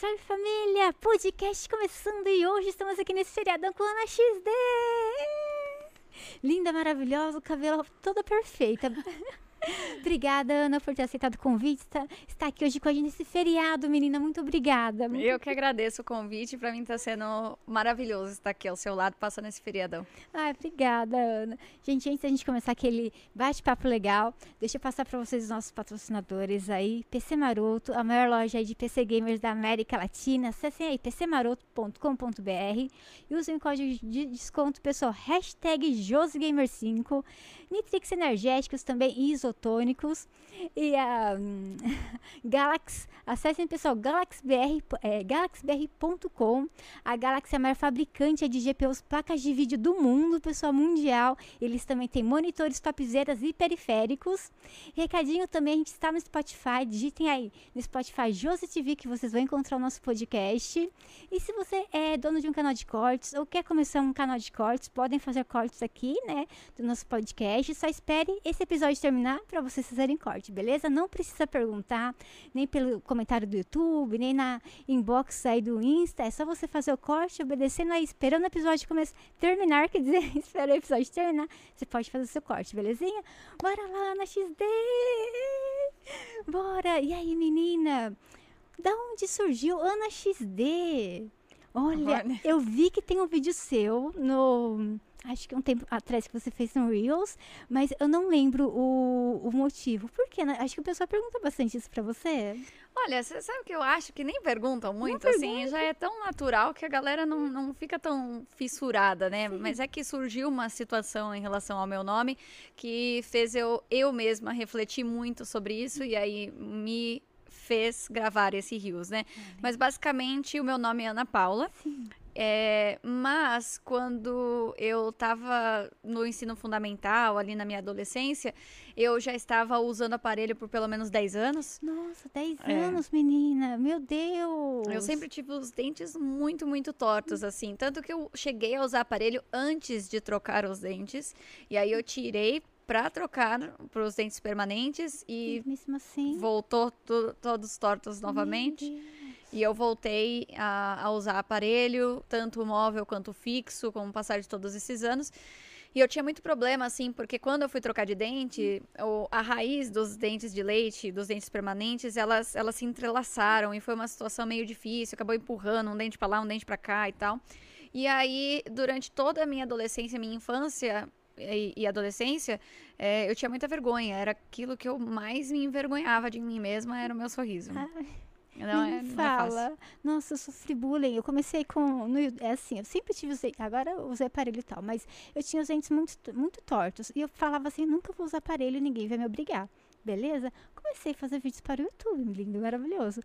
Salve família! Podcast começando e hoje estamos aqui nesse feriadão com a Ana XD! Linda, maravilhosa, o cabelo toda perfeita. obrigada, Ana, por ter aceitado o convite. Está, está aqui hoje com a gente nesse feriado, menina. Muito obrigada. Muito... Eu que agradeço o convite. Para mim está sendo maravilhoso estar aqui ao seu lado, passando esse feriadão. Ai, obrigada, Ana. Gente, antes da gente começar aquele bate-papo legal, deixa eu passar para vocês os nossos patrocinadores aí. PC Maroto, a maior loja de PC Gamers da América Latina. Acessem aí pcmaroto.com.br e usem o código de desconto, pessoal, hashtag JoseGamer5. Nitrix Energéticos também isotônicos. E a um, Galaxy, acessem pessoal, GalaxyBR, é, galaxybr.com. A Galaxy é a maior fabricante de GPUs, placas de vídeo do mundo, pessoal, mundial. Eles também têm monitores, topzeiras e periféricos. Recadinho também, a gente está no Spotify, digitem aí no Spotify Josi TV que vocês vão encontrar o nosso podcast. E se você é dono de um canal de cortes ou quer começar um canal de cortes, podem fazer cortes aqui, né, do nosso podcast. Só espere esse episódio terminar para vocês fazerem corte, beleza? Não precisa perguntar, nem pelo comentário do YouTube, nem na inbox aí do Insta. É só você fazer o corte, obedecendo aí, esperando o episódio começar, terminar, quer dizer, espera o episódio terminar. Você pode fazer o seu corte, belezinha? Bora lá na XD! Bora! E aí, menina? Da onde surgiu Ana XD? Olha, eu vi que tem um vídeo seu no acho que um tempo atrás que você fez no Reels, mas eu não lembro o, o motivo. Por quê? Né? Acho que o pessoal pergunta bastante isso pra você. Olha, você sabe o que eu acho? Que nem perguntam muito, não assim, pergunta. já é tão natural que a galera não, não fica tão fissurada, né? Sim. Mas é que surgiu uma situação em relação ao meu nome que fez eu, eu mesma refletir muito sobre isso e aí me fez gravar esse Rios, né? Mas basicamente o meu nome é Ana Paula. Sim. É, mas quando eu estava no ensino fundamental, ali na minha adolescência, eu já estava usando aparelho por pelo menos 10 anos. Nossa, 10 é. anos, menina! Meu Deus! Eu sempre tive os dentes muito, muito tortos, assim. Tanto que eu cheguei a usar aparelho antes de trocar os dentes. E aí eu tirei para trocar para os dentes permanentes e assim? voltou todos tortos novamente. E eu voltei a, a usar aparelho, tanto móvel quanto fixo, com o passar de todos esses anos. E eu tinha muito problema, assim, porque quando eu fui trocar de dente, o, a raiz dos dentes de leite, dos dentes permanentes, elas, elas se entrelaçaram e foi uma situação meio difícil. Acabou empurrando um dente para lá, um dente para cá e tal. E aí, durante toda a minha adolescência, minha infância e, e adolescência, é, eu tinha muita vergonha. Era aquilo que eu mais me envergonhava de mim mesma, era o meu sorriso. Ai. Não é, não é fala. É Nossa, eu sofri bullying. Eu comecei com. No, é assim, eu sempre tive os dentes. Agora eu usei aparelho e tal, mas eu tinha os dentes muito, muito tortos. E eu falava assim: nunca vou usar aparelho e ninguém vai me obrigar. Beleza? Comecei a fazer vídeos para o YouTube, lindo, maravilhoso.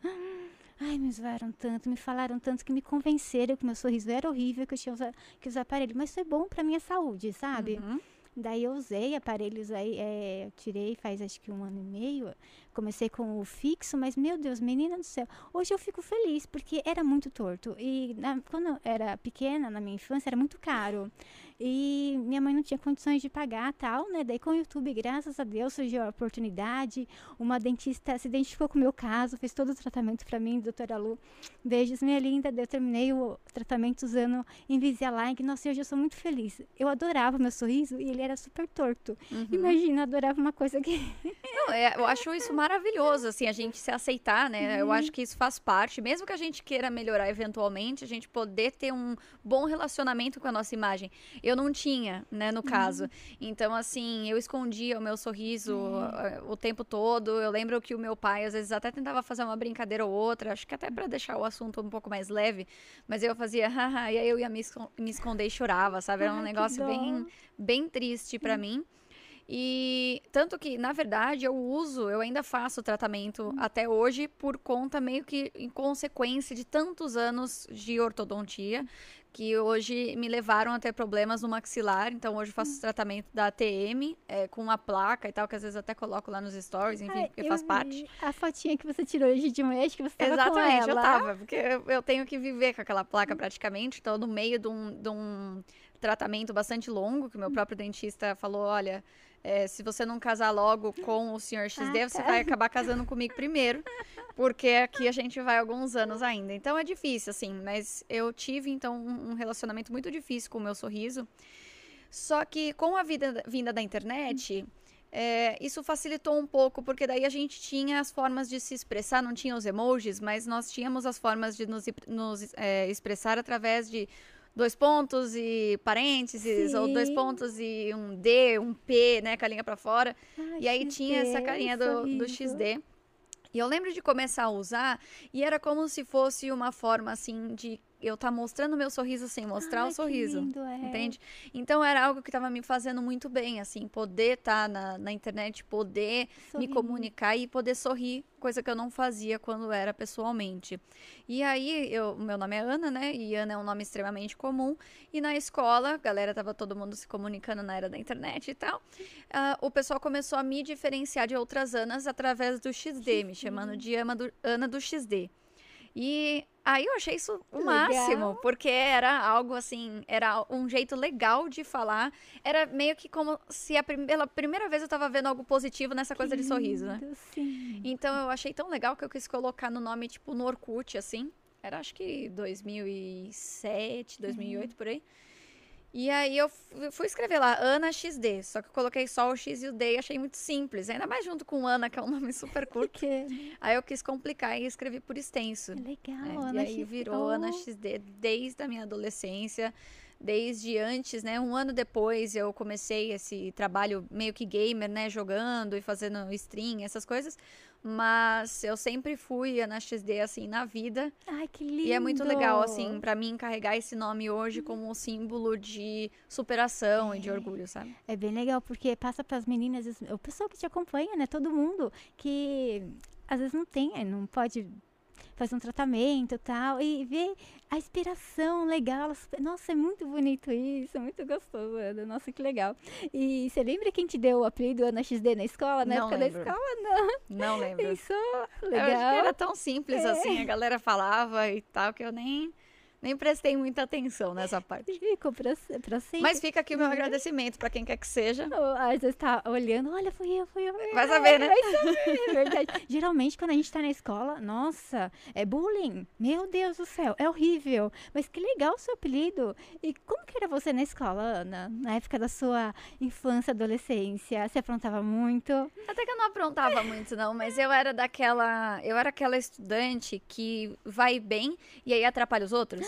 Ai, me zoaram tanto, me falaram tanto que me convenceram que meu sorriso era horrível, que eu tinha usar, que usar aparelho. Mas foi bom pra minha saúde, sabe? Uhum. Daí eu usei aparelhos aí, é, eu tirei faz acho que um ano e meio. Comecei com o fixo, mas meu Deus, menina do céu. Hoje eu fico feliz porque era muito torto. E na, quando eu era pequena, na minha infância, era muito caro. E minha mãe não tinha condições de pagar tal, né? Daí com o YouTube, graças a Deus, surgiu a oportunidade. Uma dentista se identificou com o meu caso, fez todo o tratamento para mim, doutora Lu. Beijos, minha linda. Eu terminei o tratamento usando Invisalign. Nossa, hoje eu sou muito feliz. Eu adorava meu sorriso e ele era super torto. Uhum. Imagina, adorava uma coisa que. Não, é, eu acho isso maravilhoso, assim, a gente se aceitar, né? Uhum. Eu acho que isso faz parte, mesmo que a gente queira melhorar eventualmente, a gente poder ter um bom relacionamento com a nossa imagem. Eu não tinha, né, no caso. Uhum. Então, assim, eu escondia o meu sorriso uhum. o tempo todo. Eu lembro que o meu pai, às vezes, até tentava fazer uma brincadeira ou outra, acho que até para deixar o assunto um pouco mais leve, mas eu fazia, haha, e aí eu ia me, esconder e chorava, sabe? Era um Ai, negócio bem, bem triste para mim. E tanto que, na verdade, eu uso, eu ainda faço tratamento uhum. até hoje por conta meio que em consequência de tantos anos de ortodontia, que hoje me levaram a ter problemas no maxilar. Então hoje faço hum. tratamento da ATM é, com uma placa e tal, que às vezes até coloco lá nos stories, enfim, Ai, porque faz parte. A fotinha que você tirou hoje de manhã, acho que você tava Exatamente, com ela. eu tava, porque eu, eu, tenho que viver com aquela placa praticamente, então no meio de um, de um tratamento bastante longo, que meu hum. próprio dentista falou, olha, é, se você não casar logo com o senhor XD, Ah, você tá. vai acabar casando comigo primeiro, porque aqui a gente vai alguns anos ainda. Então é difícil, assim, mas eu tive, então, um um relacionamento muito difícil com o meu sorriso. Só que com a vida, vinda da internet, é, isso facilitou um pouco, porque daí a gente tinha as formas de se expressar, não tinha os emojis, mas nós tínhamos as formas de nos, nos, é, expressar através de dois pontos e parênteses, ou dois Sim. pontos e um D, um P, né, com a linha pra fora. Ai, E aí tinha essa XD, carinha do, do. XD. E eu lembro de começar a usar, e era como se fosse uma forma, assim, de eu estar mostrando meu sorriso sem mostrar Ai, o sorriso. lindo, é. Entende? Então era algo que estava me fazendo muito bem, assim, poder estar na, na internet, poder me comunicar e poder sorrir, coisa que eu não fazia quando era pessoalmente. E aí, eu, meu nome é Ana, né? E Ana é um nome extremamente comum. E na escola, a galera tava todo mundo se comunicando na era da internet e tal. ah, o pessoal começou a me diferenciar de outras Anas através do XD, me chamando de Ama do- Ana do XD. E aí eu achei isso o Legal. máximo, porque era algo assim, era um jeito legal de falar. Era meio que como se a prim- pela primeira vez eu tava vendo algo positivo nessa coisa de sorriso, né? Lindo, Sim. Então eu achei tão legal que eu quis colocar no nome, tipo, no Orkut, assim. Era acho que 2007, 2008, por aí. E aí eu fu- fui escrever lá, Ana XD. Só que eu coloquei só o X e o D e achei muito simples. Ainda mais junto com Ana, que é um nome super curto. Aí eu quis complicar e escrevi por extenso. legal, É, Ana e aí XD. virou Ana XD desde a minha adolescência, desde antes, né? Um ano depois eu comecei esse trabalho meio que gamer, né? Jogando e fazendo stream, essas coisas. Mas eu sempre fui Ana XD, assim, na vida. Ai, que lindo. E é muito legal, assim, pra mim carregar esse nome hoje como um símbolo de superação e de orgulho, sabe? É bem legal, porque passa para as meninas, as- o pessoal que te acompanha, né? Todo mundo que às vezes não tem, não pode fazer um tratamento e tal, e ver a inspiração legal. Nossa, é muito bonito isso, é muito gostoso, Ana. Nossa, que legal. E você lembra quem te deu o apelido Ana XD na escola? Na Não época lembro. da escola? Não. Não lembro. Isso, Eu legal. acho que era tão simples assim, a galera falava e tal, que eu nem, nem prestei muita atenção nessa parte. Ficou pra, pra sempre. Mas fica aqui o meu Uhum. agradecimento pra quem quer que seja. Às vezes tá olhando, olha, fui eu, fui eu. Vai saber, né? Vai saber, é verdade. Geralmente, quando a gente tá na escola, nossa, é bullying. Meu Deus do céu, é horrível. Mas que legal o seu apelido. E como que era você na escola, Ana? Na época da sua infância, adolescência? Você aprontava muito? Até que eu não aprontava muito, não, mas eu era daquela. Eu era aquela estudante que vai bem e aí atrapalha os outros.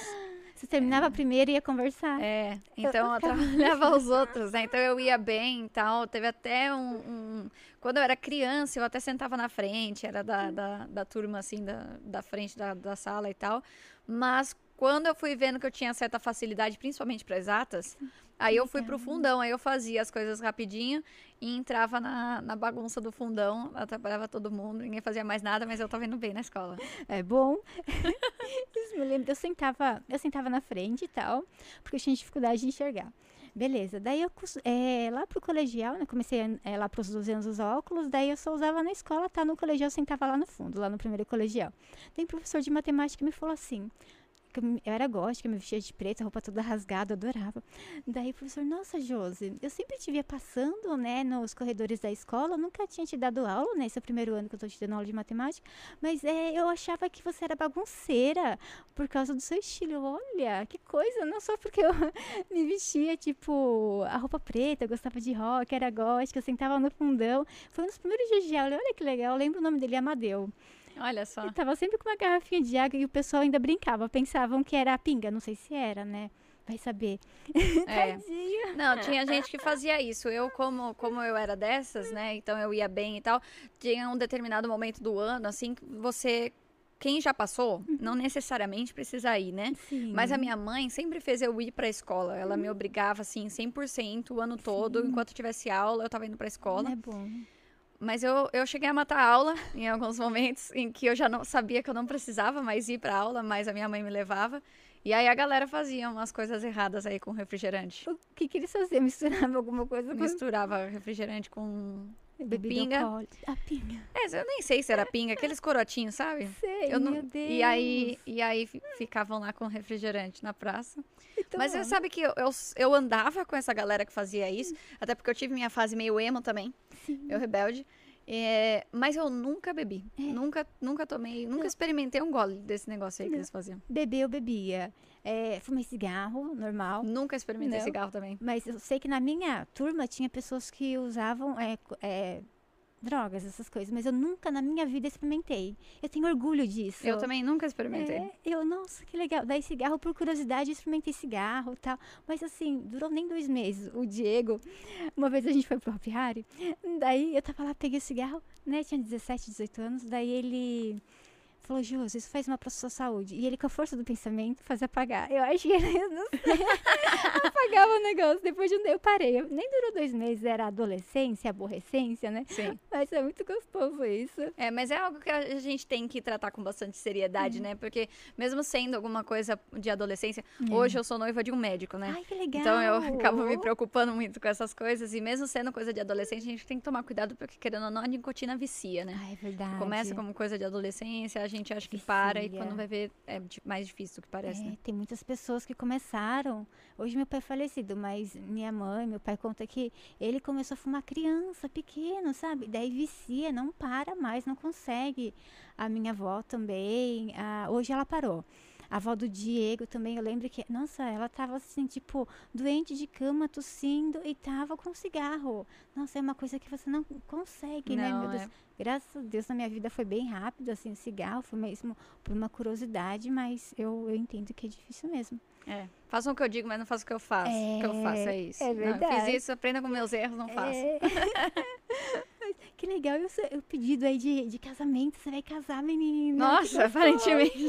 Você terminava primeiro e ia conversar? É, então eu atrapalhava os outros, né? Então eu ia bem e tal. Teve até um, um- Quando eu era criança, eu até sentava na frente, era da, da, da turma, assim, da, da frente da, da sala e tal. Mas quando eu fui vendo que eu tinha certa facilidade, principalmente para exatas, aí eu fui pro fundão, aí eu fazia as coisas rapidinho e entrava na, na bagunça do fundão, atrapalhava todo mundo, ninguém fazia mais nada, mas eu tava indo bem na escola. É bom. Isso me lembra, eu sentava, eu sentava na frente e tal, porque eu tinha dificuldade de enxergar. Beleza, daí eu, é, lá pro colegial, né, comecei é, lá pros 12 anos os óculos, daí eu só usava na escola, tá, no colegial eu sentava lá no fundo, lá no primeiro colegial. Tem professor de matemática que me falou assim, eu, era gótica, me vestia de preto, a roupa toda rasgada, adorava. Daí o professor, nossa, Josi, eu sempre te via passando, né, nos corredores da escola, nunca tinha te dado aula, né, esse é o primeiro ano que eu tô te dando aula de matemática, mas é, eu achava que você era bagunceira por causa do seu estilo. Olha, que coisa, não só porque eu me vestia, tipo, a roupa preta, eu gostava de rock, era gótica, eu sentava no fundão. Foi um dos primeiros dias de aula, olha que legal, eu lembro o nome dele, Amadeu. Olha só. Ele tava sempre com uma garrafinha de água e o pessoal ainda brincava, pensavam que era a pinga, não sei se era, né? Vai saber. É. Não, tinha gente que fazia isso. Eu, como, como eu era dessas, né? Então eu ia bem e tal. Tinha um determinado momento do ano, assim, que você. Quem já passou, não necessariamente precisa ir, né? Sim. Mas a minha mãe sempre fez eu ir pra escola. Ela me obrigava, assim, 100% o ano todo. Enquanto tivesse aula, eu tava indo pra escola. É bom. Mas eu, eu cheguei a matar a aula em alguns momentos em que eu já não sabia que eu não precisava mais ir pra aula, mas a minha mãe me levava. E aí a galera fazia umas coisas erradas aí com refrigerante. O que, que eles faziam? Misturavam alguma coisa com Misturava refrigerante com Bebida pinga. A pinga. É, eu nem sei se era pinga, aqueles corotinhos, sabe? Sei, Eu não- meu Deus. E aí, e aí fi- ficavam lá com refrigerante na praça. Então, Mas você sabe que eu, eu, eu andava com essa galera que fazia isso, até porque eu tive minha fase meio emo também, sim. eu rebelde. É, mas eu nunca bebi. É. Nunca, nunca tomei, nunca experimentei um gole desse negócio aí que eles faziam. Beber, eu bebia. É, fumei cigarro, normal. Nunca experimentei Não. cigarro também. Mas eu sei que na minha turma tinha pessoas que usavam é, é, drogas, essas coisas. Mas eu nunca na minha vida experimentei. Eu tenho orgulho disso. Eu também nunca experimentei. É, eu, nossa, que legal. Daí cigarro, por curiosidade, eu experimentei cigarro e tal. Mas assim, durou nem dois meses. O Diego, uma vez a gente foi pro Happy Harry, daí eu tava lá, peguei o cigarro, né? Tinha 17, 18 anos. Daí ele falou, Jus, isso faz mal pra sua saúde. E ele, com a força do pensamento, fazia apagar. Eu acho que ele, eu não sei, apagava o negócio. Depois de um tempo, eu parei. Eu- nem durou dois meses, era adolescência, aborrecência, né? Sim. Mas é muito gostoso isso. É, mas é algo que a gente tem que tratar com bastante seriedade, né? Porque mesmo sendo alguma coisa de adolescência, hoje eu sou noiva de um médico, né? Ai, que legal. Então eu acabo me preocupando muito com essas coisas. E mesmo sendo coisa de adolescente, a gente tem que tomar cuidado, porque querendo ou não, a nicotina vicia, né? Ah, é verdade. Começa como coisa de adolescência, a gente acha que para e quando vai ver é mais difícil do que parece, É, né? tem muitas pessoas que começaram. Hoje meu pai é falecido, mas minha mãe, meu pai conta que ele começou a fumar criança, pequeno, sabe? Daí vicia, não para mais, não consegue. A minha avó também, a- hoje ela parou. A avó do Diego também, eu lembro que, nossa, ela tava assim, tipo, doente de cama, tossindo e tava com cigarro. Nossa, é uma coisa que você não consegue, né, Não, meu Deus? é. Graças a Deus, na minha vida foi bem rápido, assim, o cigarro, foi mesmo por uma curiosidade, mas eu, eu entendo que é difícil mesmo. É. Façam o que eu digo, mas não façam o que eu faço. O que eu faço é isso. é Não, verdade. fiz isso, aprenda com meus erros, não faço. É. Que legal, e o, seu- o pedido aí de, de casamento, você vai casar, menina? Nossa, aparentemente.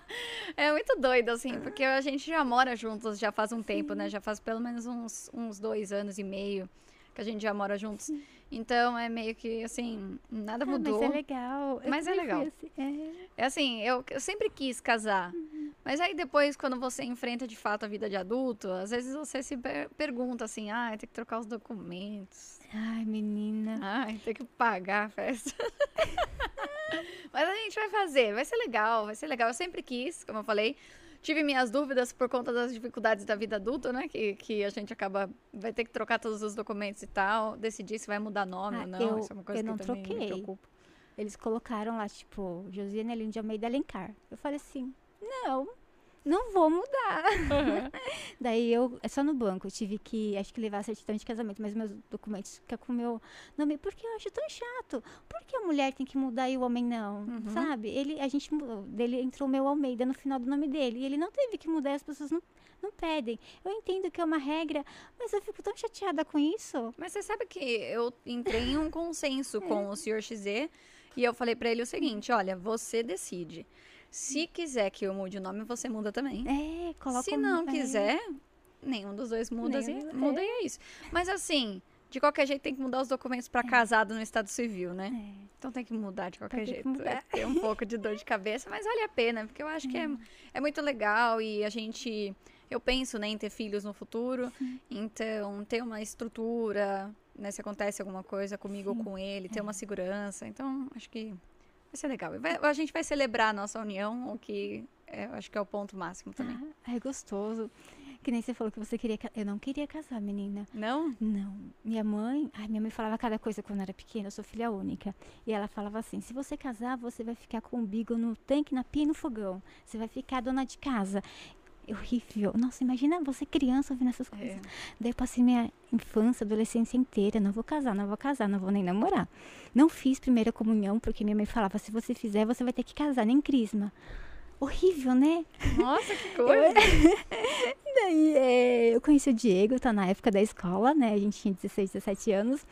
é muito doido, assim, porque a gente já mora juntos já faz um tempo, né? Já faz pelo menos uns, uns dois anos e meio que a gente já mora juntos. Então é meio que assim, nada Ah, mudou. mas é legal. Mas é legal. assim, é. É assim, eu, eu sempre quis casar. Uhum. Mas aí depois, quando você enfrenta de fato a vida de adulto, às vezes você se per- pergunta assim, ah, tem que trocar os documentos. Ai, menina. Ai, tem que pagar a festa. Mas a gente vai fazer, vai ser legal, vai ser legal. Eu sempre quis, como eu falei. Tive minhas dúvidas por conta das dificuldades da vida adulta, né? Que, que a gente acaba. Vai ter que trocar todos os documentos e tal. Decidir se vai mudar nome Ah, ou não. eu- Isso é uma coisa eu que não me troquei. preocupa. Eles colocaram lá, tipo, Josiane Aline de Almeida Alencar. Eu falei assim, não, não vou mudar. Daí eu, é só no banco, eu tive que, acho que levar a certidão de casamento, mas meus documentos ficam com o meu nome, porque eu acho tão chato. Por que a mulher tem que mudar e o homem não? Uhum. Sabe? Ele, a gente, dele entrou o meu Almeida no final do nome dele, e ele não teve que mudar, as pessoas não, não pedem. Eu entendo que é uma regra, mas eu fico tão chateada com isso. Mas você sabe que eu entrei em um consenso É. com o senhor XZ e eu falei pra ele o seguinte: olha, você decide. Se quiser que eu mude o nome, você muda também. É, coloca Se não é. quiser, nenhum dos dois muda, e, é. muda e é isso. Mas assim, de qualquer jeito tem que mudar os documentos pra casado no estado civil, né? É. Então tem que mudar de qualquer que jeito. É um pouco de dor de cabeça, mas vale a pena, porque eu acho que é, é muito legal e a gente. Eu penso né, em ter filhos no futuro, então ter uma estrutura, né? Se acontece alguma coisa comigo ou com ele, ter uma segurança. Então, acho que vai ser legal. Vai- a gente vai celebrar a nossa união, o que é, eu acho que é o ponto máximo também. Ah, é gostoso. Que nem você falou que você queria. Eu não queria casar, menina. Não? Não. Minha mãe. Ai, minha mãe falava cada coisa quando eu era pequena. Eu sou filha única. E ela falava assim: se você casar, você vai ficar com o umbigo no tanque, na pia e no fogão. Você vai ficar dona de casa. É horrível. Nossa, imagina você criança ouvindo essas coisas. Daí eu passei minha infância, adolescência inteira. Não vou casar, não vou casar, não vou nem namorar. Não fiz primeira comunhão, porque minha mãe falava: se você fizer, você vai ter que casar, nem crisma. Horrível, né? Nossa, que coisa! Daí é, eu conheci o Diego, tá na época da escola, né? A gente tinha 16, 17 anos.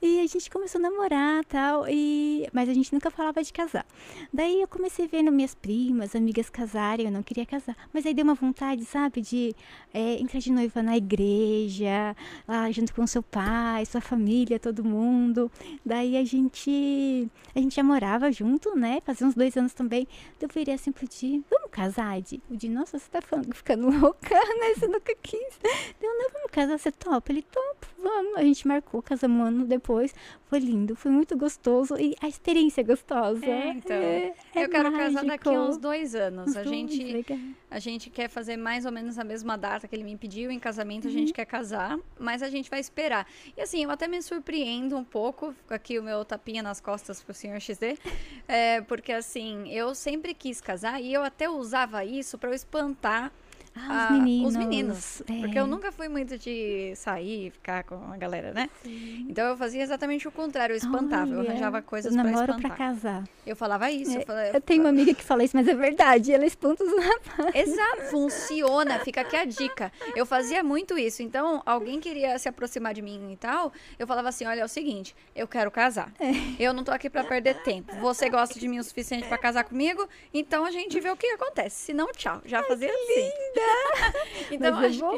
E a gente começou a namorar tal. E, mas a gente nunca falava de casar. Daí eu comecei vendo minhas primas, amigas casarem, eu não queria casar. Mas aí deu uma vontade, sabe, de é, entrar de noiva na igreja, lá junto com seu pai, sua família, todo mundo. Daí a gente. A gente já morava junto, né? Fazia uns dois anos também. Eu virei assim pro Di, vamos casar, Di? O Di, nossa, você tá ficando louca, né? Você nunca quis. Deu, não, vamos casar, você topa? Ele topa, vamos. A gente marcou, casamos um ano depois. Foi lindo, foi muito gostoso e a experiência é gostosa. É, então. É, é eu quero casar daqui a mágico. uns dois anos. A gente, legal. a gente quer fazer mais ou menos a mesma data que ele me pediu em casamento. A gente quer casar, mas a gente vai esperar. E assim, eu até me surpreendo um pouco. Aqui o meu tapinha nas costas pro senhor XD. É, porque assim, eu sempre quis casar e eu até usava isso pra eu espantar Ah, a- os meninos. os meninos. É. Porque eu nunca fui muito de sair e ficar com a galera, né? Então eu fazia exatamente o contrário, eu espantava, eu Olha, arranjava coisas eu pra espantar. pra casar. Eu falava isso, eu falava, Eu tenho uma amiga que fala isso, mas é verdade. Ela espanta os rapazes. Exato, funciona, fica aqui a dica. Eu fazia muito isso, então alguém queria se aproximar de mim e tal, eu falava assim, olha, é o seguinte, eu quero casar. É. Eu não tô aqui pra perder tempo. Você gosta de mim o suficiente pra casar comigo, então a gente vê o que acontece. Se não, tchau. Já fazia assim. então Mas é acho bom.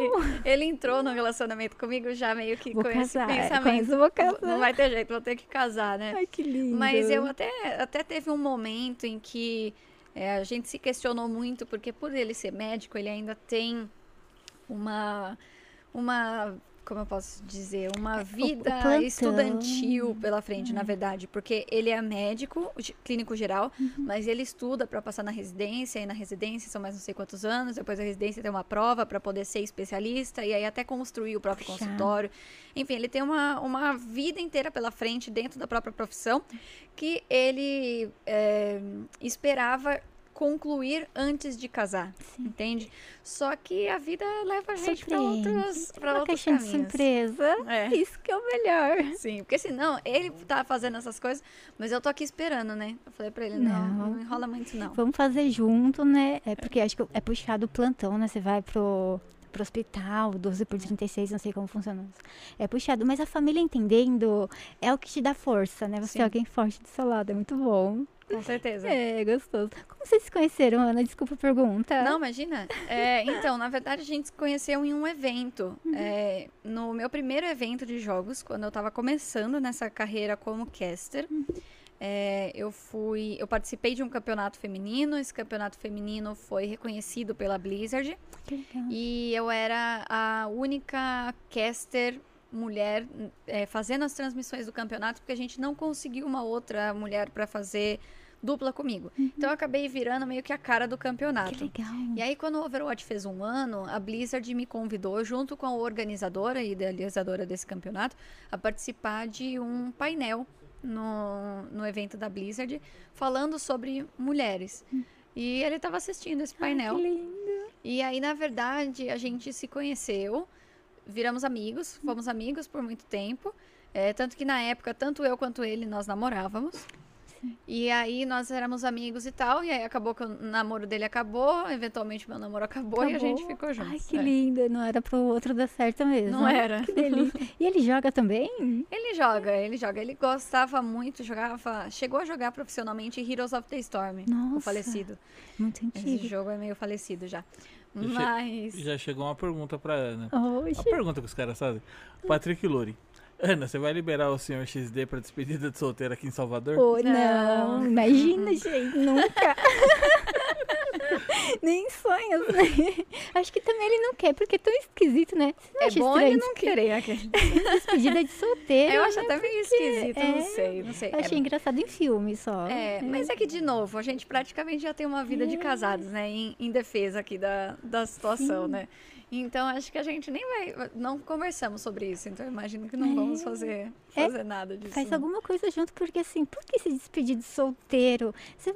que ele entrou no relacionamento comigo já meio que Vou com esse casar. é, Com pensamento. vou casar. Não vai ter jeito, vou ter que casar, né? Ai, que lindo. Mas eu até, até teve um momento em que é, a gente se questionou muito, porque por ele ser médico, ele ainda tem uma. uma como eu posso dizer? Uma vida É, plantão. estudantil pela frente, na verdade. Porque ele é médico, clínico geral, Uhum. mas ele estuda para passar na residência, e na residência são mais não sei quantos anos, depois da residência tem uma prova para poder ser especialista, e aí até construir o próprio Puxa. consultório. Enfim, ele tem uma, uma vida inteira pela frente dentro da própria profissão que ele é, esperava concluir antes de casar, entende? Só que a vida leva a gente para outros, pra uma outros caixinha de caminhos. surpresa. É. Isso que é o melhor. Sim, porque senão ele tá fazendo essas coisas, mas eu tô aqui esperando, né? Eu falei pra ele, não, Não. não, enrola muito não. Vamos fazer junto, né? É porque acho que é puxado o plantão, né? Você vai pro, pro hospital, 12 por 36, não sei como funciona. É puxado, mas a família entendendo é o que te dá força, né? Você Sim. é alguém forte do seu lado, é muito bom. Com certeza. É, gostoso. Como vocês se conheceram, Ana? Desculpa a pergunta. Não, imagina. É, então, na verdade, a gente se conheceu em um evento. Uhum. É, no meu primeiro evento de jogos, quando eu tava começando nessa carreira como caster, Uhum. É, eu fui. Eu participei de um campeonato feminino. Esse campeonato feminino foi reconhecido pela Blizzard. Que legal. E eu era a única caster mulher é, fazendo as transmissões do campeonato, porque a gente não conseguiu uma outra mulher para fazer dupla comigo. Então eu acabei virando meio que a cara do campeonato. Que legal. E aí, quando o Overwatch fez um ano, a Blizzard me convidou, junto com a organizadora e idealizadora desse campeonato, a participar de um painel no, no evento da Blizzard, falando sobre mulheres. E ele estava assistindo esse painel. Que lindo. E aí, na verdade, a gente se conheceu, viramos amigos, fomos amigos por muito tempo. É, tanto que na época, tanto eu quanto ele, nós namorávamos. E aí nós éramos amigos e tal, e aí acabou que o namoro dele acabou, eventualmente meu namoro acabou, e a gente Acabou. ficou juntos. Ai, que é. lindo. Não era pro outro dar certo mesmo. Não era. Que delícia. E ele joga também? Ele joga, ele joga. Ele gostava muito, jogava. Chegou a jogar profissionalmente Heroes of the Storm, o Nossa. falecido. Muito Esse antigo. jogo é meio falecido já. Mas. Já chegou uma pergunta pra Ana. Oxe. A pergunta que os caras fazem. Patrick Luri. Ana, você vai liberar o senhor XD pra despedida de solteiro aqui em Salvador? Oh, não. Não. imagina, gente, nunca. Nem sonhos, né? Acho que também ele não quer, porque é tão esquisito, né? É bom estranho ele não querer aquele. despedida de solteiro? Eu acho né? até meio esquisito, é, não sei, não sei. Eu achei engraçado em filme só. É, mas é que, de novo, a gente praticamente já tem uma vida de casados, né? Em, em defesa aqui da, da situação, né? Então, acho que a gente nem vai... Não conversamos sobre isso, então imagino que não vamos fazer, É, fazer nada disso. Faz alguma coisa junto, porque assim, por que se despedir de solteiro? Você,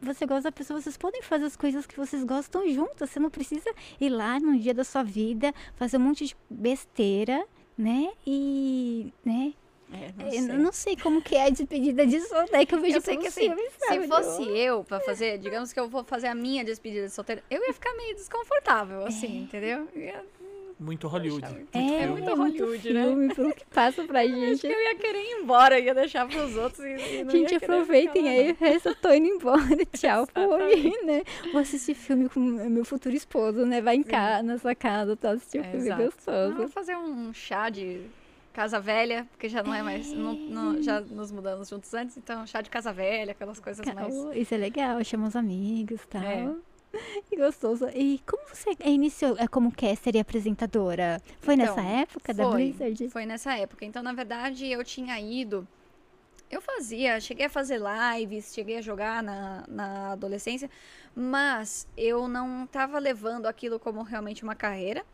você gosta da pessoa, vocês podem fazer as coisas que vocês gostam juntos. Você não precisa ir lá num dia da sua vida, fazer um monte de besteira, né? E, né? É, não Eu sei. não sei como que é a despedida de solteiro, é que eu vejo Eu sei que assim, filmes, se fosse eu pra fazer, digamos que eu vou fazer a minha despedida de solteiro, eu ia ficar meio desconfortável, assim, entendeu? Eu ia- Muito Hollywood. Puxa, É, É é muito muito, Hollywood, né? filme, pelo que passa pra Acho gente. que eu ia querer ir embora, ia deixar pros outros e, e não Gente, aproveitem aí, não. o resto eu tô indo embora. Tchau, fui, né? Vou assistir filme com meu futuro esposo, né? Vai em casa, na sua casa, tá? Assistir um É, filme exato. gostoso. Vamos fazer um chá de casa velha, porque já não é mais. não- não- já nos mudamos juntos antes, então chá de casa velha, aquelas coisas mais. Oh, Isso é legal, chama os amigos e tal. É. Que gostoso. E como você iniciou é, como caster e apresentadora? Foi Então, nessa época da foi. Blizzard? Foi nessa época. Então, na verdade, eu tinha ido. Eu fazia, cheguei a fazer lives, cheguei a jogar na, na adolescência, mas eu não estava levando aquilo como realmente uma carreira.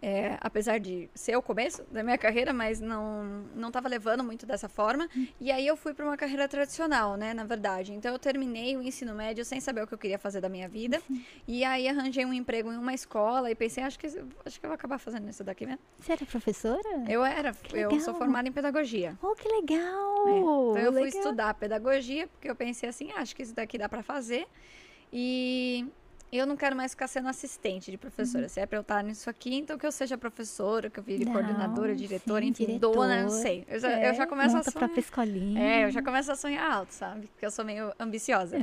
É, apesar de ser o começo da minha carreira, mas não não estava levando muito dessa forma. E aí eu fui para uma carreira tradicional, né, na verdade. Então eu terminei o ensino médio sem saber o que eu queria fazer da minha vida. E aí arranjei um emprego em uma escola e pensei, acho que acho que eu vou acabar fazendo isso daqui mesmo. Você era professora? Eu era, eu sou formada em pedagogia. Oh, que legal! É, Então eu fui legal. estudar pedagogia porque eu pensei assim, ah, acho que isso daqui dá pra fazer. E eu não quero mais ficar sendo assistente de professora. Uhum. Se é pra eu estar nisso aqui, então que eu seja professora, que eu vire Não, coordenadora, diretora, sim, enfim, dona, não diretor. sei. Eu já, É, eu já começo a sonhar. própria escolinha. É, eu já começo a sonhar alto, sabe? Porque eu sou meio ambiciosa. É.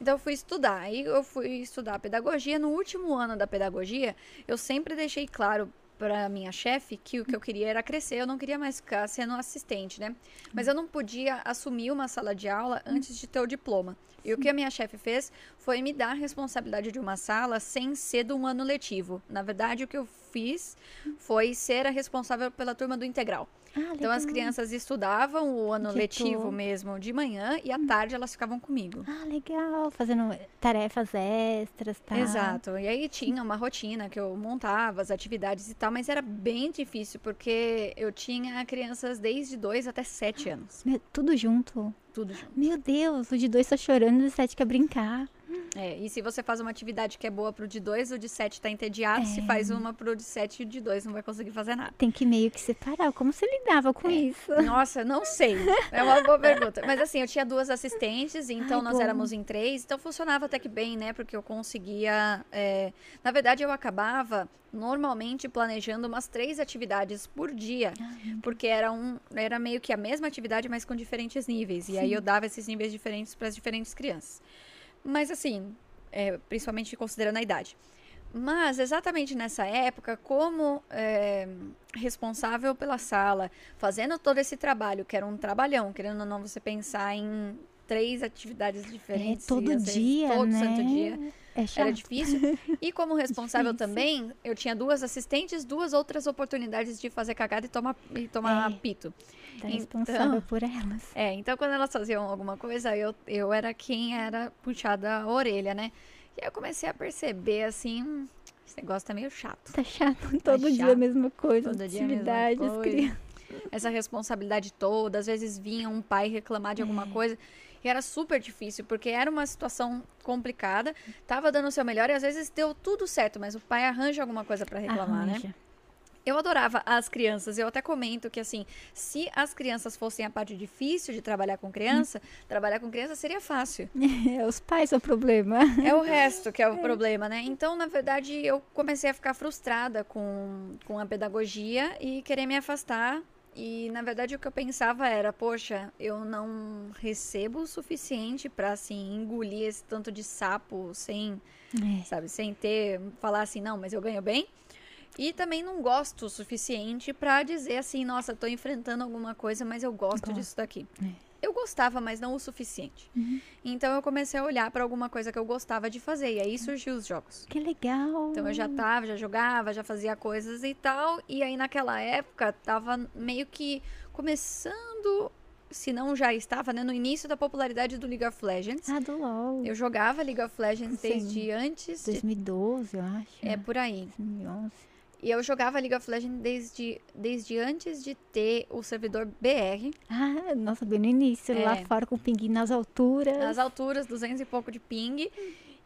Então eu fui estudar. Aí eu fui estudar pedagogia. No último ano da pedagogia, eu sempre deixei claro para minha chefe que o que eu queria era crescer, eu não queria mais ficar sendo assistente, né? Mas eu não podia assumir uma sala de aula antes de ter o diploma. E o que a minha chefe fez foi me dar a responsabilidade de uma sala sem ser de um ano letivo. Na verdade, o que eu fiz foi ser a responsável pela turma do integral. Ah, Então as crianças estudavam o ano Que letivo mesmo de manhã e à tarde elas ficavam comigo. Ah, legal. Fazendo tarefas extras, tá? Exato. E aí tinha uma rotina que eu montava, as atividades e tal, mas era bem difícil, porque eu tinha crianças desde 2 até 7 anos. Meu, tudo junto. Tudo junto. Meu Deus, o de dois tá chorando e o de sete quer brincar. É, e se você faz uma atividade que é boa pro de 2, o de 7 tá entediado. Se É. faz uma pro de 7, o de 2 não vai conseguir fazer nada. Tem que meio que separar. Como você lidava com isso? Nossa, não sei. É uma boa pergunta. Mas assim, eu tinha duas assistentes, então Ai, nós bom. éramos em três, então funcionava até que bem, né? Porque eu conseguia. é, Na verdade, eu acabava normalmente planejando umas três atividades por dia. Porque era, um, era meio que a mesma atividade, mas com diferentes níveis. E aí eu dava esses níveis diferentes para as diferentes crianças. Mas assim, é, principalmente considerando a idade. Mas exatamente nessa época, como é, responsável pela sala, fazendo todo esse trabalho, que era um trabalhão, querendo ou não você pensar em três atividades É diferentes. todo às vezes dia, todo né? santo dia. É chato. Era difícil. E como responsável Difícil. também, eu tinha duas assistentes, duas outras oportunidades de fazer cagada e tomar, e tomar É. pito. Tá Então- responsável por elas. É, então quando elas faziam alguma coisa, eu, eu era quem era puxada a orelha, né? E aí eu comecei a perceber, assim, hum, esse negócio tá meio chato. Tá chato. Todo dia a chato. mesma coisa. Todo dia a mesma coisa. crianças. Essa responsabilidade toda, às vezes vinha um pai reclamar de alguma coisa. E era super difícil, porque era uma situação complicada, tava dando o seu melhor e às vezes deu tudo certo, mas o pai arranja alguma coisa pra reclamar, né? Arranja. Eu adorava as crianças. Eu até comento que, assim, se as crianças fossem a parte difícil de trabalhar com criança, trabalhar com criança seria fácil. É, os pais são o problema. É o resto que é o problema, né? Então, na verdade, eu comecei a ficar frustrada com, com a pedagogia e querer me afastar. E, na verdade, o que eu pensava era, poxa, eu não recebo o suficiente pra, assim, engolir esse tanto de sapo sem É. sabe? Sem ter, falar assim, não, mas eu ganho bem. E também não gosto o suficiente pra dizer assim, nossa, tô enfrentando alguma coisa, mas eu gosto Gosto. disso daqui. É. Eu gostava, mas não o suficiente. Uhum. Então eu comecei a olhar pra alguma coisa que eu gostava de fazer. E aí surgiu os jogos. Que legal. Então eu já tava, já jogava, já fazia coisas e tal. E aí naquela época tava meio que começando, se não já estava, né, no início da popularidade do League of Legends. Ah, do LOL. Eu jogava League of Legends Sim. desde antes de 2012, eu acho. é por aí. 2011. E eu jogava League of Legends desde, desde antes de ter o servidor BR. Ah, nossa, bem no início, lá É. fora com o pinguim nas alturas. Nas alturas, 200 e pouco de ping.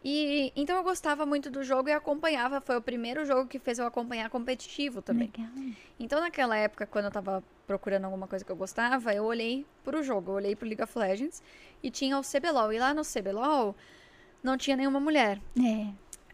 E então eu gostava muito do jogo e acompanhava. Foi o primeiro jogo que fez eu acompanhar competitivo também. Legal. Então naquela época, quando eu tava procurando alguma coisa que eu gostava, eu olhei pro jogo, eu olhei pro League of Legends e tinha o CBLOL. E lá no CBLOL não tinha nenhuma mulher. É.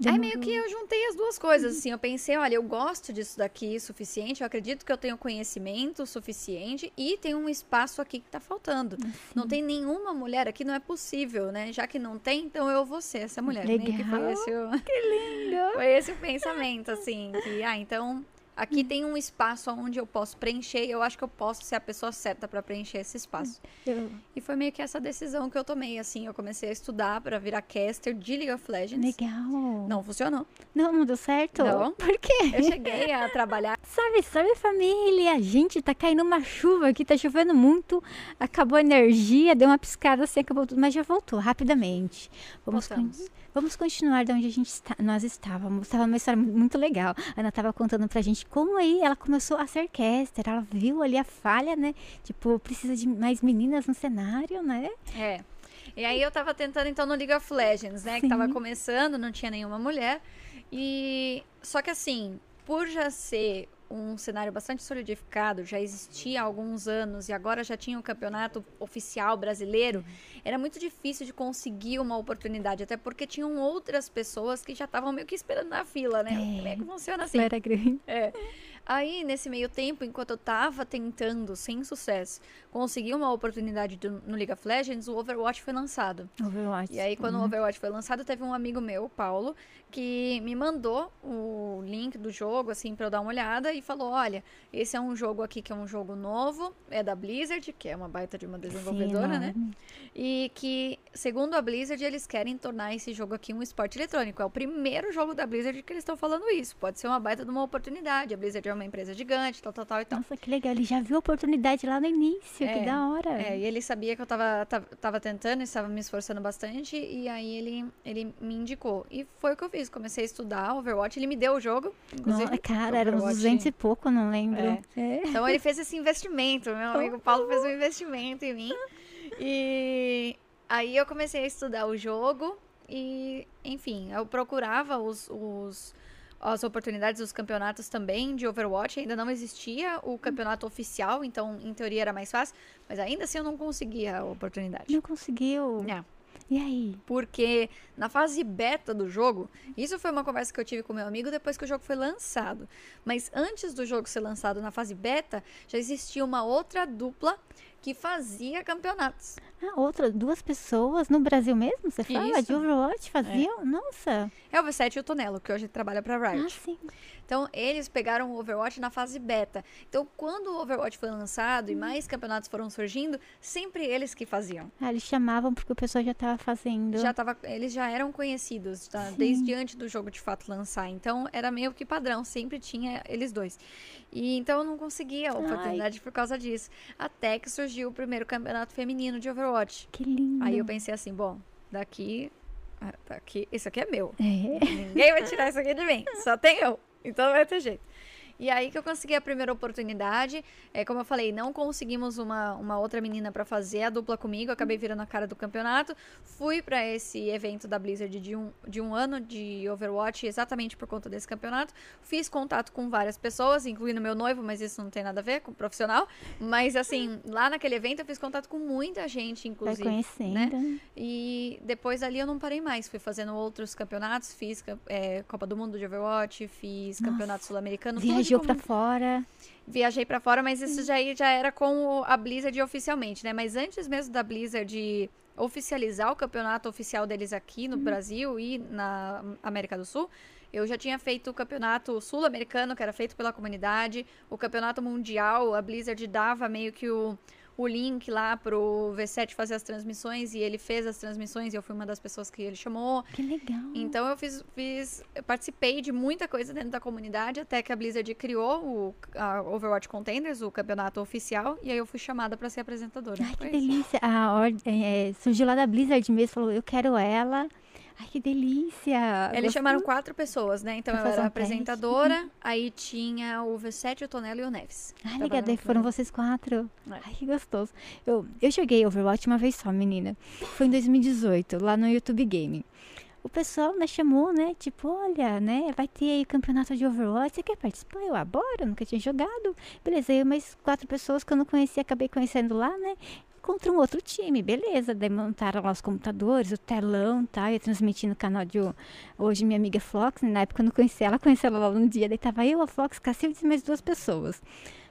Aí demorou. meio que eu juntei as duas coisas, assim, eu pensei, olha, eu gosto disso daqui o suficiente, eu acredito que eu tenho conhecimento suficiente e tem um espaço aqui que tá faltando. Não tem nenhuma mulher aqui, não é possível, né? Já que não tem, então eu vou ser essa mulher. Meio que foi Legal. esse o, Que lindo. foi esse o pensamento, assim, que, ah, então aqui tem um espaço onde eu posso preencher e eu acho que eu posso ser a pessoa certa para preencher esse espaço. Eu- E foi meio que essa decisão que eu tomei, assim, eu comecei a estudar para virar caster de League of Legends. Legal. Não funcionou. Não, não deu certo? Não. Por quê? Eu cheguei a trabalhar Sabe, sabe, família? Gente, tá caindo uma chuva aqui, tá chovendo muito. Acabou a energia, deu uma piscada assim, acabou tudo, mas já voltou rapidamente. Vamos, Voltamos. Vamos continuar de onde a gente está, nós estávamos. Estava uma história mu- muito legal. A Ana tava contando pra gente como aí ela começou a ser caster. Ela viu ali a falha, né? Tipo, precisa de mais meninas no cenário, né? É. E aí eu tava tentando então no League of Legends, né? Que tava Sim. começando, não tinha nenhuma mulher. E só que assim, por já ser um cenário bastante solidificado, já existia há alguns anos e agora já tinha o campeonato oficial brasileiro, era muito difícil de conseguir uma oportunidade, até porque tinham outras pessoas que já estavam meio que esperando na fila, né? É. Como é que funciona assim? Era grande. É. Aí, nesse meio tempo, enquanto eu tava tentando, sem sucesso, conseguir uma oportunidade do- no League of Legends, o Overwatch foi lançado. Overwatch. E aí, quando o Overwatch foi lançado, teve um amigo meu, Paulo, que me mandou o link do jogo, assim, pra eu dar uma olhada e falou: olha, esse é um jogo aqui que é um jogo novo, é da Blizzard, que é uma baita de uma desenvolvedora, né? enorme. E que, segundo a Blizzard, eles querem tornar esse jogo aqui um esporte eletrônico. É o primeiro jogo da Blizzard que eles estão falando isso. Pode ser uma baita de uma oportunidade. A Blizzard é uma empresa gigante, tal, tal, tal e tal. Nossa, que legal. Ele já viu a oportunidade lá no início. É, que da hora. É, e ele sabia que eu tava, tava, tava tentando, estava me esforçando bastante, e aí ele, ele me indicou. E foi o que eu fiz. Comecei a estudar Overwatch, ele me deu o jogo. Nossa, cara, era uns Overwatch. 200 e pouco, não lembro. É. Então ele fez esse investimento, meu amigo Paulo fez um investimento em mim. E aí eu comecei a estudar o jogo e, enfim, eu procurava os, os- as oportunidades dos campeonatos também de Overwatch. Ainda não existia o campeonato oficial, então em teoria era mais fácil, mas ainda assim eu não conseguia a oportunidade. Não conseguiu. Não. E aí? Porque na fase beta do jogo, isso foi uma conversa que eu tive com meu amigo depois que o jogo foi lançado. Mas antes do jogo ser lançado na fase beta, já existia uma outra dupla que fazia campeonatos. Ah, outra, duas pessoas no Brasil mesmo, você fala? Isso. De Overwatch faziam? Nossa. É o V7 e o Tonelo, que hoje trabalha pra Ah, Riot. sim. Então, eles pegaram o Overwatch na fase beta. Então, quando o Overwatch foi lançado e mais campeonatos foram surgindo, sempre eles que faziam. Ah, eles chamavam porque o pessoal já tava fazendo. Já tava, eles já eram conhecidos tá? Desde antes do jogo de fato lançar. Então era meio que padrão, sempre tinha eles dois. E então eu não conseguia a Ai. oportunidade por causa disso. Até que surgiu o primeiro campeonato feminino de Overwatch. Que lindo. Aí eu pensei assim, bom, daqui, ah, daqui, isso aqui é meu. É. Ninguém vai tirar isso aqui de mim. Só tem eu. Então não vai ter jeito. E aí que eu consegui a primeira oportunidade. É, como eu falei, não conseguimos uma, uma outra menina pra fazer a dupla comigo. Acabei virando a cara do campeonato. Fui pra esse evento da Blizzard de um, de um ano de Overwatch, exatamente por conta desse campeonato. Fiz contato com várias pessoas, incluindo meu noivo, mas isso não tem nada a ver com profissional. Mas assim, lá naquele evento eu fiz contato com muita gente, Vai inclusive. conhecendo. né? E depois ali eu não parei mais. Fui fazendo outros campeonatos. Fiz é, Copa do Mundo de Overwatch, fiz Nossa. campeonato sul-americano. Viajou pra comu- fora. Viajei pra fora, mas isso já, já era com a Blizzard oficialmente, né? Mas antes mesmo da Blizzard oficializar o campeonato oficial deles aqui no Brasil e na América do Sul, eu já tinha feito o campeonato sul-americano, que era feito pela comunidade, o campeonato mundial, a Blizzard dava meio que o, o link lá pro V7 fazer as transmissões e ele fez as transmissões e eu fui uma das pessoas que ele chamou. Que legal. Então eu fiz, fiz eu participei de muita coisa dentro da comunidade até que a Blizzard criou o a Overwatch Contenders, o campeonato oficial, e aí eu fui chamada para ser apresentadora. Ai, que isso. delícia. A ordem é, surgiu lá da Blizzard mesmo, falou, eu quero ela. Ai, que delícia. Eles Gostou? chamaram quatro pessoas, né? Então fazer era um teste. apresentadora, aí tinha o V7, o Tonelo e o Neves. Trabalhando legal, daí foram vocês quatro. É. Ai, que gostoso. Eu, eu joguei Overwatch uma vez só, menina. Foi em 2018, lá no YouTube Gaming. O pessoal né, chamou, né? Tipo, olha, né? Vai ter aí campeonato de Overwatch. Você quer participar? Eu, ah, bora, nunca tinha jogado. Beleza, eu mais quatro pessoas que eu não conhecia, acabei conhecendo lá, né? Contra um outro time, beleza. Daí montaram lá os computadores, o telão, tá? Eu transmiti no canal de hoje minha amiga Flox, né, na época eu não conhecia ela, conheci ela lá no dia. Daí tava eu, a Flox, Cacildes e mais duas pessoas.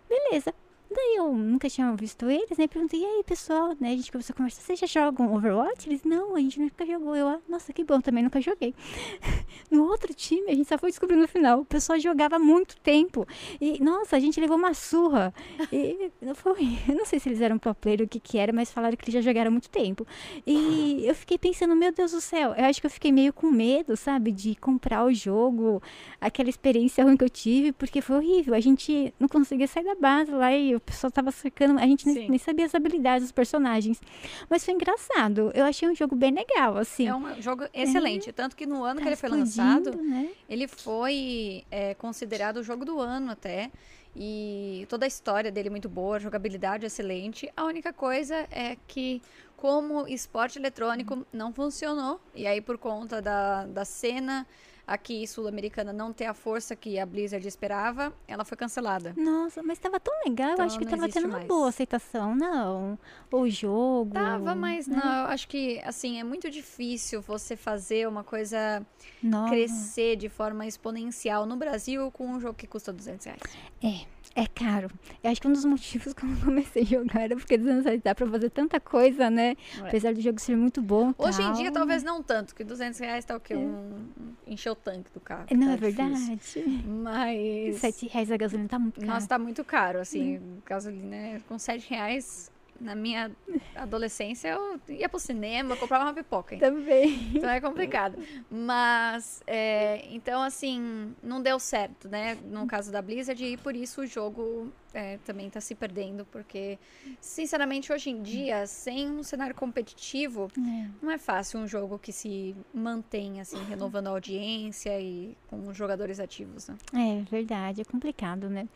Beleza. Daí eu nunca tinha visto eles, né? Perguntei, e aí, pessoal, né? A gente começou a conversar, vocês já jogam Overwatch? Eles, não, a gente nunca jogou. Eu, ah, nossa, que bom, também nunca joguei. no outro time, a gente só foi descobrir no final. O pessoal jogava há muito tempo. E, nossa, a gente levou uma surra. E foi, eu não sei se eles eram pro player ou o que que era, mas falaram que eles já jogaram há muito tempo. E eu fiquei pensando, meu Deus do céu, eu acho que eu fiquei meio com medo, sabe, de comprar o jogo, aquela experiência ruim que eu tive, porque foi horrível. A gente não conseguia sair da base lá e o pessoal tava cercando, a gente nem, nem sabia as habilidades dos personagens. Mas foi engraçado. Eu achei um jogo bem legal, assim. É um jogo excelente. Tanto que no ano Tá que ele foi lançado, né? ele foi é, considerado o jogo do ano até. E toda a história dele é muito boa, jogabilidade é excelente. A única coisa é que, como esporte eletrônico, não funcionou. E aí, por conta da, da cena aqui sul-americana não ter a força que a Blizzard esperava, ela foi cancelada. Nossa, mas tava tão legal. Então eu acho que não tava existe tendo uma mais. boa aceitação, não. O jogo. Tava, mas né? não, eu acho que, assim, é muito difícil você fazer uma coisa Nova. crescer de forma exponencial no Brasil com um jogo que custa 200 reais. É caro. Eu acho que um dos motivos que eu comecei a jogar era porque dá pra fazer tanta coisa, né? É. Apesar do jogo ser muito bom. Hoje em tal. dia, talvez não tanto, que 200 reais tá o quê? Um, um- encher o tanque do carro. É, Não, tá é verdade. Mas. Sete reais a gasolina tá muito caro. Nossa, tá muito caro, assim. Gasolina, é- com 7 reais, na minha adolescência, eu ia pro cinema, comprava uma pipoca. hein? Também. Então é complicado. Mas, é, então, assim, não deu certo, né? No caso da Blizzard, e por isso o jogo é, também tá se perdendo, porque, sinceramente, hoje em dia, sem um cenário competitivo, É. não é fácil um jogo que se mantém, assim, renovando a audiência e com jogadores ativos, né? É verdade, é complicado, né?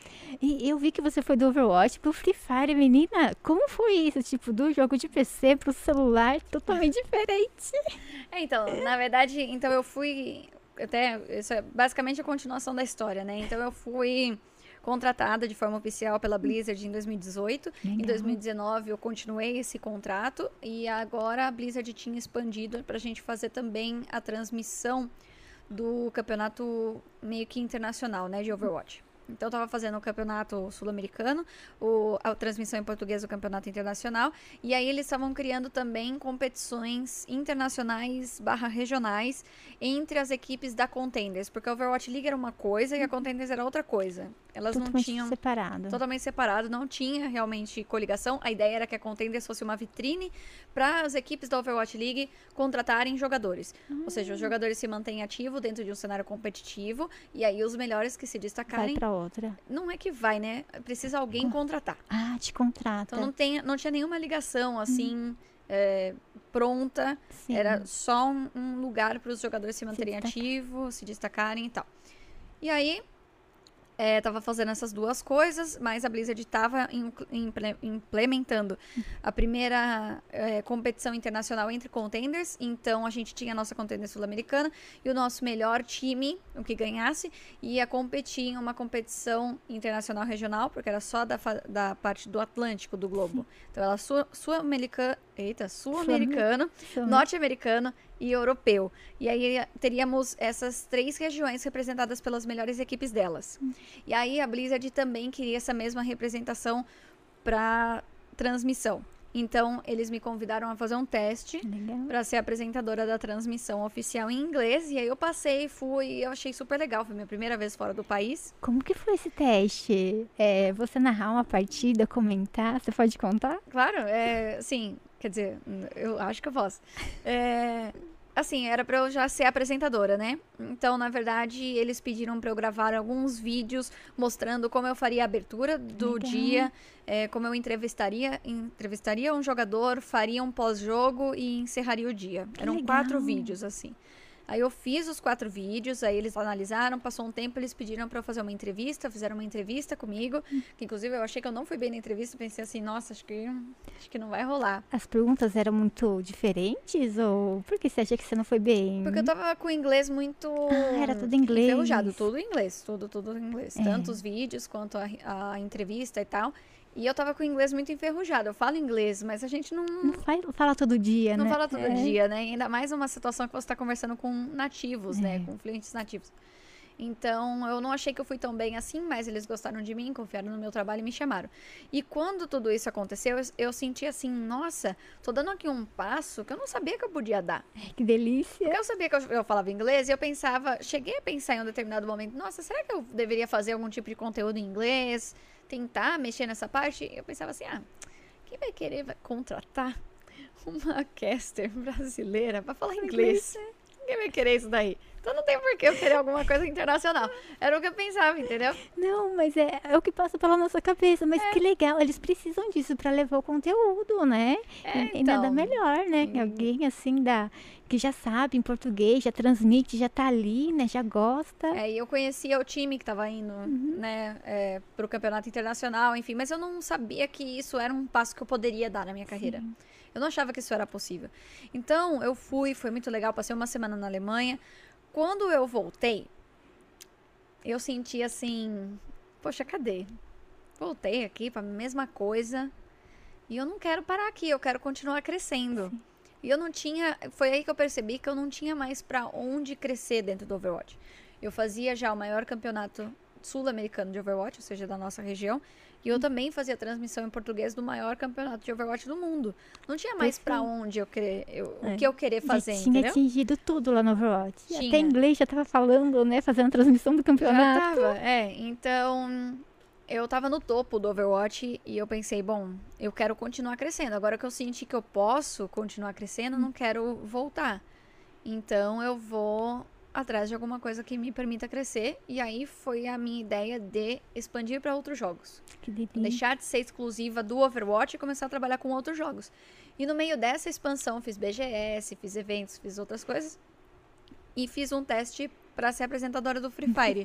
E eu vi que você foi do Overwatch pro Free Fire, menina. Como foi isso? Tipo, do jogo de PC pro celular, totalmente diferente. É, então, na verdade, então eu fui. Até. Isso é basicamente a continuação da história, né? Então eu fui contratada de forma oficial pela Blizzard em 2018. Em Legal. 2019 eu continuei esse contrato e agora a Blizzard tinha expandido para a gente fazer também a transmissão do campeonato meio que internacional, né, de Overwatch. Então eu tava fazendo o campeonato sul-americano, a transmissão em português do campeonato internacional, e aí eles estavam criando também competições internacionais barra regionais entre as equipes da Contenders, porque a Overwatch League era uma coisa e a Contenders era outra coisa. Elas não totalmente tinham separado. totalmente separado, não tinha realmente coligação. A ideia era que a Contenders fosse uma vitrine para as equipes da Overwatch League contratarem jogadores. Ou seja, os jogadores se mantêm ativos dentro de um cenário competitivo e aí os melhores que se Vai destacarem, pra outra. não é que vai, né? Precisa alguém contratar. Ah, te contrata. Então não, tem, não tinha nenhuma ligação assim é, pronta. Sim. Era só um, um lugar para os jogadores se manterem ativos, se destacarem e tal. E aí, é, tava fazendo essas duas coisas, mas a Blizzard estava implementando a primeira é, competição internacional entre contenders. Então, a gente tinha a nossa contender sul-americana e o nosso melhor time, o que ganhasse, ia competir em uma competição internacional regional, porque era só da, da parte do Atlântico do globo. Então, ela sul- sul-americana, eita, sul-americano, norte-americano e europeu. E aí teríamos essas três regiões representadas pelas melhores equipes delas. E aí a Blizzard também queria essa mesma representação para transmissão. Então eles me convidaram a fazer um teste para ser apresentadora da transmissão oficial em inglês. E aí eu passei, fui, e eu achei super legal. Foi minha primeira vez fora do país. Como que foi esse teste? É, você narrar uma partida, comentar? Você pode contar? Claro, é, sim, quer dizer, eu acho que eu posso. É, assim, era pra eu já ser apresentadora, né? Então, na verdade, eles pediram pra eu gravar alguns vídeos mostrando como eu faria a abertura do Legal. dia, é, como eu entrevistaria, entrevistaria um jogador, faria um pós-jogo e encerraria o dia. Eram legal. quatro vídeos, assim. Aí eu fiz os quatro vídeos, aí eles analisaram, passou um tempo, eles pediram pra eu fazer uma entrevista, fizeram uma entrevista comigo, que inclusive eu achei que eu não fui bem na entrevista, pensei assim, nossa, acho que acho que não vai rolar. As perguntas eram muito diferentes? Ou por que você acha que você não foi bem? Porque eu tava com o inglês muito Ah, era tudo inglês. enferrujado, tudo inglês, tudo tudo inglês, É. tanto os vídeos quanto a, a entrevista e tal. E eu tava com o inglês muito enferrujado. Eu falo inglês, mas a gente não Não faz, fala todo dia, não né? fala todo É. dia, né? Ainda mais uma situação que você está conversando com nativos, né? É. Com fluentes nativos. Então, eu não achei que eu fui tão bem assim, mas eles gostaram de mim, confiaram no meu trabalho e me chamaram. E quando tudo isso aconteceu, eu, eu senti assim, nossa, tô dando aqui um passo que eu não sabia que eu podia dar. Ai, que delícia. Porque eu sabia que eu, eu falava inglês e eu pensava, cheguei a pensar em um determinado momento, nossa, será que eu deveria fazer algum tipo de conteúdo em inglês? Tentar mexer nessa parte? Eu pensava assim, ah, quem vai querer vai contratar uma caster brasileira pra falar inglês? Ninguém vai querer isso daí. Então não tem por que eu querer alguma coisa internacional. Era o que eu pensava, entendeu? Não, mas é, é o que passa pela nossa cabeça. Mas que legal, eles precisam disso pra levar o conteúdo, né? É, e, e nada então. melhor, né? Que alguém assim da que já sabe em português, já transmite, já tá ali, né? Já gosta. É, e eu conhecia o time que tava indo, né, é, pro campeonato internacional, enfim, mas eu não sabia que isso era um passo que eu poderia dar na minha carreira. Eu não achava que isso era possível. Então, eu fui, foi muito legal, passei uma semana na Alemanha. Quando eu voltei, eu senti assim, poxa, cadê? Voltei aqui para a mesma coisa. E eu não quero parar aqui, eu quero continuar crescendo. E eu não tinha, foi aí que eu percebi que eu não tinha mais para onde crescer dentro do Overwatch. Eu fazia já o maior campeonato sul-americano de Overwatch, ou seja, da nossa região, e eu também fazia transmissão em português do maior campeonato de Overwatch do mundo. Não tinha mais para onde eu querer, eu- É. o que eu querer fazer, já tinha entendeu? atingido tudo lá no Overwatch. Tinha. Até inglês já tava falando, né? Fazendo transmissão do Já campeonato. tava, é. Então, eu tava no topo do Overwatch e eu pensei, bom, eu quero continuar crescendo. Agora que eu senti que eu posso continuar crescendo, não quero voltar. Então, eu vou atrás de alguma coisa que me permita crescer. E aí foi a minha ideia de expandir para outros jogos. Que delícia. Deixar de ser exclusiva do Overwatch e começar a trabalhar com outros jogos. E no meio dessa expansão, fiz BGS, fiz eventos, fiz outras coisas. E fiz um teste para ser apresentadora do Free Fire.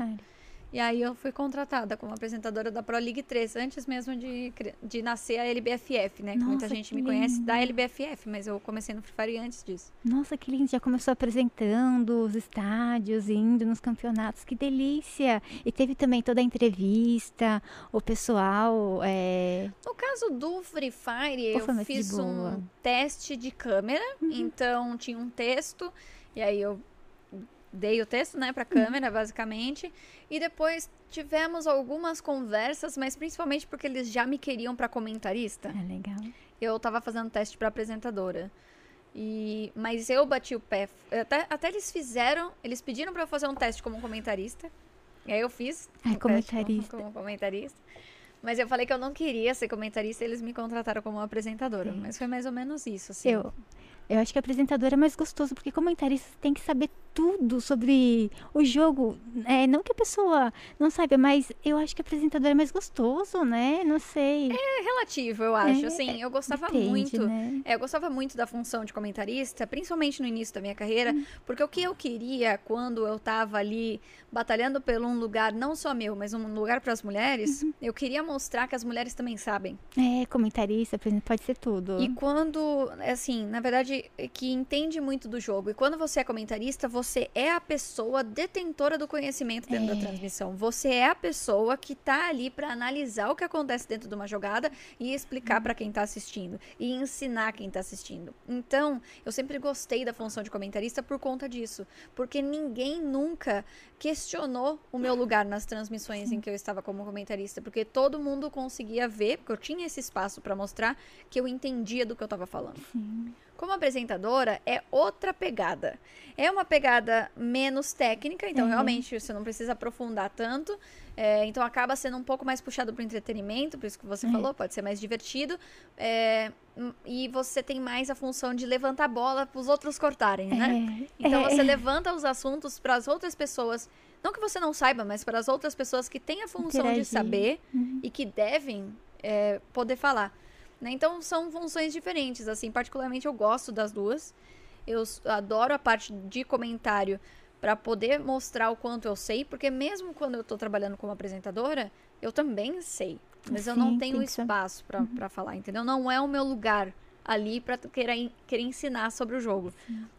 E aí eu fui contratada como apresentadora da Pro League 3, antes mesmo de, de nascer a LBFF, né? que muita Nossa, gente me conhece lindo. da LBFF, mas eu comecei no Free Fire antes disso. Nossa, que lindo. Já começou apresentando os estádios, indo nos campeonatos. Que delícia. E teve também toda a entrevista, o pessoal. É... No caso do Free Fire, foi eu fiz um teste de câmera, então tinha um texto, e aí eu dei o texto, né, pra câmera, basicamente, e depois tivemos algumas conversas, mas principalmente porque eles já me queriam pra comentarista. É legal. Eu tava fazendo teste pra apresentadora. E, mas eu bati o pé. Até, até eles fizeram, eles pediram pra eu fazer um teste como comentarista. E aí eu fiz. Ai, teste comentarista. Como, como comentarista. Mas eu falei que eu não queria ser comentarista e eles me contrataram como apresentadora. Sim. Mas foi mais ou menos isso, assim. Eu, eu acho que apresentador é mais gostoso, porque comentarista tem que saber tudo sobre o jogo. É, não que a pessoa não saiba, mas eu acho que apresentador é mais gostoso, né? Não sei. É relativo, eu acho. É, assim, eu gostava Depende, muito. né? É, eu gostava muito da função de comentarista, principalmente no início da minha carreira, Hum. porque o que eu queria quando eu tava ali batalhando por um lugar, não só meu, mas um lugar para as mulheres, Uhum. eu queria mostrar que as mulheres também sabem. É, comentarista, pode ser tudo. E quando, assim, na verdade, que entende muito do jogo. E quando você é comentarista, você é a pessoa detentora do conhecimento dentro da É. transmissão. Você é a pessoa que tá ali para analisar o que acontece dentro de uma jogada e explicar para quem tá assistindo e ensinar quem tá assistindo. Então, eu sempre gostei da função de comentarista por conta disso, porque ninguém nunca questionou o meu lugar nas transmissões em que eu estava como comentarista, porque todo mundo conseguia ver, porque eu tinha esse espaço para mostrar que eu entendia do que eu estava falando. Sim. Como apresentadora, é outra pegada. É uma pegada menos técnica, então É. realmente você não precisa aprofundar tanto. É, então acaba sendo um pouco mais puxado para o entretenimento, por isso que você É. falou, pode ser mais divertido. É, hum, e você tem mais a função de levantar a bola para os outros cortarem, né? É, Então é, você levanta os assuntos para as outras pessoas, não que você não saiba, mas para as outras pessoas que têm a função de Interagir. saber Uhum. e que devem é, poder falar. Né? Então são funções diferentes, assim, particularmente eu gosto das duas. Eu adoro a parte de comentário para poder mostrar o quanto eu sei, porque mesmo quando eu tô trabalhando como apresentadora, eu também sei, mas eu não Sim, tenho espaço pra pra falar, entendeu? Não é o meu lugar ali para querer, querer ensinar sobre o jogo.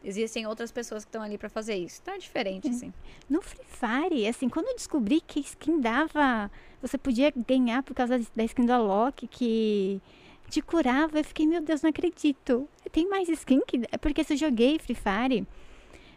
Existem outras pessoas que estão ali para fazer isso. Então é diferente, assim. No Free Fire, assim, quando eu descobri que skin dava. Você podia ganhar por causa da skin do Alok, que te curava, eu fiquei, meu Deus, não acredito. Tem mais skin que. É porque eu joguei Free Fire,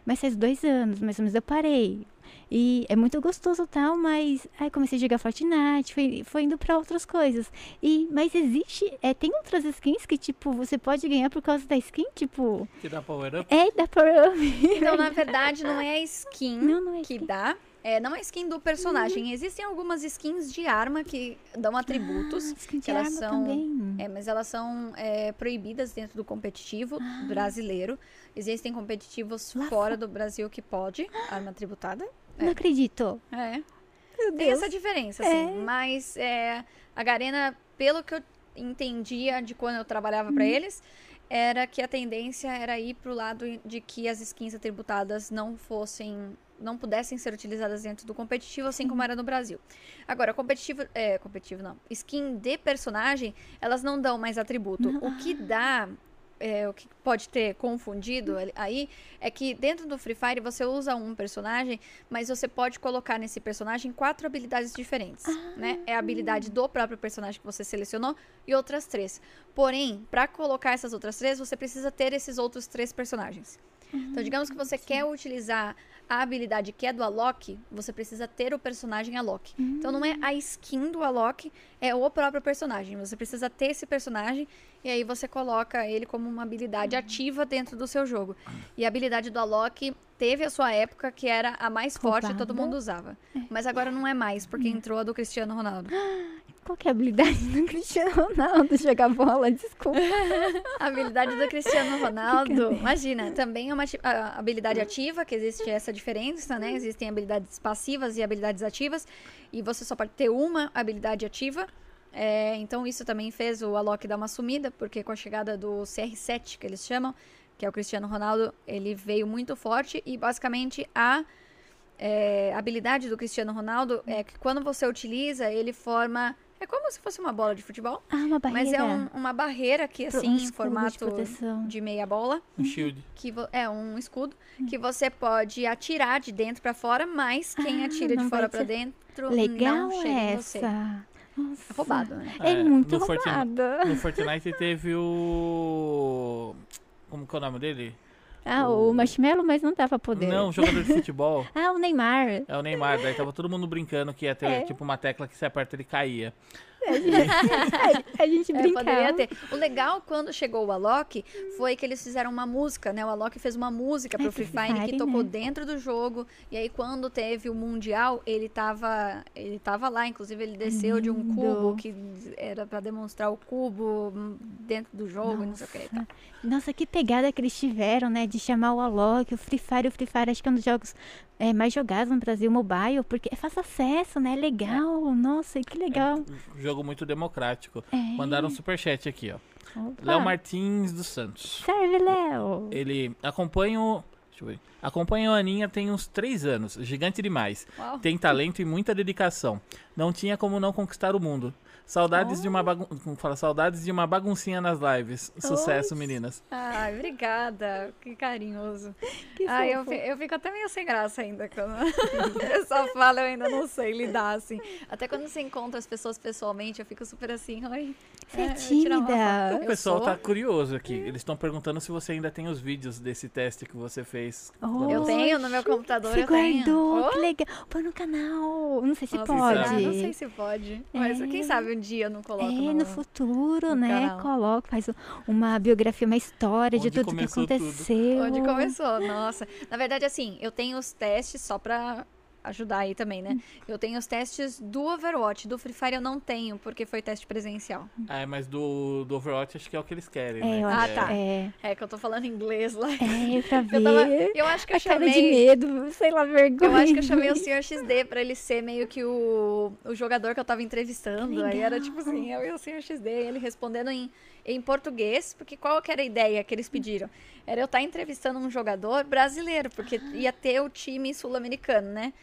mas faz dois anos, mais ou menos, eu parei. E é muito gostoso tal, mas aí comecei a jogar Fortnite, foi, foi indo pra outras coisas. E, mas existe, é, tem outras skins que, tipo, você pode ganhar por causa da skin, tipo. Que dá power up? É, dá power up. Então, na verdade, não é a skin Não, não é que skin. dá. É, não é skin do personagem. Existem algumas skins de arma que dão atributos. Ah, skin de elas arma são- também. É, mas elas são é, proibidas dentro do competitivo brasileiro. Existem competitivos Ah. Lá fora do Brasil que pode, arma tributada. Não acredito. É. Tem essa diferença, assim. Mas é, a Garena, pelo que eu entendia de quando eu trabalhava Uhum. pra eles, era que a tendência era ir pro lado de que as skins atributadas não fossem. não pudessem ser utilizadas dentro do competitivo, assim como era no Brasil. Agora, competitivo. É, competitivo não. Skin de personagem, elas não dão mais atributo. O que dá. É, o que pode ter confundido ali- aí é que dentro do Free Fire você usa um personagem, mas você pode colocar nesse personagem quatro habilidades diferentes, né? É a habilidade do próprio personagem que você selecionou e outras três. Porém, para colocar essas outras três, você precisa ter esses outros três personagens. Então, digamos que você quer utilizar a habilidade que é do Alok, você precisa ter o personagem Alok. Então, não é a skin do Alok, é o próprio personagem. Você precisa ter esse personagem e aí você coloca ele como uma habilidade ativa dentro do seu jogo. E a habilidade do Alok teve a sua época que era a mais forte e todo mundo usava. Mas agora não é mais, porque entrou a do Cristiano Ronaldo. Qual que é a habilidade do Cristiano Ronaldo jogar bola? Desculpa. A habilidade do Cristiano Ronaldo, imagina, também é uma habilidade ativa, que existe essa diferença, né? Existem habilidades passivas e habilidades ativas, e você só pode ter uma habilidade ativa. É, então isso também fez o Alok dar uma sumida, porque com a chegada do CR7, que eles chamam, que é o Cristiano Ronaldo, ele veio muito forte e basicamente a é, habilidade do Cristiano Ronaldo é que quando você utiliza, ele forma. É como se fosse uma bola de futebol. Ah, uma barreira. Mas é um- uma barreira que, Pro- assim, um em de formato proteção. de meia bola, Um shield. que é um escudo, que você pode atirar de dentro pra fora, mas quem Ah, atira de fora ser- dentro Legal não chega em você. essa. Nossa. É roubado, né? É, É, muito no Fortnite-. No Fortnite teve o. Como que é o nome dele? Ah, o Marshmallow, mas não dá pra poder. Não, jogador de futebol. Ah, o Neymar. É o Neymar. Daí tava todo mundo brincando que ia ter É. tipo uma tecla que se aperta ele caía. A gente É, brincava. ter. O legal quando chegou o Alok foi que eles fizeram uma música, né? O Alok fez uma música pro É, Free Fire que tocou né? dentro do jogo. E aí quando teve o mundial, ele tava, ele tava lá, inclusive ele desceu de um Lindo. cubo que era pra demonstrar o cubo dentro do jogo, e não sei o que. tal. Nossa, que pegada que eles tiveram, né? De chamar o Alok, o Free Fire. O Free Fire acho que é um dos jogos é, mais jogados no Brasil, mobile, porque é fácil acesso, né? É legal. Nossa, que legal. Um jogo muito democrático. É. Mandaram um superchat aqui, ó. Léo Martins dos Santos. Serve, Léo. Ele acompanha o. Deixa eu ver. Acompanha a Aninha tem uns 3 anos. Gigante demais. Uau. Tem talento e muita dedicação. Não tinha como não conquistar o mundo. Saudades de uma bagun... como fala, saudades de uma baguncinha nas lives. Sucesso, meninas. Ai, obrigada. Que carinhoso. Que Ai, eu, eu fico até meio sem graça ainda quando eu só falo, eu ainda não sei lidar, assim. Até quando você encontra as pessoas pessoalmente, eu fico super assim, oi. Você é uma tímida. O pessoal sou. tá curioso aqui. Eles estão perguntando se você ainda tem os vídeos desse teste que você fez. Oh, Eu tenho no meu computador, Você eu tenho. guardou, Oh. que legal. Põe no canal. Não sei se Nossa, pode. será? Não sei se pode. Mas É. quem sabe um dia eu não coloco É, no... no futuro, no né? canal. Coloca, faz uma biografia, uma história de Onde tudo que começou tudo. aconteceu. Onde começou, nossa. Na verdade, assim, eu tenho os testes só pra ajudar aí também, né? Eu tenho os testes do Overwatch. Do Free Fire eu não tenho, porque foi teste presencial. Ah, é, mas do, do Overwatch acho que é o que eles querem, É, né? eu Ah, acho. tá. É, É que eu tô falando inglês lá. é, pra ver. Eu, tava, eu acho que eu a cara chamei... de medo, sei lá, vergonha. Eu acho que eu chamei o Sr. XD pra ele ser meio que o, o jogador que eu tava entrevistando. Aí era tipo assim, eu e o Sr. XD, ele respondendo em, em português, porque qual que era a ideia que eles pediram? Era eu estar entrevistando um jogador brasileiro, porque ia ter o time sul-americano, né?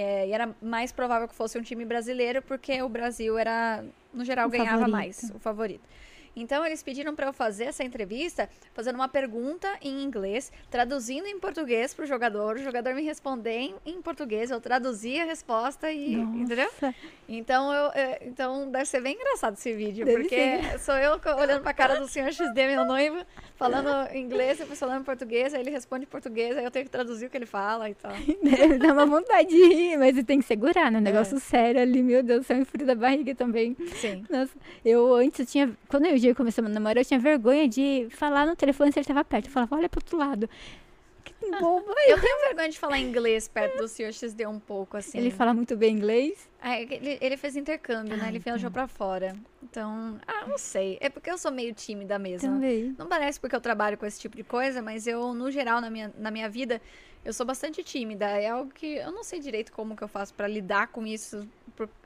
É, e era mais provável que fosse um time brasileiro, porque o Brasil era, no geral, O ganhava favorito. mais, o favorito. Então eles pediram para eu fazer essa entrevista fazendo uma pergunta em inglês, traduzindo em português pro jogador, o jogador me responder em, português, eu traduzia a resposta e, Nossa. entendeu? Então eu, é, então deve ser bem engraçado esse vídeo, Deve porque sou eu olhando pra cara do senhor XD, meu noivo, falando inglês, eu falando português, aí ele responde em português, aí eu tenho que traduzir o que ele fala e tal. Dá uma vontade de rir, mas você tem que segurar, né? Um É. negócio sério ali, meu Deus, céu, frio da barriga também. Sim. Nossa, eu antes tinha. Quando eu começamos a namorar, eu tinha vergonha de falar no telefone se ele tava perto. Eu falava, olha pro outro lado. Que boba. Eu tenho vergonha de falar inglês perto do senhor XD um pouco, assim. Ele fala muito bem inglês. É, ele, ele fez intercâmbio, né? Ele viajou pra fora. Então, ah, não sei. É porque eu sou meio tímida mesmo. Também. Não parece porque eu trabalho com esse tipo de coisa, mas eu, no geral, na minha, na minha vida, eu sou bastante tímida. É algo que eu não sei direito como que eu faço pra lidar com isso.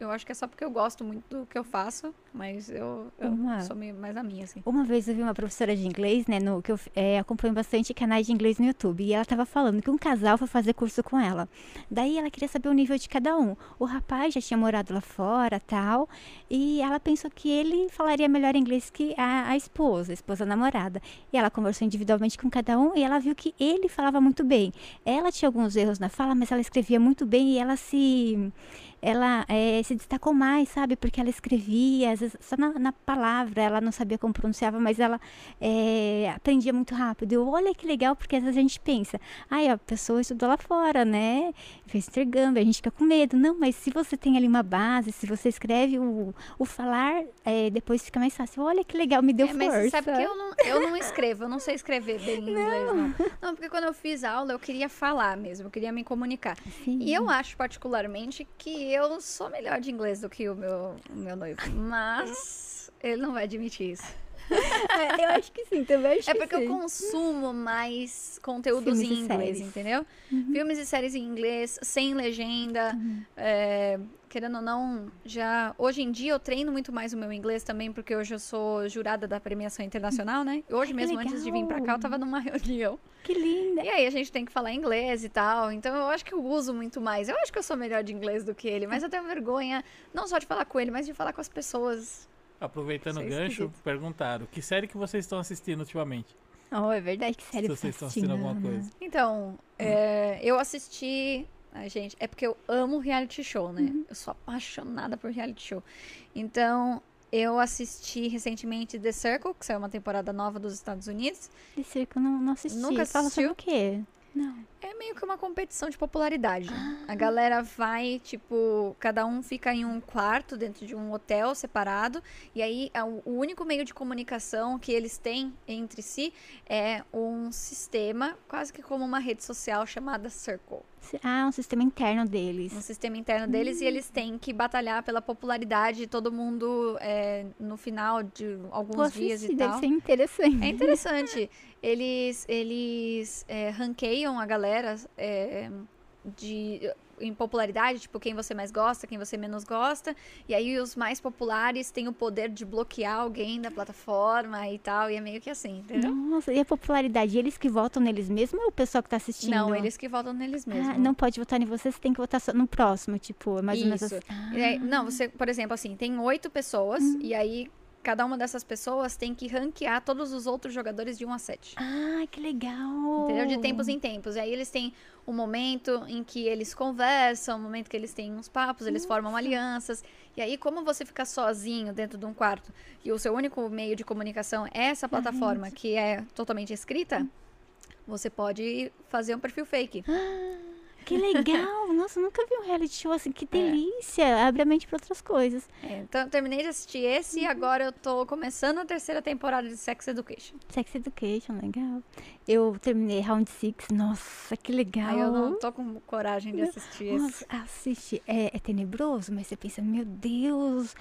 Eu acho que é só porque eu gosto muito do que eu faço, mas eu, eu Uma- sou meio mais a minha, assim. Uma vez eu vi uma professora de inglês, né, no, que eu é, acompanho bastante canais de inglês no YouTube, e ela tava falando que um casal foi fazer curso com ela. Daí ela queria saber o nível de cada um. O rapaz já tinha morado lá fora, tal, e ela pensou que ele falaria melhor inglês que a, a esposa, a esposa namorada. E ela conversou individualmente com cada um e ela viu que ele falava muito bem. Ela tinha alguns erros na fala, mas ela escrevia muito bem e ela se ela eh, se destacou mais, sabe? Porque ela escrevia, às vezes, só na, na palavra, ela não sabia como pronunciava, mas ela eh, aprendia muito rápido. Eu, olha que legal, porque às vezes a gente pensa, ai, a pessoa estudou lá fora, né? Fez intercâmbio, a gente fica com medo. Não, mas se você tem ali uma base, se você escreve o, o falar, eh, depois fica mais fácil. Olha que legal, me deu É, mas força. sabe que eu não, eu não escrevo, eu não sei escrever bem em inglês, não. Não, porque quando eu fiz aula, eu queria falar mesmo, eu queria me comunicar. Sim. E eu acho, particularmente, que eu sou melhor de inglês do que o meu, o meu noivo. Mas ele não vai admitir isso. É, eu acho que sim, também acho É que porque eu consumo mais conteúdos Filmes em inglês, entendeu? Uhum. Filmes e séries em inglês, sem legenda. é, querendo ou não, já. Hoje em dia eu treino muito mais o meu inglês também, porque hoje eu sou jurada da premiação internacional, né? Hoje mesmo, antes de vir pra cá, eu tava numa reunião. Que linda. E aí a gente tem que falar inglês e tal. Então eu acho que eu uso muito mais. Eu acho que eu sou melhor de inglês do que ele, mas eu tenho vergonha não só de falar com ele, mas de falar com as pessoas. Aproveitando o é gancho, esquisito. perguntaram: que série que vocês estão assistindo ultimamente? Oh, é verdade, que série Se você vocês tá estão assistindo alguma assistindo, coisa. Então, é, eu assisti. Ai, gente, é porque eu amo reality show, né? Uhum. Eu sou apaixonada por reality show. Então, eu assisti recentemente The Circle, que saiu uma temporada nova dos Estados Unidos. Esse circo eu não, não assisti. Nunca Fala sobre assistiu? o quê? Não. É meio que uma competição de popularidade. A galera vai, tipo, cada um fica em um quarto dentro de um hotel separado. E aí, o único meio de comunicação que eles têm entre si é um sistema, quase que como uma rede social chamada Circle. Ah, um sistema interno deles. um sistema interno deles e eles têm que batalhar pela popularidade de todo mundo é, no final de alguns Vou dias e deve tal. ser interessante. É interessante. Eles, eles é, ranqueiam a galera é, de, em popularidade, tipo, quem você mais gosta, quem você menos gosta. E aí os mais populares têm o poder de bloquear alguém da plataforma e tal. E é meio que assim, entendeu? Nossa, e a popularidade? Eles que votam neles mesmo ou o pessoal que tá assistindo? Não, eles que votam neles mesmos. Ah, não pode votar em você, você tem que votar só no próximo, tipo, é mais ou menos assim. Aí- não, você, por exemplo, assim, tem oito pessoas e aí cada uma dessas pessoas tem que ranquear todos os outros jogadores de 1 a 7. Ah, que legal. Entendeu? De tempos em tempos. E aí eles têm um momento em que eles conversam, um momento que eles têm uns papos, eles formam alianças. E aí, como você fica sozinho dentro de um quarto e o seu único meio de comunicação é essa plataforma que é totalmente escrita, você pode fazer um perfil fake. Que legal. Nossa, nunca vi um reality show assim. Que delícia. Abre a mente pra outras coisas. É, então, eu terminei de assistir esse e agora eu tô começando a terceira temporada de Sex Education. Sex Education, legal. Eu terminei Round Six. Nossa, que legal. Aí eu não tô com coragem de assistir esse. Nossa, assiste. É, é tenebroso, mas você pensa, meu Deus,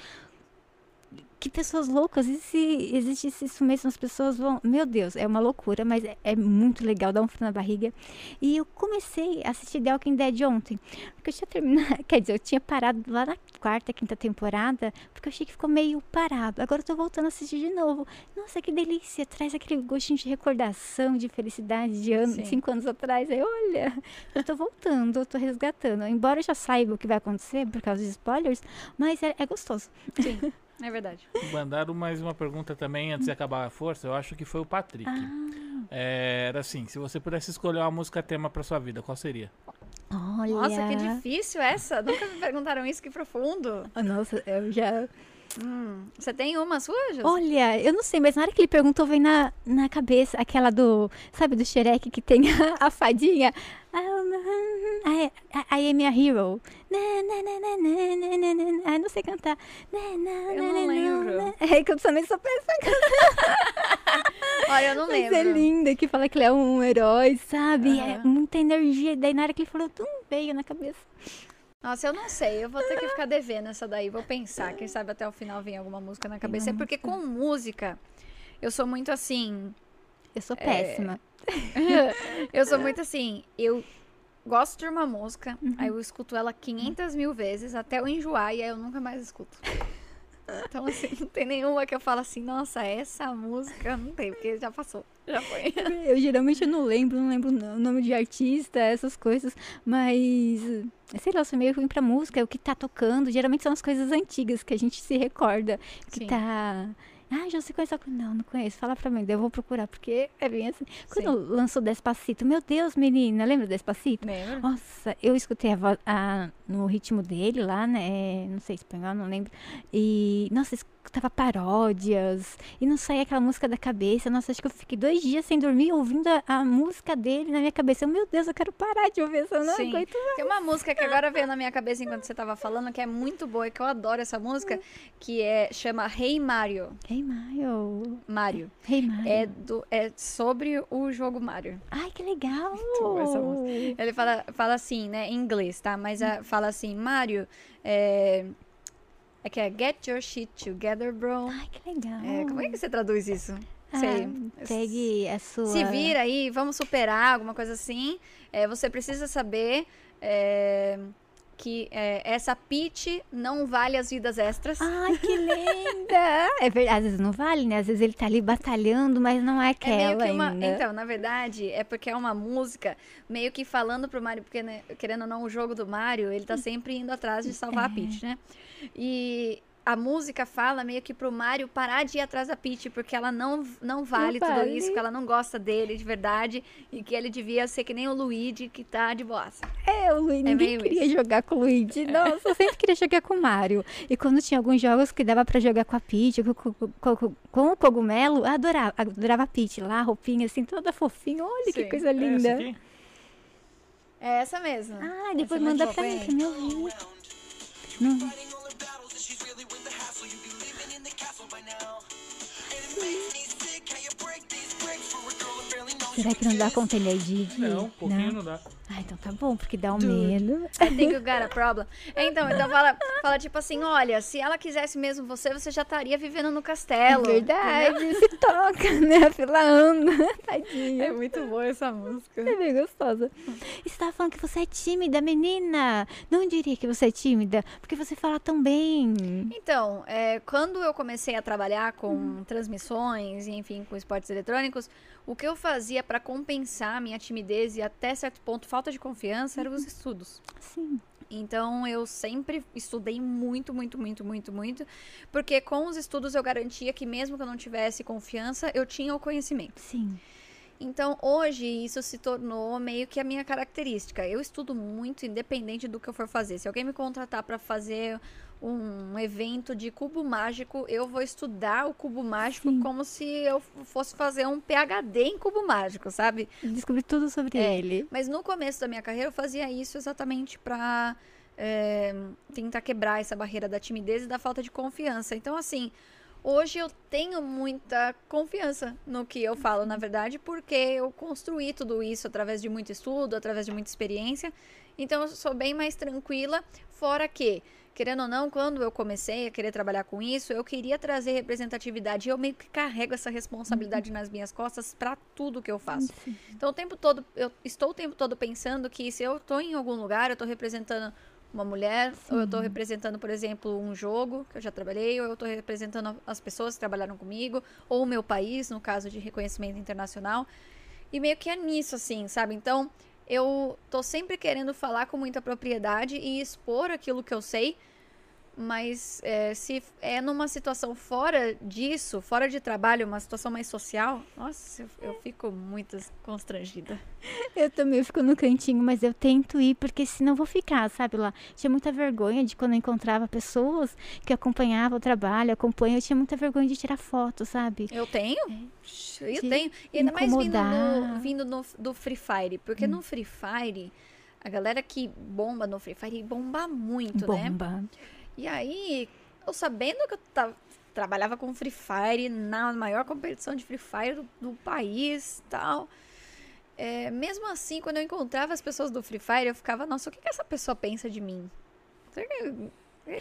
que pessoas loucas. E se existisse isso mesmo, as pessoas vão. Meu Deus, é uma loucura, mas é, é muito legal, dá um frio na barriga. E eu comecei a assistir The Walking Dead ontem. Porque eu tinha terminado. Quer dizer, eu tinha parado lá na quarta, quinta temporada, porque eu achei que ficou meio parado. Agora eu tô voltando a assistir de novo. Nossa, que delícia! Traz aquele gostinho de recordação, de felicidade de anos, Sim. cinco anos atrás. Aí, olha, eu tô voltando, eu tô resgatando. Embora eu já saiba o que vai acontecer por causa dos spoilers, mas é, é gostoso. Sim. É verdade. Mandaram mais uma pergunta também antes de acabar a força. Eu acho que foi o Patrick. Ah. É, era assim: se você pudesse escolher uma música tema pra sua vida, qual seria? Olha. Nossa, que difícil essa. Nunca me perguntaram isso, que profundo. Nossa, eu já. Hum, você tem uma sua, Jus? Olha, eu não sei, mas na hora que ele perguntou, veio na, na cabeça aquela do. Sabe, do Shrek que tem a, a fadinha? I, I, I am a hero. Na, na, na. Ah, não sei cantar. Eu não lembro. É que eu também sou péssima Olha, eu não Mas lembro. é linda, que fala que ele é um herói, sabe? É Aham. muita energia. Daí na hora que ele falou, tum, veio na cabeça. Nossa, eu não sei. Eu vou ter que ficar devendo essa daí. Vou pensar. Quem sabe até o final vem alguma música na cabeça. É porque com música, eu sou muito assim. Eu sou péssima. eu sou muito assim. Eu gosto de uma música, Uhum. aí eu escuto ela 500 mil vezes até eu enjoar e aí eu nunca mais escuto. Então, assim, não tem nenhuma que eu falo assim, nossa, essa música não tem, porque já passou, já foi. Eu geralmente não lembro, não lembro o nome de artista, essas coisas, mas sei lá, eu sou meio ruim pra música, o que tá tocando, geralmente são as coisas antigas que a gente se recorda, que Sim. tá ah, já sei conhecer. Não, não conheço. Fala pra mim, eu vou procurar, porque é bem assim. Quando lançou Despacito, meu Deus, menina, lembra Despacito? Lembra? Nossa, eu escutei a a- no ritmo dele lá, né? Não sei espanhol, não lembro. E, nossa, escutava paródias. E não saía aquela música da cabeça. Nossa, acho que eu fiquei dois dias sem dormir ouvindo a, a música dele na minha cabeça. Eu, meu Deus, eu quero parar de ouvir essa. Eu não Sim. aguento mais. Tem uma música que agora veio na minha cabeça enquanto você tava falando, que é muito boa e que eu adoro essa música, que é chama Hey Mario. Hey, Mario. Mario. Hey, Mario. É, do, é sobre o jogo Mario. Ai, que legal. música. Ele fala, fala assim, né, em inglês, tá? Mas ah, fala assim, Mario, é, é que é Get Your Shit Together, bro. Ai, que legal. É, como é que você traduz isso? Ah, pegue a sua... Se vira aí, vamos superar, alguma coisa assim. É, você precisa saber é, que é, essa pitch não vale as vidas extras. Ai, que linda! É verdade, às vezes não vale, né? Às vezes ele tá ali batalhando, mas não é É aquela que uma. ainda. Então, na verdade, é porque é uma música meio que falando pro Mario, porque, né, querendo ou não, o jogo do Mario, ele tá sempre indo atrás de salvar a É. Peach, né? E a música fala meio que pro Mario parar de ir atrás da Peach, porque ela não, não vale tudo vale. isso, que ela não gosta dele de verdade, e que ele devia ser que nem o Luigi, que tá de boassa. É, o Luigi, ninguém meio queria jogar com o Luigi. Nossa, eu sempre queria jogar com o Mario. E quando tinha alguns jogos que dava pra jogar com a Peach, com, com- com- com- o cogumelo, eu adorava, adorava a Peach lá, a roupinha assim, toda fofinha. Olha que Sim. coisa É essa linda. aqui? É essa mesmo. Ah, depois Essa é manda pra mim, pra me ouvir. Não. Será que não dá conta ele é de... de- Não, um pouquinho não dá. Ah, então tá bom, porque dá um medo. I think you got a problem. É, Então, então fala, fala tipo assim, olha, se ela quisesse mesmo você, você já estaria vivendo no É castelo. verdade, se toca, né? A fila anda. Tadinha. É muito boa essa música. É bem gostosa. E você tava falando que você é tímida, menina. Não diria que você é tímida, porque você fala tão bem. Então, é, quando eu comecei a trabalhar com transmissões e, enfim, com esportes eletrônicos, o que eu fazia para compensar a minha timidez e até certo ponto falta de confiança eram os estudos. Sim. Então eu sempre estudei muito, muito, muito, muito, muito, porque com os estudos eu garantia que mesmo que eu não tivesse confiança, eu tinha o conhecimento. Sim. Então, hoje, isso se tornou meio que a minha característica. Eu estudo muito, independente do que eu for fazer. Se alguém me contratar para fazer um evento de cubo mágico, eu vou estudar o cubo mágico Sim. como se eu fosse fazer um PhD em cubo mágico, sabe? Descobri tudo sobre É. ele. Mas no começo da minha carreira, eu fazia isso exatamente para tentar quebrar essa barreira da timidez e da falta de confiança. Então, assim, hoje eu tenho muita confiança no que eu falo, na verdade, porque eu construí tudo isso através de muito estudo, através de muita experiência. Então, eu sou bem mais tranquila, fora que. Querendo ou não, quando eu comecei a querer trabalhar com isso, eu queria trazer representatividade. E eu meio que carrego essa responsabilidade nas minhas costas para tudo que eu faço. Sim. Então, o tempo todo, eu estou o tempo todo pensando que se eu estou em algum lugar, eu estou representando uma mulher, ou eu estou representando, por exemplo, um jogo que eu já trabalhei, ou eu estou representando as pessoas que trabalharam comigo, ou o meu país, no caso de reconhecimento internacional. E meio que é nisso, assim, sabe? Então, eu tô sempre querendo falar com muita propriedade e expor aquilo que eu sei, Mas é, se é numa situação fora disso, fora de trabalho, uma situação mais social, nossa, eu, eu fico muito constrangida. Eu também fico no cantinho, mas eu tento ir, porque senão eu vou ficar, sabe, lá. Tinha muita vergonha de quando eu encontrava pessoas que acompanhavam o trabalho, acompanham, eu tinha muita vergonha de tirar foto, sabe? Eu tenho? Eu De tenho. E ainda mais vindo, incomodar. no, vindo no- do Free Fire. Porque no Free Fire, a galera que bomba no Free Fire bomba muito, né? Bomba. E aí, eu sabendo que eu tava, trabalhava com Free Fire na maior competição de Free Fire do, do país tal. é, mesmo assim, quando eu encontrava as pessoas do Free Fire, eu ficava, nossa, o que, que essa pessoa pensa de mim? Que-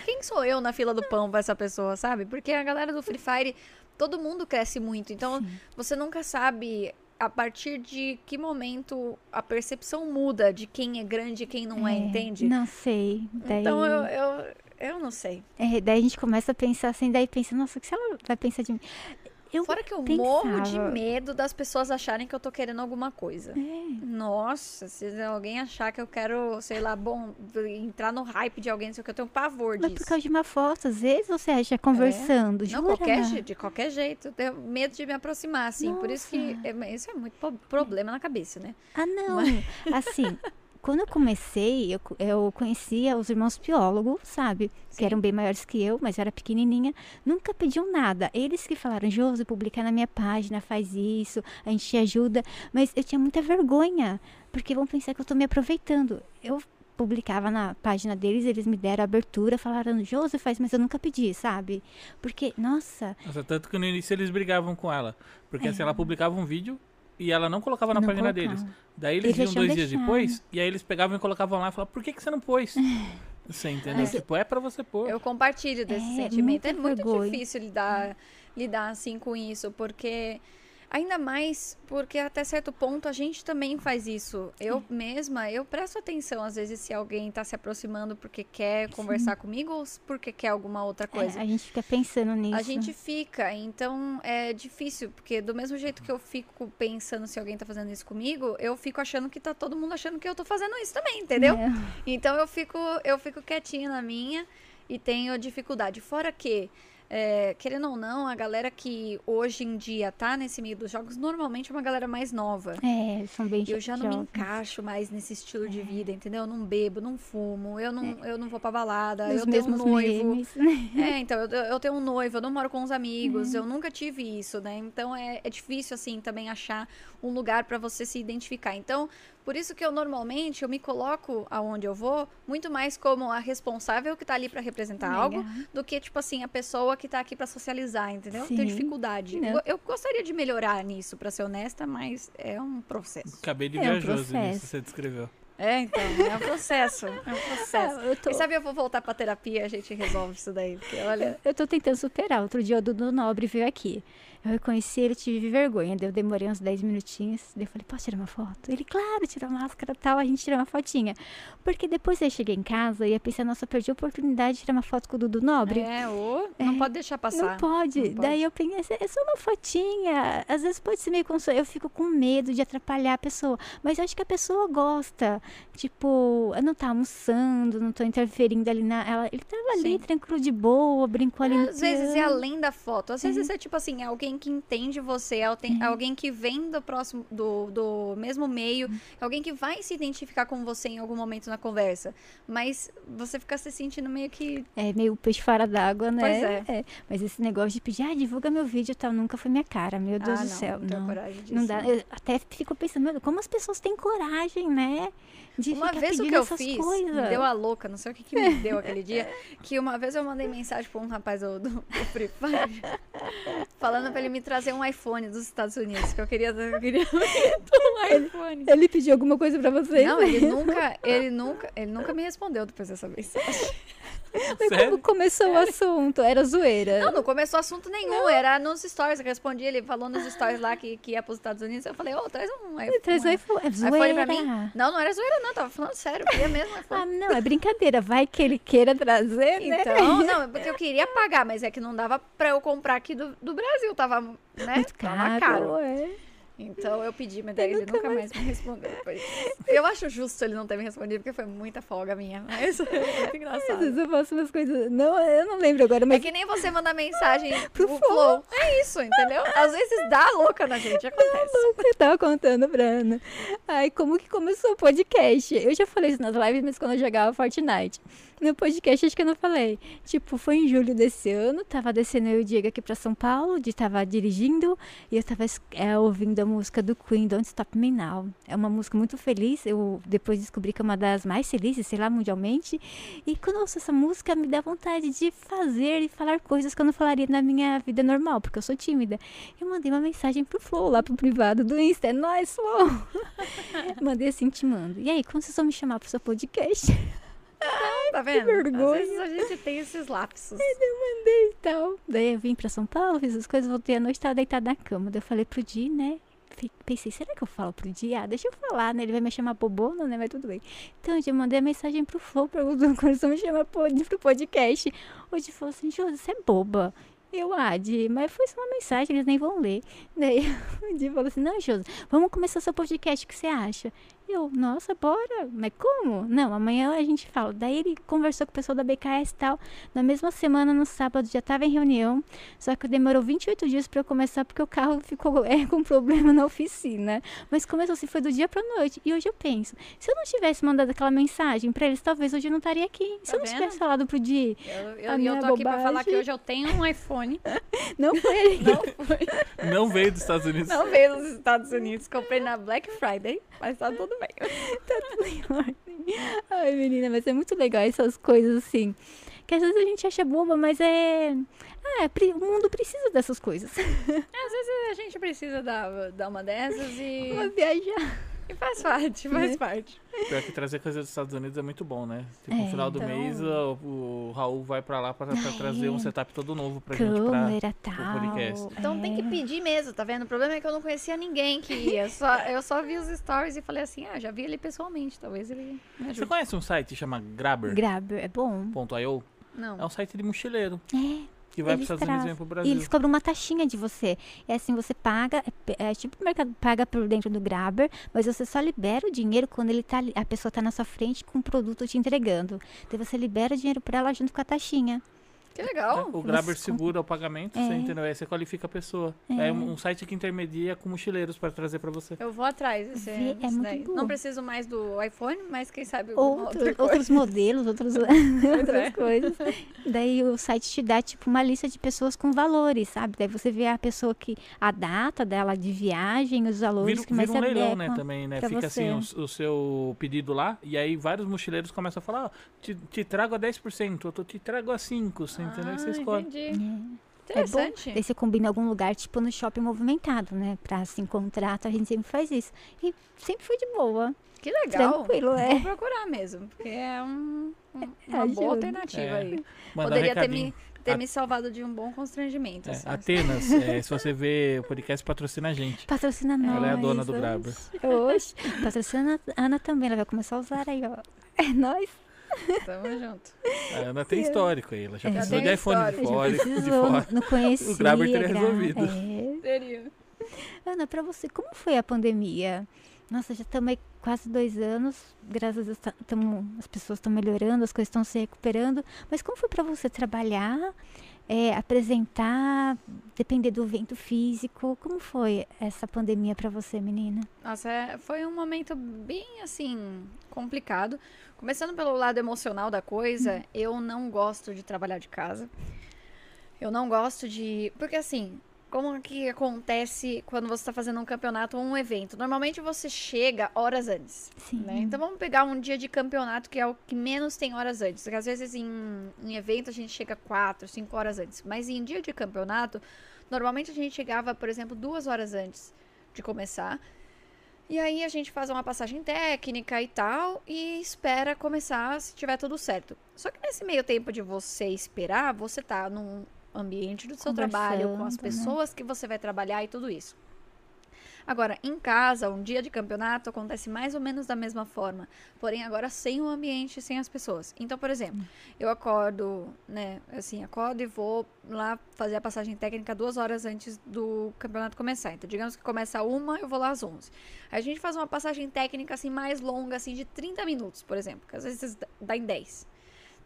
Quem sou eu na fila do pão pra essa pessoa, sabe? Porque a galera do Free Fire, todo mundo cresce muito. Então, você nunca sabe a partir de que momento a percepção muda de quem é grande e quem não é, entende? Não sei. Daí, Então, eu, eu, eu não sei. é, daí a gente começa a pensar assim, daí pensa, nossa, o que ela vai pensar de mim? Eu Fora que eu morro de pensava- medo das pessoas acharem que eu tô querendo alguma coisa. É. Nossa, se alguém achar que eu quero, sei lá, bom, entrar no hype de alguém, não sei o que, eu tenho pavor Mas disso. por causa de uma foto, às vezes você acha conversando, Não, jura? qualquer, de qualquer jeito. Eu tenho medo de me aproximar, assim. Por isso que é- isso é muito problema na cabeça, né? Ah, não. Assim, quando eu comecei, eu, eu conhecia os irmãos biólogos, sabe? Sim. Que eram bem maiores que eu, mas eu era pequenininha. Nunca pediam nada. Eles que falaram, Josi, publica na minha página, faz isso, a gente te ajuda. Mas eu tinha muita vergonha, porque vão pensar que eu tô me aproveitando. Eu publicava na página deles, eles me deram a abertura, falaram, Josi, faz, mas eu nunca pedi, sabe? Porque, nossa, Nossa, tanto que no início eles brigavam com ela. Porque assim, ela publicava um vídeo e ela não colocava na É. Não página colocava. deles. Daí eles Eles dois dias depois e aí eles pegavam e colocavam lá e falavam, por que, que você não pôs? Você entendeu? Mas- tipo, é pra você pôr. Eu compartilho desse É, sentimento. É muita muito vergonha. difícil lidar, lidar assim com isso, porque. Ainda mais porque até certo ponto a gente também faz isso. Eu mesma, eu presto atenção às vezes se alguém tá se aproximando porque quer conversar comigo ou porque quer alguma outra é, coisa. a gente fica pensando nisso. A gente fica, então é difícil, porque do mesmo jeito que eu fico pensando se alguém tá fazendo isso comigo, eu fico achando que tá todo mundo achando que eu tô fazendo isso também, entendeu? É. Então eu fico, eu fico quietinha na minha e tenho dificuldade. Fora que, é, querendo ou não, a galera que hoje em dia tá nesse meio dos jogos, normalmente é uma galera mais nova. É, são bem Eu já não me encaixo mais nesse estilo de vida, entendeu? Eu não bebo, não fumo, eu não, eu não vou pra balada, Os eu tenho um noivo. memes, né? É, então, eu, eu tenho um noivo, eu não moro com os amigos, eu nunca tive isso, né? Então é, é difícil, assim, também achar um lugar pra você se identificar. Então, por isso que eu normalmente eu me coloco aonde eu vou muito mais como a responsável que tá ali pra representar Legal. algo do que, tipo assim, a pessoa que tá aqui pra socializar, entendeu? Tenho Sim. dificuldade. Não. Eu, eu gostaria de melhorar nisso, pra ser honesta, mas é um processo. Acabei de É um nisso, você descreveu. É, então, é um processo. É um processo. Ah, eu tô- Quem sabe eu vou voltar pra terapia e a gente resolve isso daí. Porque, olha, Eu tô tentando superar. Outro dia o Dudu Nobre veio aqui. Eu reconheci ele, tive vergonha. Daí eu demorei uns 10 minutinhos. Daí eu falei, posso tirar uma foto? Ele, claro, tira a máscara e tal. A gente tirou uma fotinha. Porque depois eu cheguei em casa e ia pensar, nossa, eu perdi a oportunidade de tirar uma foto com o Dudu Nobre. É, ou não pode deixar passar. Não pode. Não pode. Daí eu pensei, é só uma fotinha. Às vezes pode ser meio console. Eu fico com medo de atrapalhar a pessoa. Mas eu acho que a pessoa gosta. Tipo, eu não tá almoçando, não tô interferindo ali na. Ela, ele tava ali, Sim. tranquilo de boa, brincou ali. no Às vezes é além da foto. Às vezes é tipo assim, é alguém que entende você, é alten- alguém que vem do próximo, do, do mesmo meio, alguém que vai se identificar com você em algum momento na conversa. Mas você fica se sentindo meio que. É meio peixe fora d'água, né? Pois é. Mas esse negócio de pedir, ah, divulga meu vídeo e tal, nunca foi minha cara, meu Deus ah, do não, céu. não Não, coragem disso. não dá. Eu até fico pensando, como as pessoas têm coragem, né? De Uma vez o que eu fiz, coisas. me deu a louca, não sei o que, que me deu aquele dia, que uma vez eu mandei mensagem pra um rapaz do, do, do Free Fire, falando pra ele me trazer um iPhone dos Estados Unidos, que eu queria, eu queria um iPhone. Ele pediu alguma coisa pra vocês? Não, ele nunca, ele nunca, ele nunca me respondeu depois dessa mensagem. Mas Sério? como começou o assunto? Era zoeira. Não, não começou assunto nenhum, era nos stories, eu respondi, ele falou nos stories lá que, que ia pros Estados Unidos, eu falei, ô, traz um iPhone. Traz o iPhone. É iPhone zoeira. pra mim? Não, não era zoeira não, tava falando sério, eu mesmo um. Ah, não, é brincadeira. Vai que ele queira trazer, né? Então, não, porque eu queria pagar, mas é que não dava pra eu comprar aqui do, do Brasil, tava, né? Muito Tava caro. É. Então eu pedi, mas daí ele nunca mais me respondeu. depois. Eu acho justo ele não ter me respondido, porque foi muita folga minha. Mas é muito Às engraçado. vezes eu faço umas coisas. Não, eu não lembro agora, É mas. que nem você mandar mensagem pro Pro Flow. É isso, entendeu? Às vezes dá louca na gente, acontece. Eu tava contando pra Ana. Ai, como que começou o podcast? Eu já falei isso nas lives, mas quando eu jogava Fortnite. No podcast acho que eu não falei. Tipo, foi em julho desse ano, tava descendo eu e o Diego aqui pra São Paulo, de tava dirigindo, e eu tava é, ouvindo a música do Queen, Don't Stop Me Now. É uma música muito feliz, eu depois descobri que é uma das mais felizes, sei lá, mundialmente. E quando eu ouço essa música, me dá vontade de fazer e falar coisas que eu não falaria na minha vida normal, porque eu sou tímida. Eu mandei uma mensagem pro Flow, lá pro privado do Insta. É nóis, Flow! mandei assim, te mando. E aí, quando vocês vão me chamar pro seu podcast? Tá vendo? vergonha. Às vezes a gente tem esses lapsos. mandei e tal. Daí eu vim pra São Paulo, fiz as coisas, voltei à noite, tava deitada na cama. Daí eu falei pro Di, né? Pensei, será que eu falo pro Di? Ah, deixa eu falar, né? Ele vai me chamar bobona, né? Mas tudo bem. Então, eu mandei a mensagem pro Flow, perguntando quando vão me chamar pro, podcast. Di falou assim, Josi, você é boba. Eu, ah, Di, mas foi só uma mensagem, eles nem vão ler. Daí o Di falou assim, não, Josi, vamos começar seu podcast, o que você acha? Eu, nossa, bora. Mas como? Não, amanhã a gente fala. Daí ele conversou com o pessoal da BKS e tal. Na mesma semana, no sábado, já tava em reunião. Só que demorou 28 dias pra eu começar, porque o carro ficou é, com problema na oficina. Mas começou assim, foi do dia pra noite. E hoje eu penso, se eu não tivesse mandado aquela mensagem pra eles, talvez hoje eu não estaria aqui. Se Tá eu não vendo? tivesse falado pro Di, Eu, eu, A eu tô aqui pra falar que bobagem. hoje eu tenho um iPhone. não foi ele. Não foi. Não veio dos Estados Unidos. Não veio dos Estados Unidos. Comprei na Black Friday, mas tá tudo bem. Ai, menina, mas é muito legal essas coisas assim. Que às vezes a gente acha boba, mas é. Ah, o mundo precisa dessas coisas. Às vezes a gente precisa dar, dar uma dessas e, Vamos viajar. E faz parte, faz Né? parte. Pior que trazer coisa dos Estados Unidos é muito bom, né? Tipo, É, no final do então. mês, o, o Raul vai pra lá pra, pra Ah, trazer é. um setup todo novo pra gente. Pra... Câmera tal. podcast. Então tem que é. pedir mesmo, tá vendo? O problema é que eu não conhecia ninguém que ia. Só, eu só vi os stories e falei assim, ah, já vi ele pessoalmente, talvez ele me Você ajude. conhece um site que chama Grabber.io? Grab, é bom. É Não. É um site de mochileiro É. que vai Eles pros Estados Unidos e vem pro E Brasil. eles cobram uma taxinha de você. É assim, você paga, é é, tipo o mercado paga por dentro do Grabber, mas você só libera o dinheiro quando ele tá, a pessoa tá na sua frente com o produto te entregando. Então você libera o dinheiro pra ela junto com a taxinha. Que legal. O Grabber Você- segura o pagamento, É. você entendeu? Aí você qualifica a pessoa. É. É, um, um site que intermedia com mochileiros pra trazer pra você. Eu vou atrás desse, Vê, é muito bom. Não preciso mais do iPhone, mas quem sabe Outro- outra coisa. outros modelos, outros, outras é. coisas. Daí o site te dá, tipo, uma lista de pessoas com valores, sabe? Daí você vê a pessoa que. a data dela de viagem, os valores Vira, que mais vira um se leilão, né, também, né? Fica assim você. o, o seu pedido lá, e aí vários mochileiros começam a falar, ó, te, te trago a 10%, eu tô- te trago a 5%, você entendeu? E você Ah, escolhe. entendi. É bom. Interessante. Daí você combina em algum lugar, tipo no shopping movimentado, né? Pra se encontrar, a gente sempre faz isso. E sempre foi de boa. Que legal. Tranquilo, é. Vou procurar mesmo, porque é um, um- uma ajuda. boa alternativa É. aí. Mandar um Poderia ter me, ter A- me salvado de um bom constrangimento. É, assim. Atenas, é, se você vê o podcast, patrocina a gente. Patrocina nós. Ela é a dona do. Grabber. Oxe. Patrocina a Ana também, ela vai começar a usar aí, ó. É nóis. Tamo junto. A Ana tem histórico aí, ela já É. precisou de iPhone de fora, Já de fora. não conhecia. O Grabber teria gra- resolvido. É. Seria. Ana, pra você, como foi a pandemia? Nossa, já estamos aí quase dois anos. Graças a Deus, tá- tamo- as pessoas estão melhorando, as coisas estão se recuperando. Mas como foi pra você trabalhar, é, apresentar, depender do evento físico? Como foi essa pandemia pra você, menina? Nossa, é- foi um momento bem assim complicado. Começando pelo lado emocional da coisa, eu não gosto de trabalhar de casa. Eu não gosto de. Porque assim, como que acontece quando você está fazendo um campeonato ou um evento? Normalmente você chega horas antes. Sim. né? Então vamos pegar um dia de campeonato que é o que menos tem horas antes. Porque às vezes em, em evento a gente chega quatro, cinco horas antes. Mas em dia de campeonato, normalmente a gente chegava, por exemplo, duas horas antes de começar. E aí a gente faz uma passagem técnica e tal e espera começar se tiver tudo certo. Só que nesse meio tempo de você esperar, você tá num ambiente do seu trabalho, com as né? pessoas que você vai trabalhar e tudo isso. Agora, em casa, um dia de campeonato acontece mais ou menos da mesma forma. Porém, agora sem o ambiente, sem as pessoas. Então, por exemplo, eu acordo, né? Assim, acordo e vou lá fazer a passagem técnica duas horas antes do campeonato começar. Então, digamos que começa uma, eu vou lá às 11. Aí a gente faz uma passagem técnica, assim, mais longa, assim, de 30 minutos, por exemplo. Que às vezes dá em 10.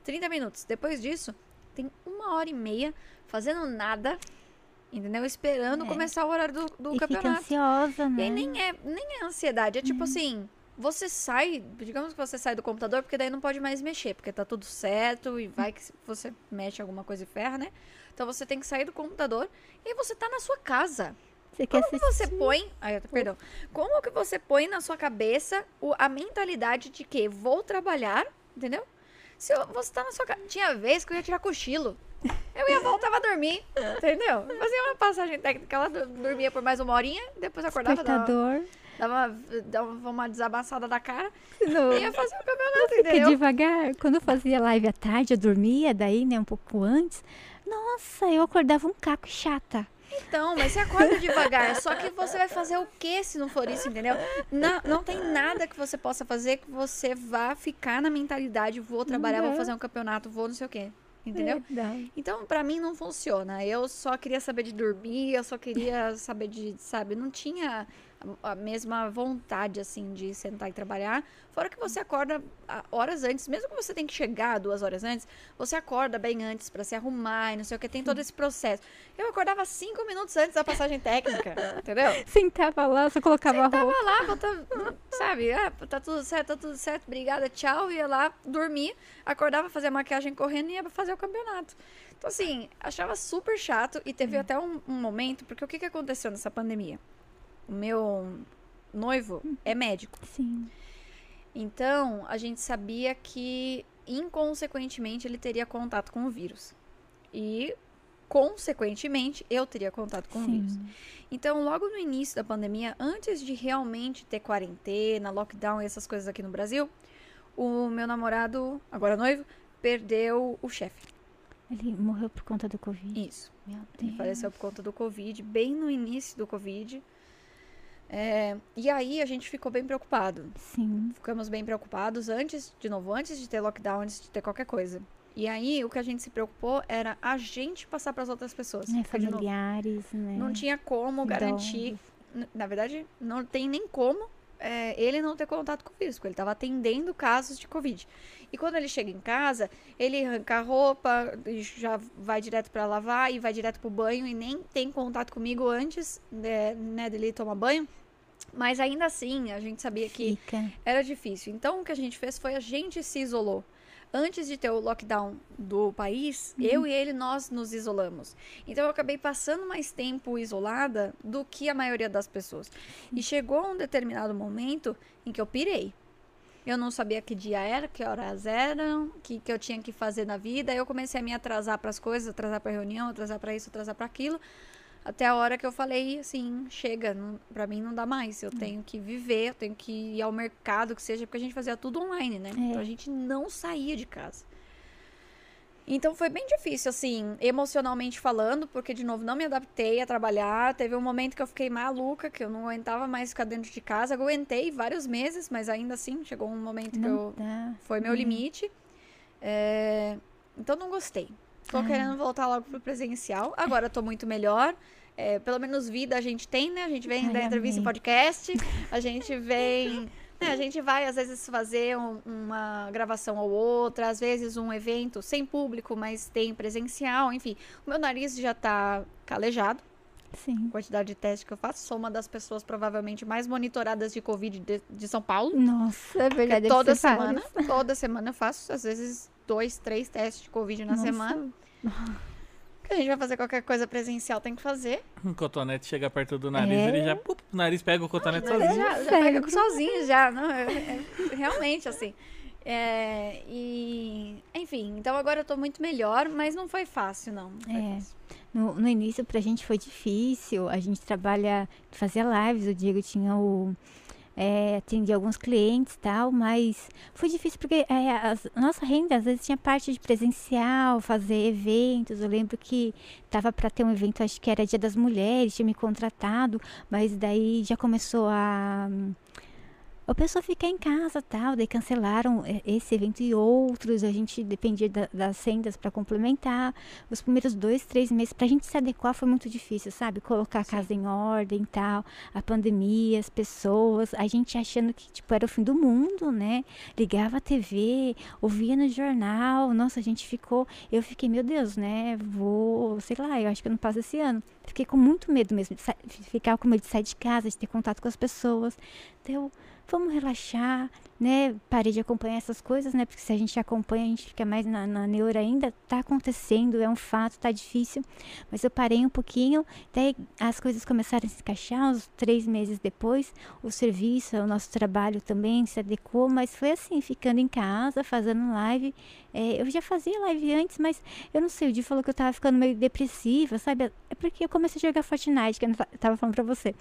30 minutos. Depois disso, tem uma hora e meia fazendo nada, entendeu? Esperando É. começar o horário do, do e fica campeonato. ansiosa, E né? aí nem é, nem é ansiedade, é tipo Uhum. assim, você sai, digamos que você sai do computador, porque daí não pode mais mexer, porque tá tudo certo e vai que você mexe alguma coisa e ferra, né? Então você tem que sair do computador e você tá na sua casa. Você quer Como que você põe, ai, perdão, como que você põe na sua cabeça o- a mentalidade de que vou trabalhar, entendeu? Se eu- você tá na sua casa, tinha vez que eu ia tirar cochilo. Eu ia voltar a dormir, entendeu? Fazia uma passagem técnica, ela do- dormia por mais uma horinha, depois acordava, dava, Despertador. dava, dava uma desabaçada da cara No... e ia fazer o campeonato, entendeu? devagar. Quando eu fazia live à tarde, eu dormia daí, né, um pouco antes. Nossa, eu acordava um caco chata. Então, mas você acorda devagar. Só que você vai fazer o que se não for isso, entendeu? Não, não tem nada que você possa fazer que você vá ficar na mentalidade, vou trabalhar, vou Uhum. fazer um campeonato, vou não sei o quê. Entendeu? Verdade. Então, pra mim não funciona. Eu só queria saber de dormir, eu só queria saber de, sabe, não tinha a, mesma vontade assim de sentar e trabalhar. Fora que você acorda ah, horas antes, mesmo que você tenha que chegar duas horas antes, você acorda bem antes pra se arrumar e não sei o que, tem todo esse processo. Eu acordava cinco minutos antes da passagem técnica, entendeu? Sentava lá, só colocava a roupa. Tava lá, botava, sabe, ah, tá tudo certo, tá tudo certo, obrigada, tchau, ia lá dormir, acordava, fazia maquiagem correndo e ia fazer o campeonato. Então, assim, achava super chato e teve até um, um momento, porque o que, que aconteceu nessa pandemia? O meu noivo é médico, Sim. então a gente sabia que, inconsequentemente, ele teria contato com o vírus. E, consequentemente, eu teria contato com o vírus. Sim. Então, logo no início da pandemia, antes de realmente ter quarentena, lockdown e essas coisas aqui no Brasil, o meu namorado, agora noivo, perdeu o chefe. Ele morreu por conta do Covid. Isso. Meu Ele Deus. faleceu por conta do Covid, bem no início do Covid. É, e aí a gente ficou bem preocupado. Sim. Ficamos bem preocupados antes, de novo, antes de ter lockdown, antes de ter qualquer coisa. E aí o que a gente se preocupou era a gente passar para as outras pessoas. Novo, familiares, né? Não tinha como garantir. Na verdade, não tem nem como é, ele não ter contato com o vírus, porque ele estava atendendo casos de Covid. E quando ele chega em casa, ele arranca a roupa, já vai direto para lavar e vai direto pro banho e nem tem contato comigo antes né, né, dele tomar banho. Mas ainda assim, a gente sabia que Fica. era difícil. Então, o que a gente fez foi a gente se isolou. Antes de ter o lockdown do país, eu e ele, nós nos isolamos. Então, eu acabei passando mais tempo isolada do que a maioria das pessoas. E chegou um determinado momento em que eu pirei. Eu não sabia que dia era, que horas eram, o que, que eu tinha que fazer na vida. Eu comecei a me atrasar para as coisas, atrasar para reunião, atrasar para isso, atrasar para aquilo. Até a hora que eu falei assim, chega, não, pra mim não dá mais. Eu tenho que viver, eu tenho que ir ao mercado, que seja, porque a gente fazia tudo online, né? Então a gente não saía de casa. Então foi bem difícil, assim, emocionalmente falando, porque, de novo, não me adaptei a trabalhar. Teve um momento que eu fiquei maluca, que eu não aguentava mais ficar dentro de casa. Aguentei vários meses, mas ainda assim, chegou um momento que Não eu dá. foi meu limite. É, Então não gostei. Tô Ah. querendo voltar logo pro presencial. Agora tô muito melhor. É, pelo menos vida a gente tem, né? A gente vem Ai, da entrevista em amei. podcast. A gente vem. né, a gente vai, às vezes, fazer um- uma gravação ou outra, às vezes um evento sem público, mas tem presencial, enfim. O meu nariz já tá calejado, Sim. a quantidade de testes que eu faço. Sou uma das pessoas provavelmente mais monitoradas de Covid de, de São Paulo. Nossa, é verdade. deve toda semana, toda semana eu faço, às vezes, dois, três testes de Covid na Nossa. semana. Que a gente vai fazer qualquer coisa presencial, tem que fazer. Um cotonete chega perto do nariz, É. ele já. pup, o nariz pega o cotonete Já, sozinho. já Sério? pega sozinho, já. Não, é- é realmente, assim. É, e, enfim, então agora eu tô muito melhor, mas não foi fácil, não. não foi É. fácil. No, no início pra gente foi difícil. A gente trabalha, fazia lives. O Diego tinha o é, atendi alguns clientes tal, mas foi difícil porque é, a nossa renda às vezes tinha parte de presencial, fazer eventos. Eu lembro que estava para ter um evento, acho que era Dia das Mulheres, tinha me contratado, mas daí já começou a a pessoa ficar em casa tal, daí cancelaram é, esse evento e outros, a gente dependia da, das sendas para complementar. Os primeiros dois, três meses, para a gente se adequar foi muito difícil, sabe? Colocar a casa em ordem tal, a pandemia, as pessoas, a gente achando que tipo, era o fim do mundo, né? Ligava a TV, ouvia no jornal, nossa, a gente ficou, eu fiquei, meu Deus, né? Vou, sei lá, eu acho que eu não passo esse ano. Fiquei com muito medo mesmo, de ficar com medo de sair de casa, de ter contato com as pessoas. Então, vamos relaxar, né? Parei de acompanhar essas coisas, né? Porque se a gente acompanha, a gente fica mais na, na neura ainda. Tá acontecendo, é um fato, tá difícil. Mas eu parei um pouquinho, daí as coisas começaram a se encaixar. Uns três meses depois, o serviço, o nosso trabalho também se adequou. Mas foi assim, ficando em casa, fazendo live. É, eu já fazia live antes, mas eu não sei. O Di falou que eu tava ficando meio depressiva, sabe? É porque eu comecei a jogar Fortnite, que eu tava falando pra você.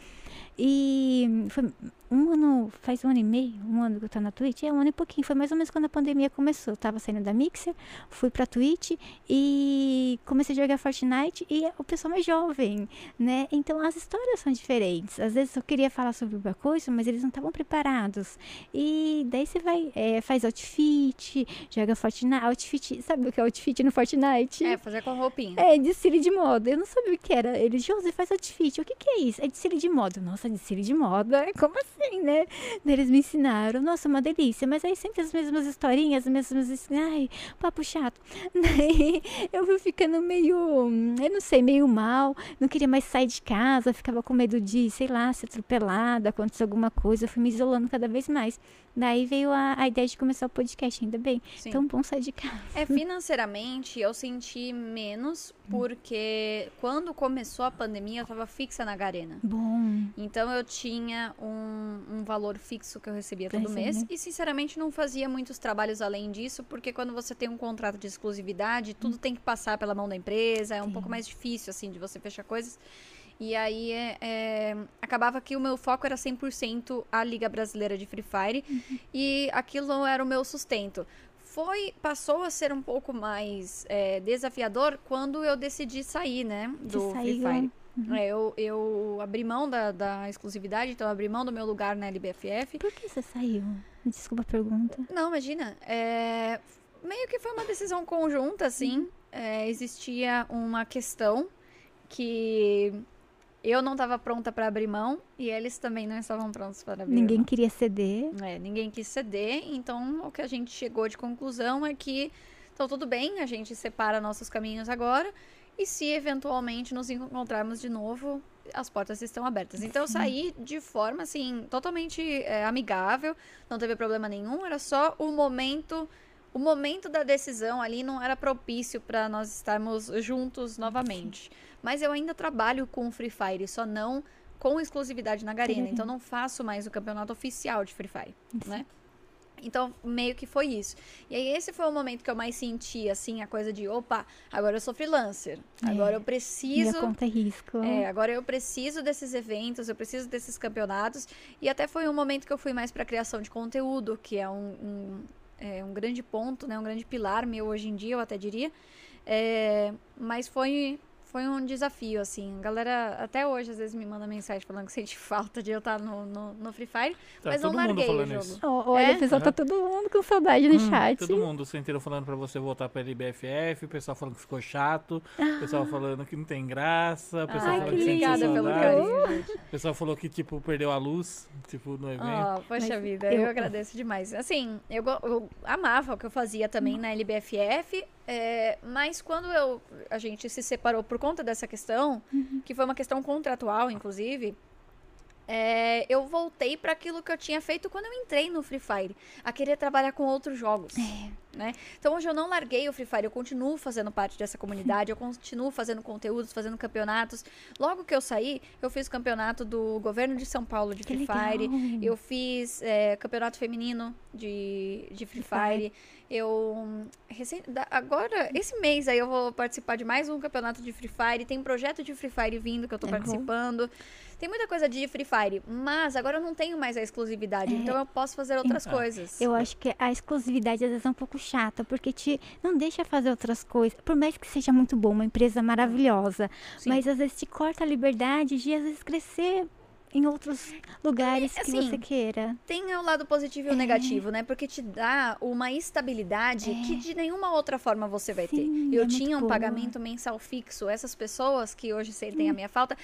E foi um ano, faz um ano e meio, um ano que eu tô na Twitch, é um ano e pouquinho, foi mais ou menos quando a pandemia começou. Eu tava saindo da Mixer, fui pra Twitch e comecei a jogar Fortnite e o pessoal mais jovem, né? Então as histórias são diferentes. Às vezes eu queria falar sobre uma coisa, mas eles não estavam preparados. E daí você vai, é, faz outfit, joga Fortnite, outfit, sabe o que é outfit no Fortnite? É, fazer com roupinha. É, desfile de moda. Eu não sabia o que era. Ele, José, faz outfit. O que que é isso? É desfile de moda. Nossa, desfile de moda? Como assim, né? Eles me ensinaram. Nossa, uma delícia. Mas aí sempre as mesmas historinhas, as mesmas. Ai, papo chato. Daí eu fui ficando meio. Eu não sei, meio mal. Não queria mais sair de casa. Ficava com medo de, sei lá, ser atropelada, acontecer alguma coisa. Eu fui me isolando cada vez mais. Daí veio a, a ideia de começar o podcast, ainda bem. Sim. Tão bom sair de casa. É, financeiramente, eu senti menos, porque quando começou a pandemia, eu tava fixa na Garena. Bom. Então eu tinha um, um valor fixo que eu recebia todo mês. Né? E, sinceramente, não fazia muitos trabalhos além disso, porque quando você tem um contrato de exclusividade, tudo tem que passar pela mão da empresa, é um Sim. pouco mais difícil, assim, de você fechar coisas. E aí é, é, acabava que o meu foco era 100% a Liga Brasileira de Free Fire uhum. e aquilo era o meu sustento. Foi, passou a ser um pouco mais é, desafiador quando eu decidi sair, né, do Free Fire. Uhum. É, eu, eu abri mão da, da exclusividade, então abri mão do meu lugar na LBFF. Por que você saiu? Desculpa a pergunta. Não, imagina. É, meio que foi uma decisão conjunta, assim. Uhum. É, existia uma questão que eu não estava pronta para abrir mão e eles também não estavam prontos para abrir Ninguém mão. queria ceder. É, ninguém quis ceder. Então, o que a gente chegou de conclusão é que, então, tudo bem, a gente separa nossos caminhos agora. E se eventualmente nos encontrarmos de novo, as portas estão abertas. Então, eu saí de forma, assim, totalmente é, amigável, não teve problema nenhum. Era só o momento o momento da decisão ali não era propício para nós estarmos juntos novamente. Mas eu ainda trabalho com Free Fire, só não com exclusividade na Garena. Então não faço mais o campeonato oficial de Free Fire, né? Então, meio que foi isso. E aí, esse foi o momento que eu mais senti, assim, a coisa de, opa, agora eu sou freelancer. É, agora eu preciso... Minha conta é risco. É, agora eu preciso desses eventos, eu preciso desses campeonatos. E até foi um momento que eu fui mais pra criação de conteúdo, que é um, um, é um grande ponto, né? Um grande pilar meu hoje em dia, eu até diria. É, mas foi foi um desafio, assim. A galera até hoje às vezes me manda mensagem falando que sente falta de eu estar no, no, no Free Fire, tá, mas não larguei o jogo. Isso. Olha, é? pessoal, tá todo mundo com saudade no hum, chat. Todo mundo sentiram falando pra você voltar pra LBFF, o pessoal falando que ficou chato, o pessoal falando que não tem graça, o pessoal Ai, falando que, que sente saudade. O pessoal falou que, tipo, perdeu a luz, tipo, no evento. Oh, poxa mas vida, eu... eu... agradeço demais. Assim, eu, eu amava o que eu fazia também hum. na LBFF, é, mas quando eu, a gente se separou por conta dessa questão, uhum. que foi uma questão contratual, inclusive, é, eu voltei para aquilo que eu tinha feito quando eu entrei no Free Fire, a querer trabalhar com outros jogos. É. né? Então hoje eu não larguei o Free Fire, eu continuo fazendo parte dessa comunidade, eu continuo fazendo conteúdos, fazendo campeonatos. Logo que eu saí, eu fiz o campeonato do governo de São Paulo de Free Fire, eu fiz é, campeonato feminino de, de Free, Fire. Eu recém, agora esse mês aí eu vou participar de mais um campeonato de Free Fire, tem um projeto de Free Fire vindo que eu tô é participando. Bom. Tem muita coisa de Free Fire, mas agora eu não tenho mais a exclusividade, é. então eu posso fazer outras então, coisas. Eu acho que a exclusividade às vezes é um pouco chata, porque te não deixa fazer outras coisas. Por mais que seja muito bom, uma empresa maravilhosa, Sim. mas às vezes te corta a liberdade de às vezes crescer em outros lugares assim, que você queira. Tem o lado positivo e o é. negativo, né? Porque te dá uma estabilidade é. que de nenhuma outra forma você vai Sim, ter. Eu é tinha um boa. pagamento mensal fixo. Essas pessoas que hoje sentem a minha falta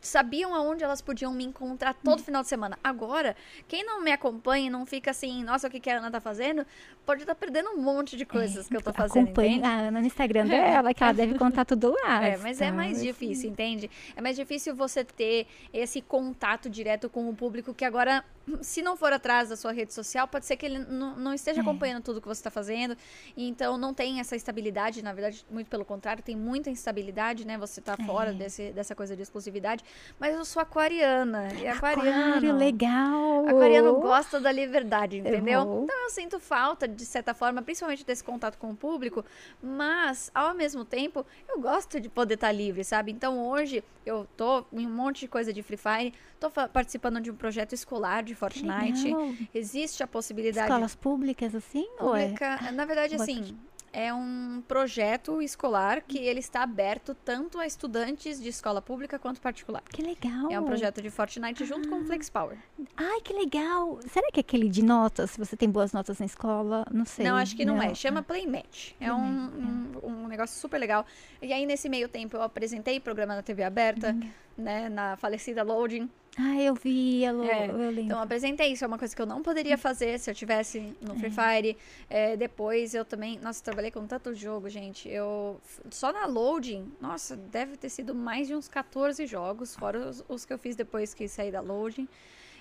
sabiam aonde elas podiam me encontrar todo final de semana. Agora, quem não me acompanha e não fica assim, nossa, o que, que a Ana tá fazendo, pode estar tá perdendo um monte de coisas é, que eu tô fazendo. Acompanhe a Ana no Instagram dela, que ela deve contar tudo lá. É, mas é mais difícil, entende? É mais difícil você ter esse contato direto com o público que agora se não for atrás da sua rede social, pode ser que ele não esteja é. acompanhando tudo que você está fazendo. Então não tem essa estabilidade, na verdade, muito pelo contrário, tem muita instabilidade, né? Você está fora é. desse, dessa coisa de exclusividade. Mas eu sou aquariana. E aquariano. Aquário, legal. Aquariano gosta da liberdade, entendeu? Eu então eu sinto falta, de certa forma, principalmente desse contato com o público. Mas, ao mesmo tempo, eu gosto de poder estar tá livre, sabe? Então hoje eu tô em um monte de coisa de Free Fire, tô participando de um projeto escolar de Fortnite. Legal. Existe a possibilidade. Escolas públicas, assim? Pública, é? Na verdade, assim. É um projeto escolar que ele está aberto tanto a estudantes de escola pública quanto particular. Que legal! É um projeto de Fortnite ah. junto com o Flex Power. Ai, que legal! Será que é aquele de notas? Se você tem boas notas na escola? Não sei. Não, acho que não, não é. Chama Playmatch. É um, um, um, negócio super legal. E aí, nesse meio tempo, eu apresentei programa na TV aberta, hum. né? Na falecida Loading. Ah, eu vi, eu, é. eu lembro. Então, apresentei. Isso é uma coisa que eu não poderia fazer se eu tivesse no Free é. Fire. É, depois, eu também... Nossa, trabalhei com tanto jogo, gente. Eu... Só na loading, nossa, deve ter sido mais de uns 14 jogos, fora os, os que eu fiz depois que saí da loading.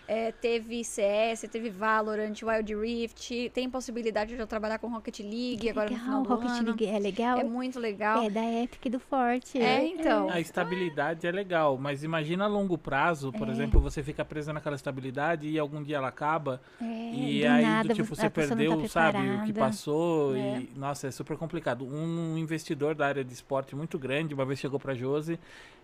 É, teve CS, teve Valorant, Wild Rift, tem possibilidade de eu trabalhar com Rocket League que agora legal, no final do Rocket ano. League é legal? É muito legal. É da Epic do Forte. É, então. A estabilidade é legal, mas imagina a longo prazo, por é. exemplo, você fica preso naquela estabilidade e algum dia ela acaba. É, e aí, nada, tipo, você perdeu, tá sabe, o que passou. É. E, nossa, é super complicado. Um investidor da área de esporte muito grande, uma vez chegou pra Josi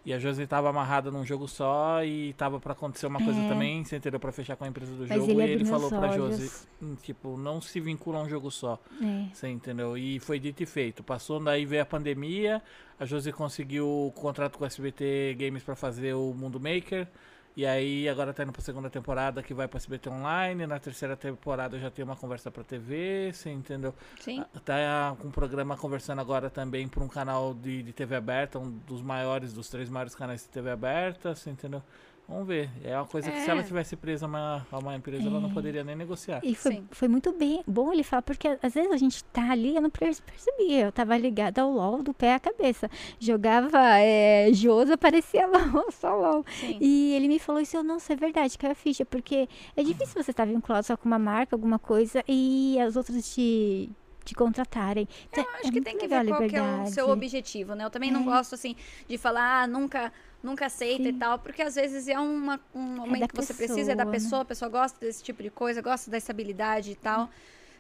e a Josi estava amarrada num jogo só e estava para acontecer uma coisa é. também, você entendeu? Para fechar com a empresa do Mas jogo. Ele e ele falou para Josi, hum, tipo, não se vincula a um jogo só. É. Você entendeu? E foi dito e feito. Passou, daí veio a pandemia, a Josi conseguiu o contrato com o SBT Games para fazer o Mundo Maker. E aí agora tá indo pra segunda temporada que vai pra SBT Online. Na terceira temporada já tem uma conversa pra TV, você entendeu? Sim. Ah, tá com um programa conversando agora também pra um canal de, de TV aberta, um dos maiores, dos três maiores canais de TV aberta, você entendeu? Vamos ver. É uma coisa é. que se ela é. tivesse presa a uma, a uma empresa, é. ela não é. poderia nem negociar. E foi, foi muito bem, bom ele falar, porque às vezes a gente tá ali, eu não percebia. Eu tava ligada ao LOL do pé à cabeça. Jogava é, Josa, aparecia LOL, só LOL. Sim. E ele me falou isso, eu não sei, é verdade, caiu a ficha, porque é difícil você estar tá vinculado só com uma marca, alguma coisa, e as outras te te contratarem. Então, eu acho é que tem que ver qual que é o seu objetivo, né? Eu também é. não gosto, assim, de falar, ah, nunca nunca aceita Sim. e tal, porque às vezes é uma, um é momento é que você pessoa, precisa, é da pessoa, né? a pessoa gosta desse tipo de coisa, gosta da estabilidade e tal.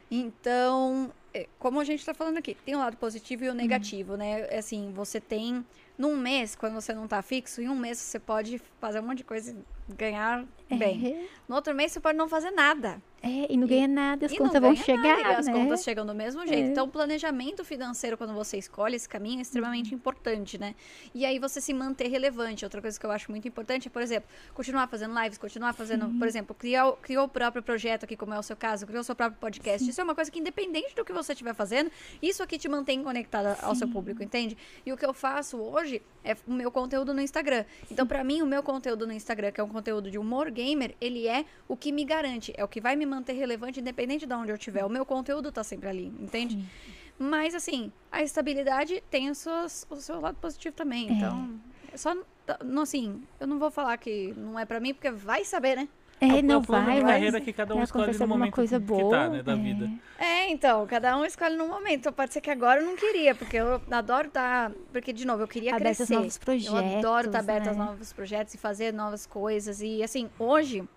Então, é, como a gente está falando aqui, tem o um lado positivo e o um negativo, né? Assim, você tem num mês, quando você não está fixo, em um mês você pode fazer um monte de coisa e ganhar bem. No outro mês você pode não fazer nada. É, e não ganha nada, as contas vão chegar. Nada, as né? contas chegam do mesmo jeito. É. Então, o planejamento financeiro, quando você escolhe esse caminho, é extremamente uhum. importante, né? E aí você se manter relevante. Outra coisa que eu acho muito importante é, por exemplo, continuar fazendo lives, continuar fazendo, Sim. por exemplo, criar, criou o próprio projeto aqui, como é o seu caso, criou o seu próprio podcast. Sim. Isso é uma coisa que, independente do que você estiver fazendo, isso aqui te mantém conectada ao seu público, entende? E o que eu faço hoje é o meu conteúdo no Instagram. Então, para mim, o meu conteúdo no Instagram, que é um conteúdo de humor gamer, ele é o que me garante, é o que vai me manter relevante independente de onde eu estiver. O meu conteúdo tá sempre ali, entende? Sim. Mas, assim, a estabilidade tem o seu, o seu lado positivo também. É. Então, é só, não, assim, eu não vou falar que não é para mim, porque vai saber, né? É, não o plano vai, mas carreira que cada um é, escolhe no momento coisa que, boa, que tá, né, da é. vida. É, então, cada um escolhe num momento. Então pode ser que agora eu não queria, porque eu adoro estar. Porque, de novo, eu queria Aberta aos crescer. novos projetos, Eu adoro estar aberta aos né? novos projetos e fazer novas coisas. E assim, hoje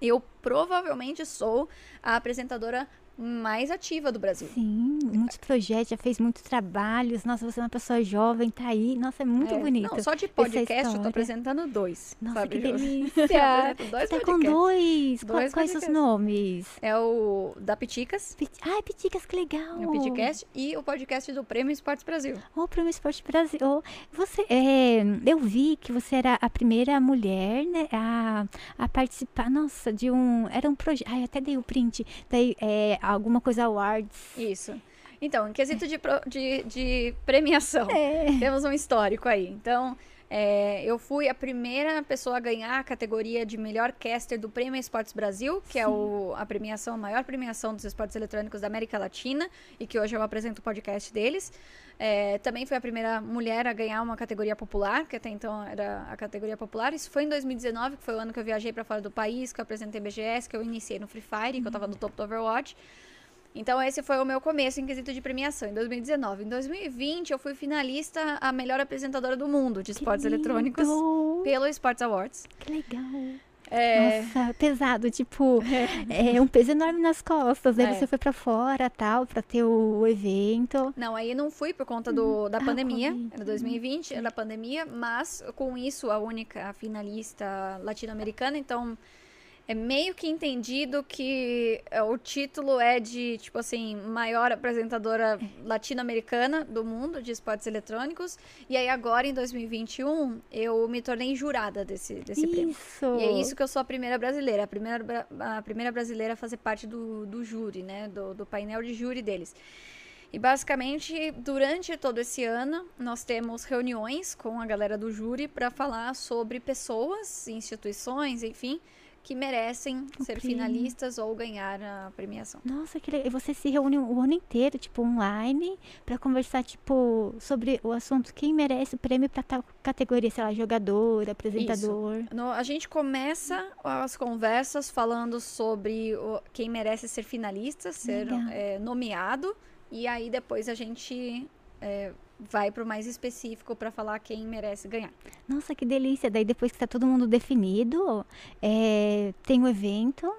eu provavelmente sou a apresentadora mais ativa do Brasil. Sim, muitos projetos, já fez muitos trabalhos. Nossa, você é uma pessoa jovem, tá aí. Nossa, é muito É, bonito. Não, só de podcast eu tô apresentando dois. Nossa, sabe, que delícia! Dois Você tá com dois. Dois quais os nomes? É o da Piticas, Pit- Ai, Piticas, que legal. o Pitcast, e o podcast do Prêmio Esportes Brasil. Ô, Prêmio Esporte Brasil. Você, é, eu vi que você era a primeira mulher, né, a, a participar, nossa, de um, era um projeto, ai, até dei o print, daí, é, alguma coisa awards. Isso. Então, em quesito de, pro- de, de premiação, É. temos um histórico aí. Então, é, eu fui a primeira pessoa a ganhar a categoria de melhor caster do Prêmio Esportes Brasil, que é o, a premiação, a maior premiação dos esportes eletrônicos da América Latina, e que hoje eu apresento o podcast deles. É, também fui a primeira mulher a ganhar uma categoria popular, que até então era a categoria popular. Isso foi em 2019, que foi o ano que eu viajei para fora do país, que eu apresentei BGS, que eu iniciei no Free Fire, que eu tava no topo do Overwatch. Então, esse foi o meu começo em quesito de premiação, em 2019. Em 2020, eu fui finalista a melhor apresentadora do mundo de esportes eletrônicos pelo Sports Awards. Que legal. É, Nossa, pesado, tipo, é um peso enorme nas costas. Daí É. você foi pra fora, tal, pra ter o, o evento. Não, aí não fui por conta do, da Ah, pandemia, Covid. era 2020, era pandemia, mas com isso a única finalista latino-americana, então é meio que entendido que é, o título é de, tipo assim, maior apresentadora latino-americana do mundo de esportes eletrônicos, e aí agora em 2021 eu me tornei jurada desse, desse prêmio. E é isso que eu sou a primeira brasileira, a primeira, a primeira brasileira a fazer parte do, do júri, né? Do, do painel de júri deles. E basicamente, durante todo esse ano, nós temos reuniões com a galera do júri para falar sobre pessoas, instituições, enfim, que merecem ser prêmio. finalistas ou ganhar a premiação. Nossa, que legal. E você se reúne o ano inteiro, tipo, online, pra conversar, tipo, sobre o assunto. Quem merece o prêmio pra tal categoria, sei lá, jogador, apresentador. No- a gente começa as conversas falando sobre o- quem merece ser finalista, ser é, nomeado, e aí depois a gente é, vai o mais específico para falar quem merece ganhar. Nossa, que delícia. Daí depois que tá todo mundo definido, é, tem o evento.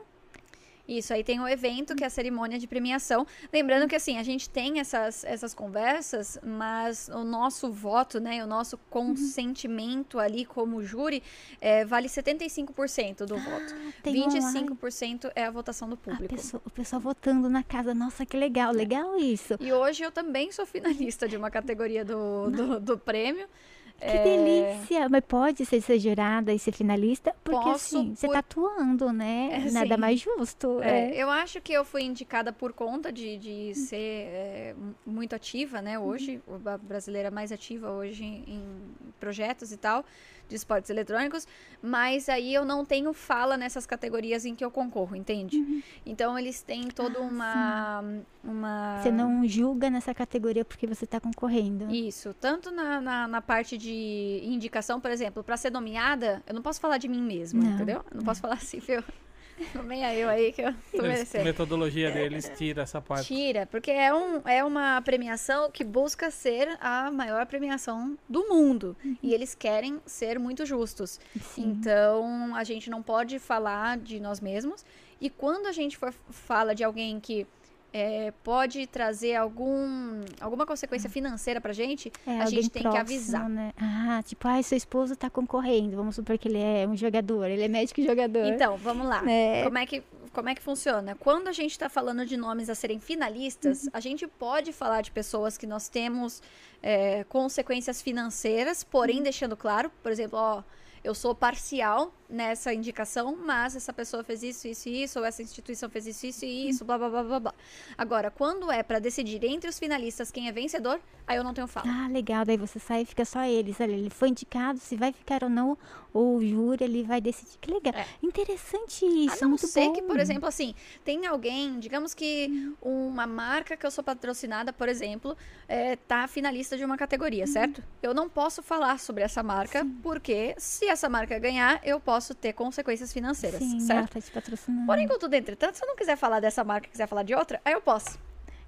Isso, aí tem o evento, que é a cerimônia de premiação. Lembrando que, assim, a gente tem essas, essas conversas, mas o nosso voto, né, o nosso consentimento ali como júri, é, vale 75% do voto. Tem online. 25% é a votação do público. pessoa, o pessoal votando na casa. Nossa, que legal. Legal isso. E hoje eu também sou finalista de uma categoria do, do, do prêmio. Que É, delícia. Mas pode ser, ser jurada e ser finalista? Porque Posso, assim, você por- tá atuando, né? É, Nada sim. mais justo. É, É. eu acho que eu fui indicada por conta de, de ser é, muito ativa, né, hoje, a brasileira mais ativa hoje em projetos e tal, de esportes eletrônicos, mas aí eu não tenho fala nessas categorias em que eu concorro, entende? Então eles têm toda uma, uma... Você não julga nessa categoria porque você tá concorrendo. Isso, tanto na, na, na parte de indicação, por exemplo, para ser nomeada, eu não posso falar de mim mesma, Não. entendeu? Eu não posso falar assim, viu? Nomeia eu aí que eu tô A merecendo. metodologia deles tira essa parte. Tira, porque é, um, é uma premiação que busca ser a maior premiação do mundo. E eles querem ser muito justos. Sim. Então, a gente não pode falar de nós mesmos. E quando a gente for fala de alguém que é, pode trazer algum, alguma consequência financeira pra gente, É, a gente tem que próximo, avisar. Né? Ah, tipo, ah, seu esposo tá concorrendo. Vamos supor que ele é um jogador. Ele é médico e jogador. Então, vamos lá. É. Como, é que, como é que funciona? Quando a gente está falando de nomes a serem finalistas, a gente pode falar de pessoas que nós temos é, consequências financeiras, porém deixando claro, por exemplo, ó, eu sou parcial nessa indicação, mas essa pessoa fez isso, isso e isso, ou essa instituição fez isso, isso e isso, blá blá blá blá blá. Agora, quando é para decidir entre os finalistas quem é vencedor, aí eu não tenho fala. Ah, legal. Daí você sai e fica só eles. Olha, ele foi indicado, se vai ficar ou não, o júri ele vai decidir. Que legal. É. Interessante isso. a não muito ser bom. que, por exemplo, assim, tem alguém, digamos que uma marca que eu sou patrocinada, por exemplo, é, tá finalista de uma categoria, certo? Eu não posso falar sobre essa marca, porque se essa marca ganhar, eu posso ter consequências financeiras, Sim, certo? ela tá te patrocinando. Porém, contudo, entretanto, se eu não quiser falar dessa marca e quiser falar de outra, aí eu posso.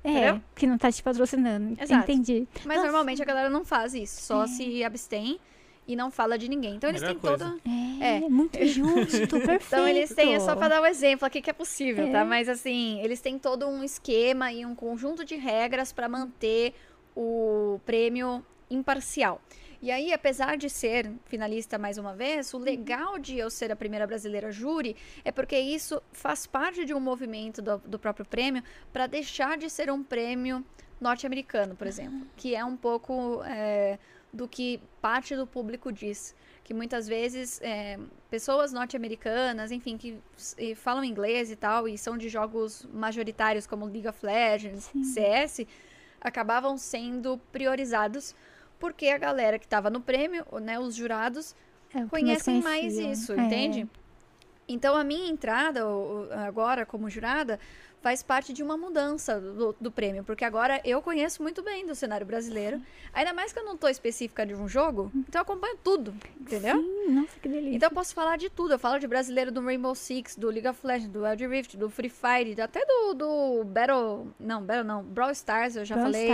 é, entendeu? que não tá te patrocinando. Exato. Entendi. Mas Nossa. normalmente a galera não faz isso, só É. se abstém e não fala de ninguém. Então eles Melhor têm coisa. toda. É, É. muito justo, perfeito. Então eles têm, é só pra dar um exemplo aqui que é possível, É. tá? Mas assim, eles têm todo um esquema e um conjunto de regras pra manter o prêmio imparcial. E aí, apesar de ser finalista mais uma vez, o legal de eu ser a primeira brasileira júri é porque isso faz parte de um movimento do, do próprio prêmio para deixar de ser um prêmio norte-americano, por exemplo, que é um pouco é, do que parte do público diz. Que muitas vezes é, pessoas norte-americanas, enfim, que falam inglês e tal, e são de jogos majoritários como League of Legends, Sim. CS, acabavam sendo priorizados porque a galera que estava no prêmio, né, os jurados, É, conhecem mais isso, É. entende? Então a minha entrada agora como jurada faz parte de uma mudança do, do prêmio, porque agora eu conheço muito bem do cenário brasileiro, ainda mais que eu não tô específica de um jogo, então eu acompanho tudo, entendeu? Sim, nossa, que delícia. Então eu posso falar de tudo. Eu falo de brasileiro do Rainbow Six, do League of Legends, do Wild Rift, do Free Fire, até do, do Battle. Não, Battle não. Brawl Stars, eu já Brawl falei.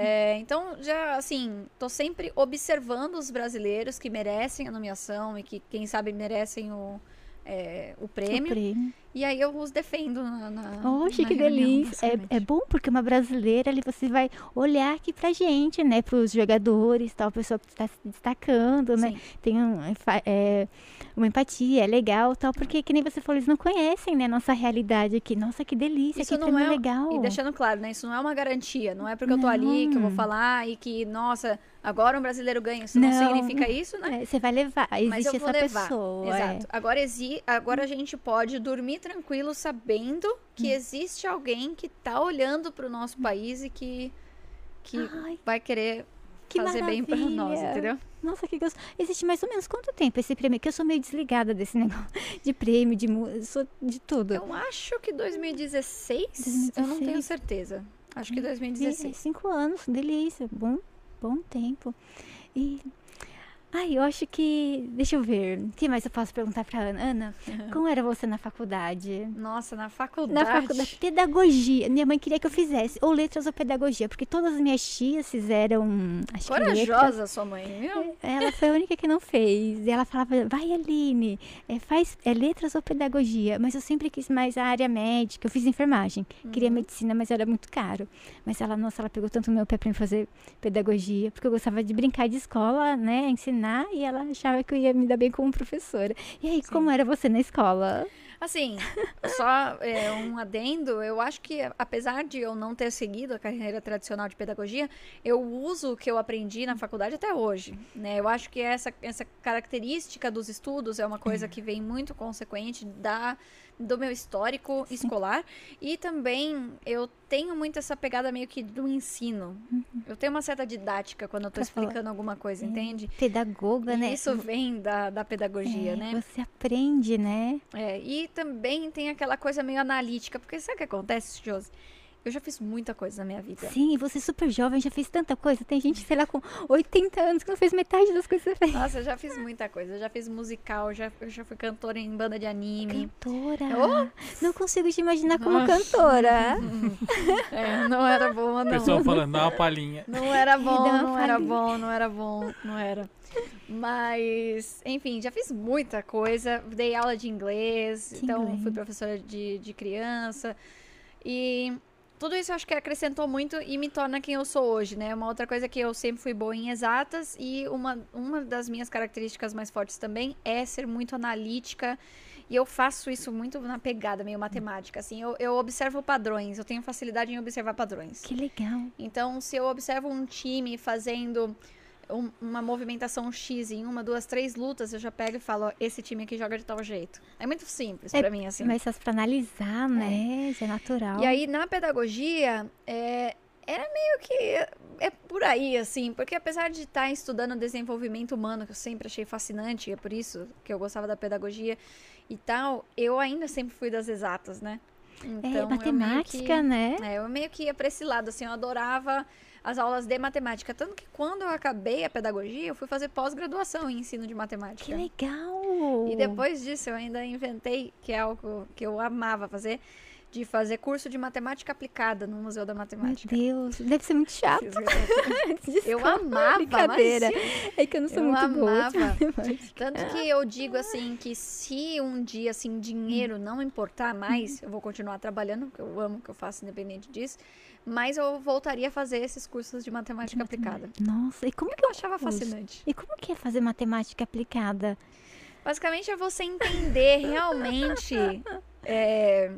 É, então, já assim, tô sempre observando os brasileiros que merecem a nomeação e que, quem sabe, merecem o, é, o O prêmio. E aí eu os defendo na. na Oxe, na que reunião, delícia. É, é bom porque uma brasileira ali você vai olhar aqui pra gente, né? Pros jogadores, tal, a pessoa que está se destacando, né? Sim. Tem um, é, uma empatia, é legal, tal, porque que nem você falou, eles não conhecem, né? Nossa realidade aqui. Nossa, que delícia, Isso que não é. legal. E deixando claro, né? Isso não é uma garantia. Não é porque eu tô ali que eu vou Não. falar e que, nossa, agora um brasileiro ganha. Isso não, Não. significa isso, né? É, você vai levar, existe essa levar. pessoa. é. Exato. Agora, exi agora a gente pode dormir tranquilo sabendo que existe alguém que tá olhando pro nosso país e que, que Ai, vai querer que fazer bem pra nós, maravilha. entendeu? Nossa, que gostoso. Existe mais ou menos quanto tempo esse prêmio? Que eu sou meio desligada desse negócio de prêmio, de música, sou de tudo. Eu acho que 2016, eu não tenho 2016. certeza. Acho que É, 2016. Cinco anos, delícia, bom, bom tempo. E. Ai, eu acho que. Deixa eu ver. O que mais eu posso perguntar pra Ana? Ana, como era você na faculdade? Nossa, na Na faculdade. faculdade, pedagogia. Minha mãe queria que eu fizesse, ou letras ou pedagogia, porque todas as minhas tias fizeram. Acho. Corajosa sua mãe, viu? Ela foi a única que não fez. E ela falava, vai Aline, é, faz é, letras ou pedagogia. Mas eu sempre quis mais a área médica. Eu fiz enfermagem. Queria medicina, mas era muito caro. Mas ela, nossa, ela pegou tanto meu pé pra mim fazer pedagogia. Porque eu gostava de brincar de escola, né? Ensinar. E ela achava que eu ia me dar bem como professora. E aí, como era você na escola? Assim, só é, um adendo, eu acho que apesar de eu não ter seguido a carreira tradicional de pedagogia, eu uso o que eu aprendi na faculdade até hoje, né? Eu acho que essa, essa característica dos estudos é uma coisa que vem muito consequente da do meu histórico escolar e também eu tenho muito essa pegada meio que do ensino. Eu tenho uma certa didática quando eu tô Pra falar. explicando alguma coisa, entende? Pedagoga, E né? isso vem da, da pedagogia, É, né? Você aprende, né? É, e também tem aquela coisa meio analítica, porque sabe o que acontece, Josi? Eu já fiz muita coisa na minha vida. Sim, você é super jovem, já fez tanta coisa. Tem gente, sei lá, com 80 anos que não fez metade das coisas que você fez. Nossa, eu já fiz muita coisa. Eu já fiz musical, já, eu já fui cantora em banda de anime. Cantora. Não consigo te imaginar como Nossa. cantora. É, não era boa, O não. pessoal falando, dá uma palhinha. Não era bom, não era bom, não era bom, não era. Mas, enfim, já fiz muita coisa. Dei aula de inglês, Que então inglês. fui professora de, de criança. E tudo isso eu acho que acrescentou muito e me torna quem eu sou hoje, né? Uma outra coisa que eu sempre fui boa em exatas e uma, uma das minhas características mais fortes também é ser muito analítica. E eu faço isso muito na pegada meio matemática, assim. Eu, eu observo padrões, eu tenho facilidade em observar padrões. Que legal. Então, se eu observo um time fazendo um- uma movimentação X em uma, duas, três lutas, eu já pego e falo, ó, esse time aqui joga de tal jeito. É muito simples É, pra mim, assim. Mas faz pra analisar, né? Já é natural. E aí, na pedagogia, é, era meio que é por aí, assim, porque apesar de estar estudando desenvolvimento humano, que eu sempre achei fascinante, e é por isso que eu gostava da pedagogia e tal, eu ainda sempre fui das exatas, né? é Então, meio matemática, que- né? é, eu meio que ia pra esse lado, assim, eu adorava as aulas de matemática. Tanto que quando eu acabei a pedagogia, eu fui fazer pós-graduação em ensino de matemática. Que legal! E depois disso, eu ainda inventei, que é algo que eu amava fazer, de fazer curso de matemática aplicada no Museu da Matemática. Meu Deus, deve ser muito chato. eu amava, brincadeira. É que eu não sou eu muito amava. boa. Tanto que eu digo assim que se um dia assim dinheiro não importar mais, eu vou continuar trabalhando, porque eu amo o que eu faço independente disso, mas eu voltaria a fazer esses cursos de matemática aplicada. Nossa, e como que eu achava fascinante. E como que é fazer matemática aplicada? Basicamente é você entender realmente é,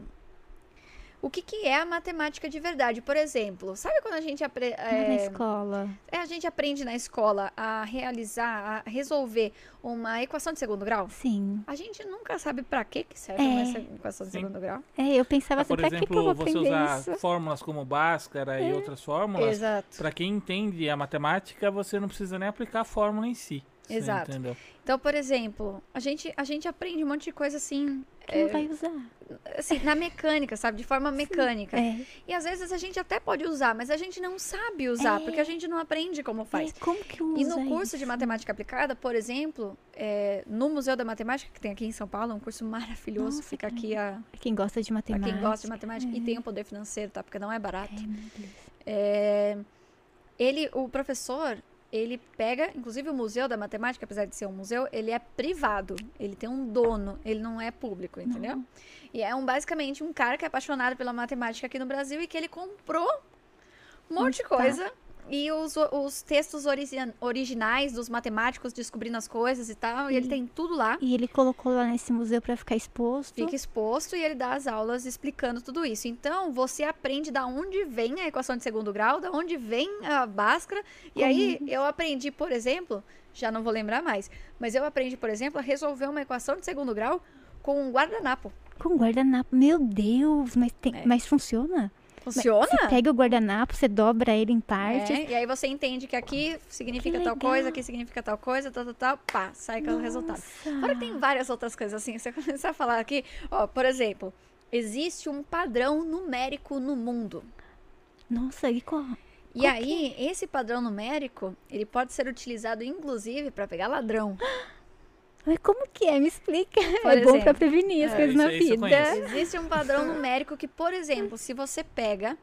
o que, que é a matemática de verdade. Por exemplo, sabe quando a gente aprende. É, na escola. É, a gente aprende na escola a realizar, a resolver uma equação de segundo grau? Sim. A gente nunca sabe para que, que serve é. uma equação de Sim. segundo grau. É, eu pensava ah, assim, por exemplo, que, que eu vou você usar isso? fórmulas como Bhaskara é. e outras fórmulas. Exato. Para quem entende a matemática, você não precisa nem aplicar a fórmula em si. Exato. Entendeu? Então, por exemplo, a gente, a gente aprende um monte de coisa assim. Que é, não vai usar. Assim, na mecânica, sabe? De forma mecânica. É. E às vezes a gente até pode usar, mas a gente não sabe usar, é. porque a gente não aprende como faz. É, como que usa E no curso isso? de matemática aplicada, por exemplo, é, no Museu da Matemática, que tem aqui em São Paulo, é um curso maravilhoso. Nossa, fica aqui a. Quem gosta de matemática. quem gosta de matemática. E tem o poder financeiro, tá? Porque não é barato. Ai, meu Deus. É, ele, o professor, ele pega, inclusive o Museu da Matemática, apesar de ser um museu, ele é privado. Ele tem um dono, ele não é público, entendeu? Não. E é um, basicamente um cara que é apaixonado pela matemática aqui no Brasil e que ele comprou um monte de Tá. coisa. E os, os textos origi- originais dos matemáticos descobrindo as coisas e tal. E ele E- tem tudo lá. E ele colocou lá nesse museu pra ficar exposto. Fica exposto e ele dá as aulas explicando tudo isso. Então, você aprende da onde vem a equação de segundo grau, da onde vem a Bhaskara. E aí, eu aprendi, por exemplo, já não vou lembrar mais, mas eu aprendi, por exemplo, a resolver uma equação de segundo grau com um guardanapo. Com guardanapo. Meu Deus, mas, tem, É. mas funciona? Funciona? Você pega o guardanapo, você dobra ele em partes. É, e aí você entende que aqui significa Que tal coisa, aqui significa tal coisa, tal, tal, tal, pá, sai com o resultado. Que tem várias outras coisas assim. Você começar a falar aqui, ó, por exemplo, existe um padrão numérico no mundo. Nossa, e qual? E Qual aí, esse padrão numérico, ele pode ser utilizado inclusive para pegar ladrão. Mas como que é? Me explica. Por é bom exemplo. pra prevenir as É, coisas isso- na vida. Existe um padrão numérico que, por exemplo, se você pega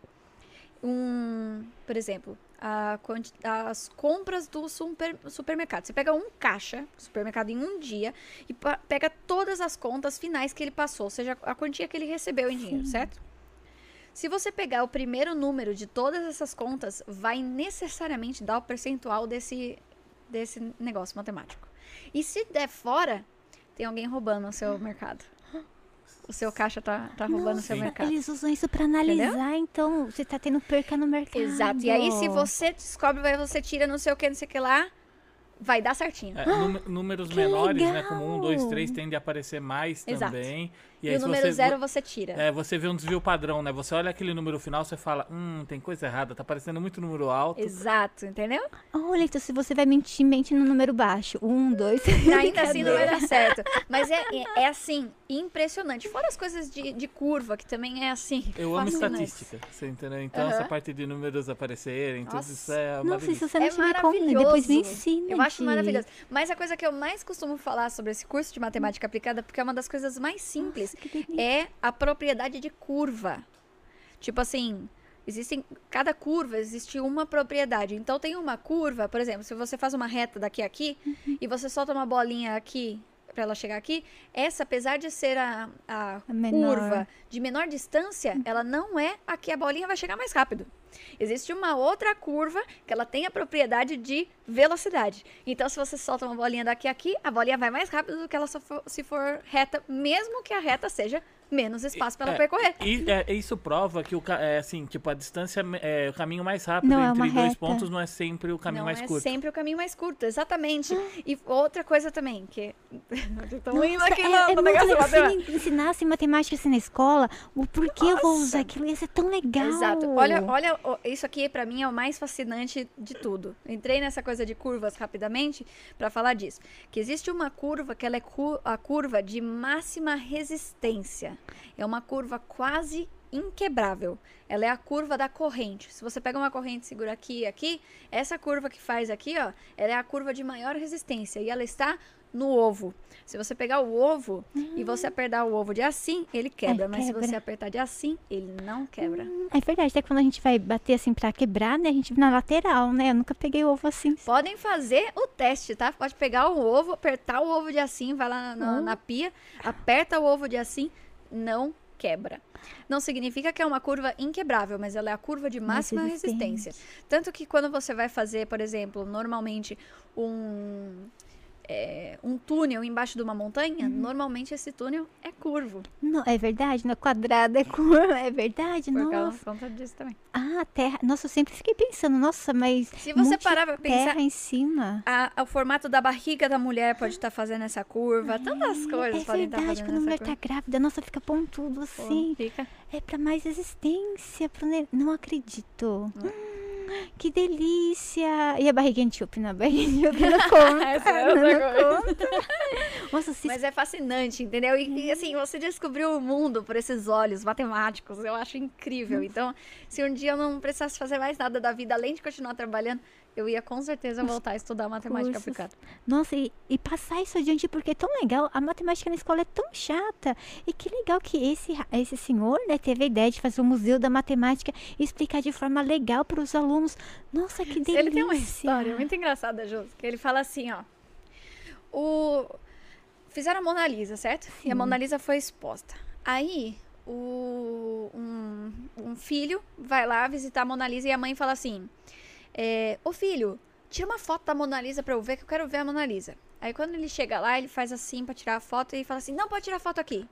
um, por exemplo, a as compras do super- supermercado. Você pega um caixa, supermercado em um dia, e pega todas as contas finais que ele passou, ou seja, a quantia que ele recebeu em dinheiro, Sim. certo? Se você pegar o primeiro número de todas essas contas, vai necessariamente dar o percentual desse, desse negócio matemático. E se der fora, tem alguém roubando o seu mercado. O seu caixa tá, tá roubando o seu mercado. Eles usam isso pra analisar, então você tá tendo perca no mercado. Exato. E aí, se você descobre, você tira não sei o que, não sei o que lá, vai dar certinho. É, núme- números que menores, né? legal! Como 1, 2, 3, tende a aparecer mais Exato. também. E, aí, o número você, zero você tira. É, você vê um desvio padrão, né? Você olha aquele número final, você fala, hum, tem coisa errada, tá parecendo muito número alto. Exato, entendeu? Olha, então se você vai mentir, mente no número baixo. Um, dois, três. Ainda assim não vai dar certo. Mas é, é, é assim, impressionante. Fora as coisas de, de curva, que também é assim. Eu amo estatística, você entendeu? Então, Aham. essa parte de números aparecerem, tudo Nossa. isso é Nossa, isso você não É tinha me conta. Depois me maravilhoso. ensina. Eu acho maravilhoso. Mas a coisa que eu mais costumo falar sobre esse curso de matemática aplicada, porque é uma das coisas mais simples, Nossa, é a propriedade de curva. Tipo assim, existem cada curva existe uma propriedade. Então tem uma curva, por exemplo, se você faz uma reta daqui a aqui Uhum. e você solta uma bolinha aqui para ela chegar aqui, essa apesar de ser a, a A menor. curva de menor distância, ela não é a que a bolinha vai chegar mais rápido. Existe uma outra curva que ela tem a propriedade de velocidade. Então, se você solta uma bolinha daqui a aqui, a bolinha vai mais rápido do que ela só for- se for reta, mesmo que a reta seja menos espaço para ela É, percorrer. E é, isso prova que o, é, assim, tipo, a distância, é o caminho mais rápido Não é entre dois reta. pontos não é sempre o caminho não mais é curto. sempre o caminho mais curto, exatamente. E outra coisa também, que... Estão indo Nossa, aqui é, é muito legal. Se me ensinasse matemática assim na escola, o porquê eu vou Nossa. usar aquilo ia ser tão legal. Exato. Olha, olha, isso aqui pra mim é o mais fascinante de tudo. Entrei nessa coisa de curvas rapidamente pra falar disso. Que existe uma curva que ela é cu- a curva de máxima resistência. É uma curva quase inquebrável. Ela é a curva da corrente. Se você pega uma corrente e segura aqui e aqui, essa curva que faz aqui, ó, ela é a curva de maior resistência e ela está no ovo. Se você pegar o ovo uhum. e você apertar o ovo de assim, ele quebra. Mas quebra. se você apertar de assim, ele não quebra. Uhum. É verdade, até quando a gente vai bater assim pra quebrar, né? A gente na lateral, né? Eu nunca peguei o ovo assim. Podem fazer o teste, tá? Pode pegar o ovo, apertar o ovo de assim, vai lá na, uhum. na pia, aperta o ovo de assim, não quebra. Não significa que é uma curva inquebrável, mas ela é a curva de máxima resistência. Tanto que quando você vai fazer, por exemplo, normalmente um é, um túnel embaixo de uma montanha, uhum. normalmente esse túnel é curvo. Não, é verdade, no quadrado é curvo, é verdade, Por nossa. conta disso também. Ah, terra. Nossa, eu sempre fiquei pensando, nossa, mas se você parar pra pensar terra em cima, a, o formato da barriga da mulher pode estar tá fazendo essa curva, é, tantas coisas é podem estar tá fazendo quando a mulher tá grávida, nossa, fica pontudo assim. Pô, fica. É para mais resistência, pro ne... não acredito. Hum. Que delícia! E a barriguinha de chup? Na barriguinha de chup não conta. É não, conta. Nossa, se... Mas é fascinante, entendeu? E, e, assim, você descobriu o mundo por esses olhos matemáticos. Eu acho incrível. Então, se um dia eu não precisasse fazer mais nada da vida, além de continuar trabalhando, eu ia com certeza voltar a estudar matemática cursos. aplicada. Nossa, e, e, passar isso adiante, porque é tão legal. A matemática na escola é tão chata. E que legal que esse, esse senhor né, teve a ideia de fazer o um museu da matemática e explicar de forma legal para os alunos. Nossa, que delícia. Ele tem uma história muito engraçada, Jus, que ele fala assim, ó. O... Fizeram a Mona Lisa, certo? Sim. E a Mona Lisa foi exposta. Aí, o, um, um filho vai lá visitar a Mona Lisa e a mãe fala assim é, Ô filho, tira uma foto da Mona Lisa pra eu ver, que eu quero ver a Mona Lisa. Aí quando ele chega lá, ele faz assim pra tirar a foto e fala assim: Não, pode tirar a foto aqui.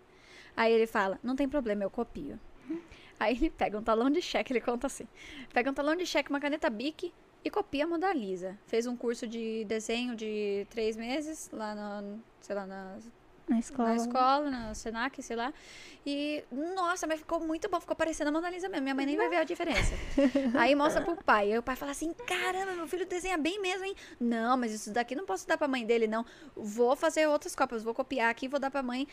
Aí ele fala: Não tem problema, eu copio. Aí ele pega um talão de cheque, ele conta assim: Pega um talão de cheque, uma caneta Bic e copia a Mona Lisa. Fez um curso de desenho de três meses lá na, sei lá, na na escola. Na escola, na Senac, sei lá. E, nossa, mas ficou muito bom. Ficou parecendo a Mona Lisa mesmo. Minha mãe nem vai ver a diferença. Aí mostra pro pai. Aí o pai fala assim: caramba, meu filho desenha bem mesmo, hein? Não, mas isso daqui não posso dar pra mãe dele, não. Vou fazer outras cópias. Vou copiar aqui e vou dar pra mãe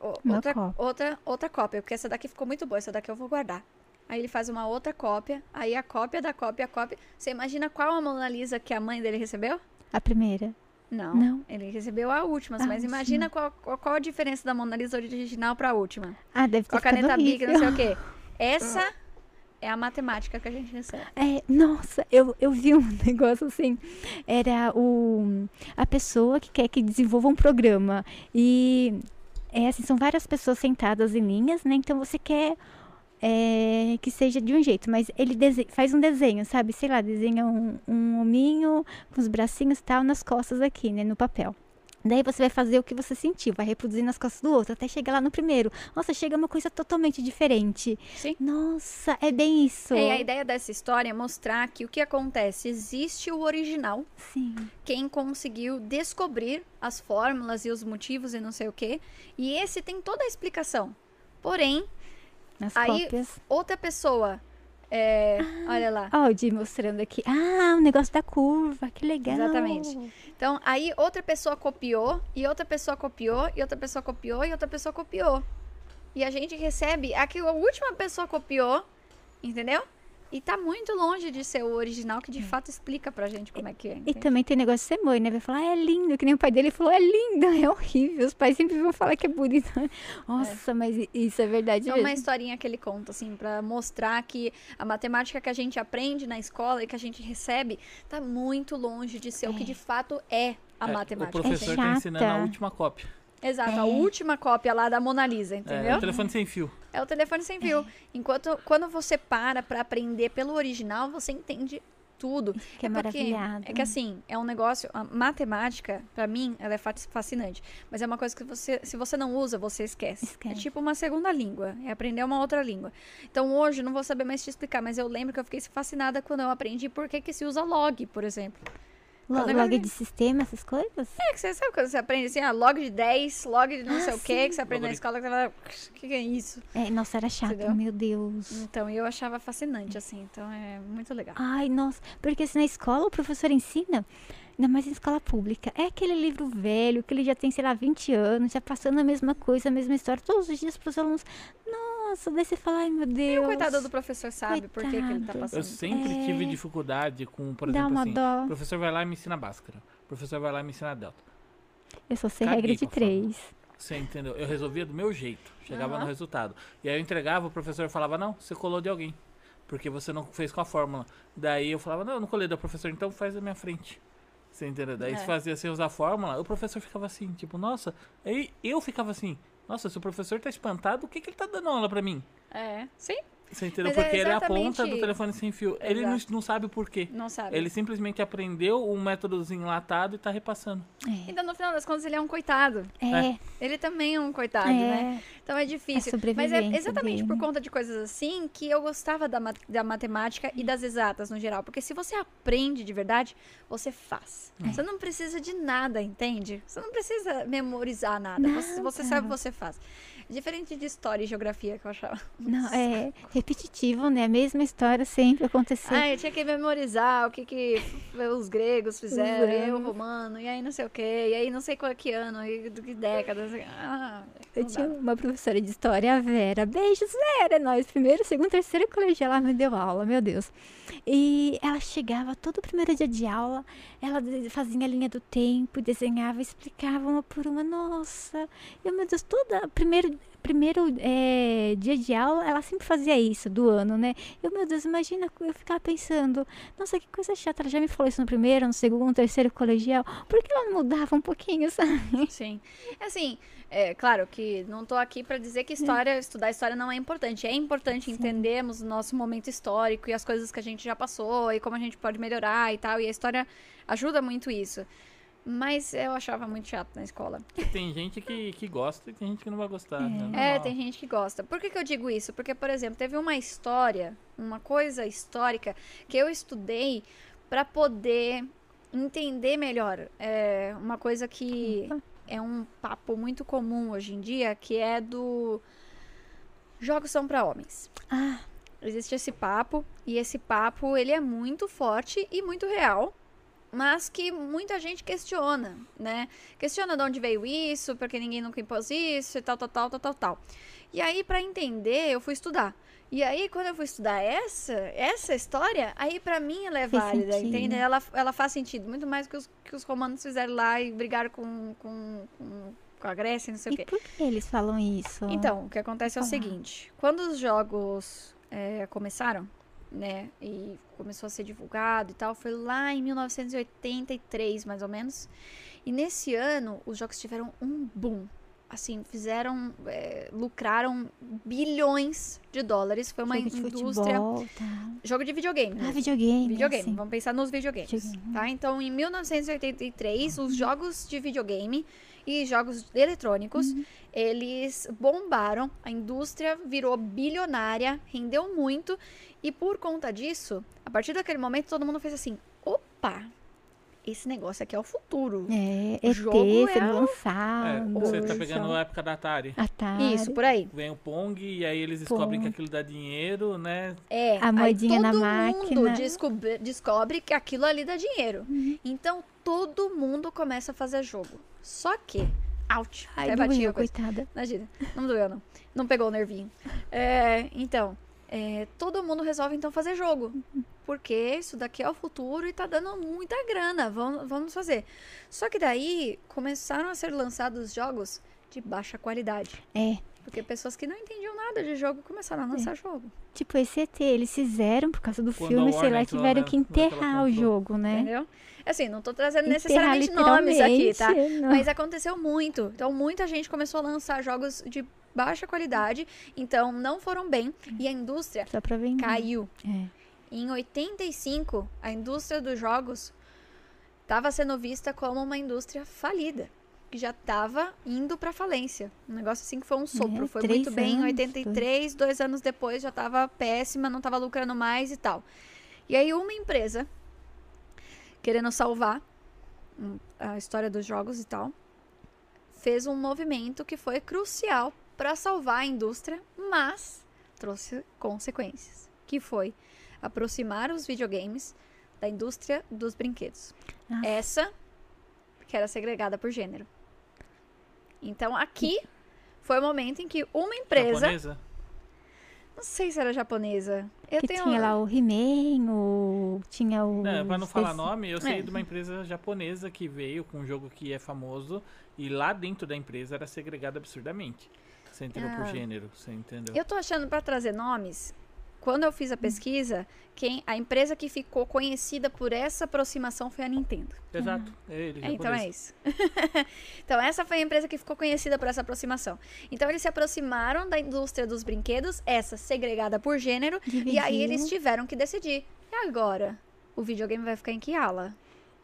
outra, outra, outra cópia. Porque essa daqui ficou muito boa. Essa daqui eu vou guardar. Aí ele faz uma outra cópia. Aí a cópia da cópia, a cópia. Você imagina qual a Mona Lisa que a mãe dele recebeu? A primeira. Não, não, ele recebeu a última, mas imagina qual, qual, a diferença da Mona Lisa original para a última. Ah, deve ter Com a caneta Bic, não sei o quê. Essa é a matemática que a gente recebe. É, nossa, eu, eu vi um negócio assim. Era o, a pessoa que quer que desenvolva um programa. E é assim, são várias pessoas sentadas em linhas, né? Então você quer é, que seja de um jeito, mas ele faz um desenho, sabe? Sei lá, desenha um, um hominho com os bracinhos e tal nas costas aqui, né? No papel. Daí você vai fazer o que você sentiu, vai reproduzir nas costas do outro, até chegar lá no primeiro. Nossa, chega uma coisa totalmente diferente. Sim. Nossa, é bem isso. É, a ideia dessa história é mostrar que o que acontece, existe o original. Sim. Quem conseguiu descobrir as fórmulas e os motivos e não sei o quê. E esse tem toda a explicação. Porém, nas Aí, cópias. outra pessoa. É, ah, olha lá. Ó, o Di mostrando aqui. Ah, o negócio da curva, que legal. Exatamente. Então, aí outra pessoa copiou, e outra pessoa copiou, e outra pessoa copiou, e outra pessoa copiou. E a gente recebe a que a última pessoa copiou, entendeu? E tá muito longe de ser o original que de é. fato explica pra gente como é que é. Entende? E também tem negócio de ser mãe, né? Vai falar, ah, é lindo, que nem o pai dele falou, é lindo, é horrível. Os pais sempre vão falar que é bonito. Nossa, é. mas isso é verdade. É uma historinha que ele conta, assim, pra mostrar que a matemática que a gente aprende na escola e que a gente recebe tá muito longe de ser é. o que é. de fato é a é, matemática. O professor tá ensinando a última cópia. Exato, é. a última cópia lá da Mona Lisa, entendeu? É, o telefone sem fio. É o telefone sem fio. É. Enquanto quando você para para aprender pelo original, você entende tudo. Que é, é maravilhado. É que assim, é um negócio. A matemática, para mim, ela é fascinante. Mas é uma coisa que você, se você não usa, você esquece. É esquece. É tipo uma segunda língua. É aprender uma outra língua. Então hoje, não vou saber mais te explicar, mas eu lembro que eu fiquei fascinada quando eu aprendi por que, que se usa log, por exemplo. Log, log de sistema, essas coisas? É, que você sabe quando você aprende assim, ah, log de 10, log de não ah, sei sim. o que, que você aprende log na escola, que você fala, o que, que é isso? É, nossa, era chato, Entendeu? meu Deus. Então, eu achava fascinante, assim, então é muito legal. Ai, nossa, porque assim, na escola o professor ensina, ainda mais em escola pública, é aquele livro velho, que ele já tem, sei lá, 20 anos, já passando a mesma coisa, a mesma história, todos os dias para os alunos. Nossa, daí você fala, ai meu Deus. E o coitado do professor sabe por que, que ele tá passando. Eu sempre É. tive dificuldade com, por Dá exemplo, assim, dó. o professor vai lá e me ensina Bhaskara. O professor vai lá e me ensina Delta. Eu só sei Caguei regra de três. Você entendeu? Eu resolvia do meu jeito. Chegava Aham. no resultado. E aí eu entregava, o professor falava, não, você colou de alguém. Porque você não fez com a fórmula. Daí eu falava, não, eu não colei da professor, então faz na minha frente. Você entendeu? Daí É. se fazia sem usar a fórmula, o professor ficava assim, tipo, nossa. Aí eu ficava assim, nossa, se o professor tá espantado, o que, que ele tá dando aula pra mim? É, sim, Você entendeu? Mas é Porque ele é a ponta do telefone sem fio. Ele não, não sabe o porquê. não sabe. Ele simplesmente aprendeu um métodozinho enlatado e tá repassando. Então, no final das contas, ele é um coitado. É, Ele também é um coitado, é. né? Então é difícil. A Mas é exatamente dele. por conta de coisas assim que eu gostava da, ma- da matemática e das exatas no geral. Porque se você aprende de verdade, você faz. É. Você não precisa de nada, entende? Você não precisa memorizar nada. Você, você Nada. sabe, você faz. Diferente de história e geografia que eu achava. Não, é repetitivo, né? A mesma história sempre acontecer. Ah, eu tinha que memorizar o que, que os gregos fizeram, e aí o romano, e aí não sei o quê, e aí não sei qual que ano, e do que década. sei- Ah, Eu não tinha dá. uma professora de história, a Vera. Beijos, Vera! É nóis. Primeiro, segundo, terceiro colegial, ela me deu aula, meu Deus. E ela chegava todo primeiro dia de aula, ela fazia a linha do tempo, desenhava, explicava uma por uma. Nossa! Eu, meu Deus, toda. Primeiro, primeiro eh, dia de aula, ela sempre fazia isso, do ano, né? Eu, meu Deus, imagina eu ficava pensando, nossa, que coisa chata. Ela já me falou isso no primeiro, no segundo, no terceiro colegial. Por que ela não mudava um pouquinho, sabe? Sim. Assim, é claro que não tô aqui pra dizer que história, estudar história não é importante. É importante entendermos o nosso momento histórico e as coisas que a gente já passou e como a gente pode melhorar e tal. E a história ajuda muito isso. Mas eu achava muito chato na escola. Tem gente que, que gosta e tem gente que não vai gostar. né? É, tem gente que gosta. Por que, que eu digo isso? Porque, por exemplo, teve uma história, uma coisa histórica que eu estudei pra poder entender melhor. É uma coisa que é um papo muito comum hoje em dia, que é do jogos são pra homens. Ah, Existe esse papo e esse papo ele é muito forte e muito real, mas que muita gente questiona, né? Questiona de onde veio isso, porque ninguém nunca impôs isso e tal, tal, tal, tal, tal, tal. E aí para entender, eu fui estudar. E aí quando eu fui estudar essa, essa história, aí pra mim ela é válida, entende? Ela, ela faz sentido, muito mais que os, que os romanos fizeram lá e brigaram com, com, com, com a Grécia, não sei o quê. e por que eles falam isso? Então, o que acontece é o seguinte: quando os jogos é, começaram, né, e começou a ser divulgado e tal, foi lá em 1983, mais ou menos. E nesse ano, os jogos tiveram um boom. Assim, fizeram, é, lucraram bilhões de dólares. Foi uma Jogo de indústria. futebol, tá. Jogo de videogame. Ah, videogame. Videogame, assim. vamos pensar nos videogames, Videogame. tá? Então, em 1983, os jogos de videogame e jogos eletrônicos, eles bombaram, a indústria virou bilionária, rendeu muito, e por conta disso, a partir daquele momento, todo mundo fez assim, opa, esse negócio aqui é o futuro. É, O ET jogo é sendo É, lançado. você tá pegando a época da Atari. Atari. Isso, por aí. Vem o Pong e aí eles descobrem Pong. que aquilo dá dinheiro, né? É, A moedinha na todo máquina. mundo descobre, descobre que aquilo ali dá dinheiro. Então, todo mundo começa a fazer jogo. Só que, ouch, Ai, doeu, coitada. Imagina, não doeu não. Não pegou o nervinho. É, então, é, todo mundo resolve então fazer jogo. Porque isso daqui é o futuro e tá dando muita grana. Vamos, vamos fazer. Só que daí começaram a ser lançados jogos de baixa qualidade. É, Porque pessoas que não entendiam nada de jogo começaram a lançar jogo. tipo esse ET, eles fizeram por causa do Quando filme, sei lá, tiveram né, que enterrar o jogo, né? Entendeu? Assim, não tô trazendo Enterrar necessariamente nomes aqui, tá? não. Mas aconteceu muito. Então, muita gente começou a lançar jogos de baixa qualidade. Então, não foram bem. E a indústria Só pra vender. caiu. É. Em 85, a indústria dos jogos estava sendo vista como uma indústria falida. Que já estava indo para falência. Um negócio assim que foi um sopro. foi três muito bem. Em anos, 83, dois anos depois, já estava péssima, não estava lucrando mais e tal. E aí, uma empresa, querendo salvar hum, a história dos jogos e tal, fez um movimento que foi crucial para salvar a indústria, mas trouxe consequências. Que foi aproximar os videogames da indústria dos brinquedos. Ah. Essa que era segregada por gênero. Então aqui foi o momento em que uma empresa Japonesa? Não sei se era japonesa. Eu que tenho... tinha lá o He-Man, o... tinha o... Não, pra não falar nome, eu sei é. de uma empresa japonesa que veio com um jogo que é famoso e lá dentro da empresa era segregado absurdamente. Você entendeu ah. por gênero, você entendeu? Eu tô achando para trazer nomes, quando eu fiz a pesquisa, quem a empresa que ficou conhecida por essa aproximação foi a Nintendo. Exato. Uhum. Ele, é, então é isso. então essa foi a empresa que ficou conhecida por essa aproximação. Então eles se aproximaram da indústria dos brinquedos, essa segregada por gênero, Dividiu. e aí eles tiveram que decidir. E agora? O videogame vai ficar em que ala?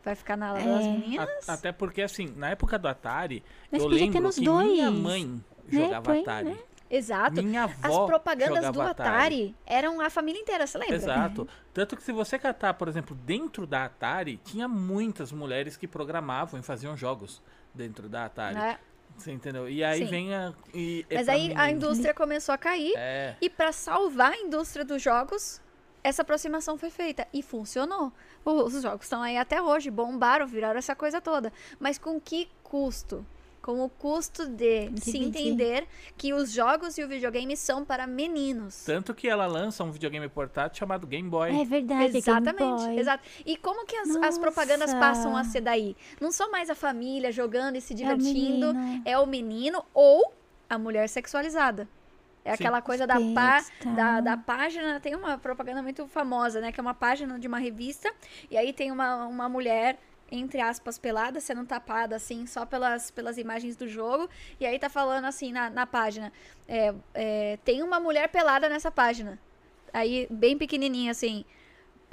Vai ficar na ala é. das meninas? A, até porque, assim, na época do Atari, Mas eu lembro que dois. minha mãe né? jogava né? Atari. Né? Exato. Minha avó As propagandas do Atari, Atari, eram a família inteira, você lembra? Exato. Tanto que se você catar, por exemplo, dentro da Atari, tinha muitas mulheres que programavam e faziam jogos dentro da Atari. É. Você entendeu? E aí Sim. vem a. E, Mas aí mim... a indústria começou a cair. É. E para salvar a indústria dos jogos, essa aproximação foi feita. E funcionou. Os jogos estão aí até hoje, bombaram, viraram essa coisa toda. Mas com que custo? Com o custo de Dividir. se entender que os jogos e o videogame são para meninos. Tanto que ela lança um videogame portátil chamado Game Boy. É verdade, Exatamente, exato. E como que as, as, propagandas passam a ser daí? Não são mais a família jogando e se divertindo, é o, é o menino ou a mulher sexualizada. É Sim. aquela coisa da, pá, da, da, página. Tem uma propaganda muito famosa, né? Que é uma página de uma revista. E aí tem uma, uma mulher entre aspas, pelada, sendo tapada, assim, só pelas, pelas imagens do jogo. E aí tá falando assim na, na página: é, é, tem uma mulher pelada nessa página. Aí, bem pequenininha, assim.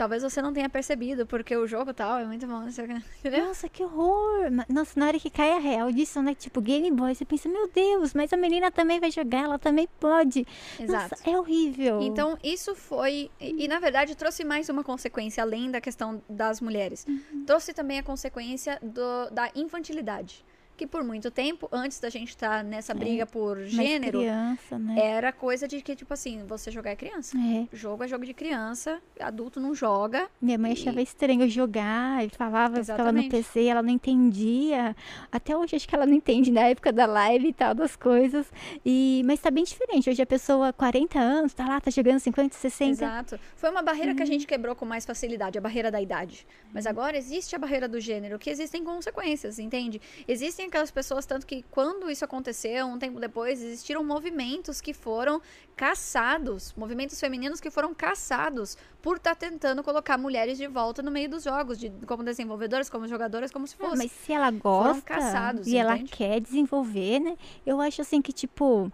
Talvez você não tenha percebido, porque o jogo tal é muito bom. Entendeu? Nossa, que horror! Nossa, na hora que cai a real disso, né? Tipo, Game Boy, você pensa, meu Deus, mas a menina também vai jogar, ela também pode. Exato. Nossa, é horrível. Então, isso foi. E, e, na verdade, trouxe mais uma consequência, além da questão das mulheres. Uhum. Trouxe também a consequência do, da infantilidade que por muito tempo, antes da gente estar tá nessa briga é, por gênero, criança, né? era coisa de que, tipo assim, você jogar é criança. É. Jogo é jogo de criança, adulto não joga. Minha mãe e... achava estranho jogar, e falava, que ficava no PC, ela não entendia. Até hoje acho que ela não entende na época da live e tal, das coisas. E, mas tá bem diferente. Hoje a pessoa, 40 anos, tá lá, tá jogando 50, 60. Exato. Foi uma barreira uhum. que a uhum. gente quebrou com mais facilidade, a barreira da idade. Mas uhum. agora existe a barreira do gênero, que existem consequências, entende? Existem aquelas pessoas, tanto que quando isso aconteceu, um tempo depois, existiram movimentos que foram caçados, movimentos femininos que foram caçados por estar tá tentando colocar mulheres de volta no meio dos jogos, de, como desenvolvedoras, como jogadoras, como se fosse. mas se ela gosta caçados, e entende? ela quer desenvolver, né? Eu acho assim que, tipo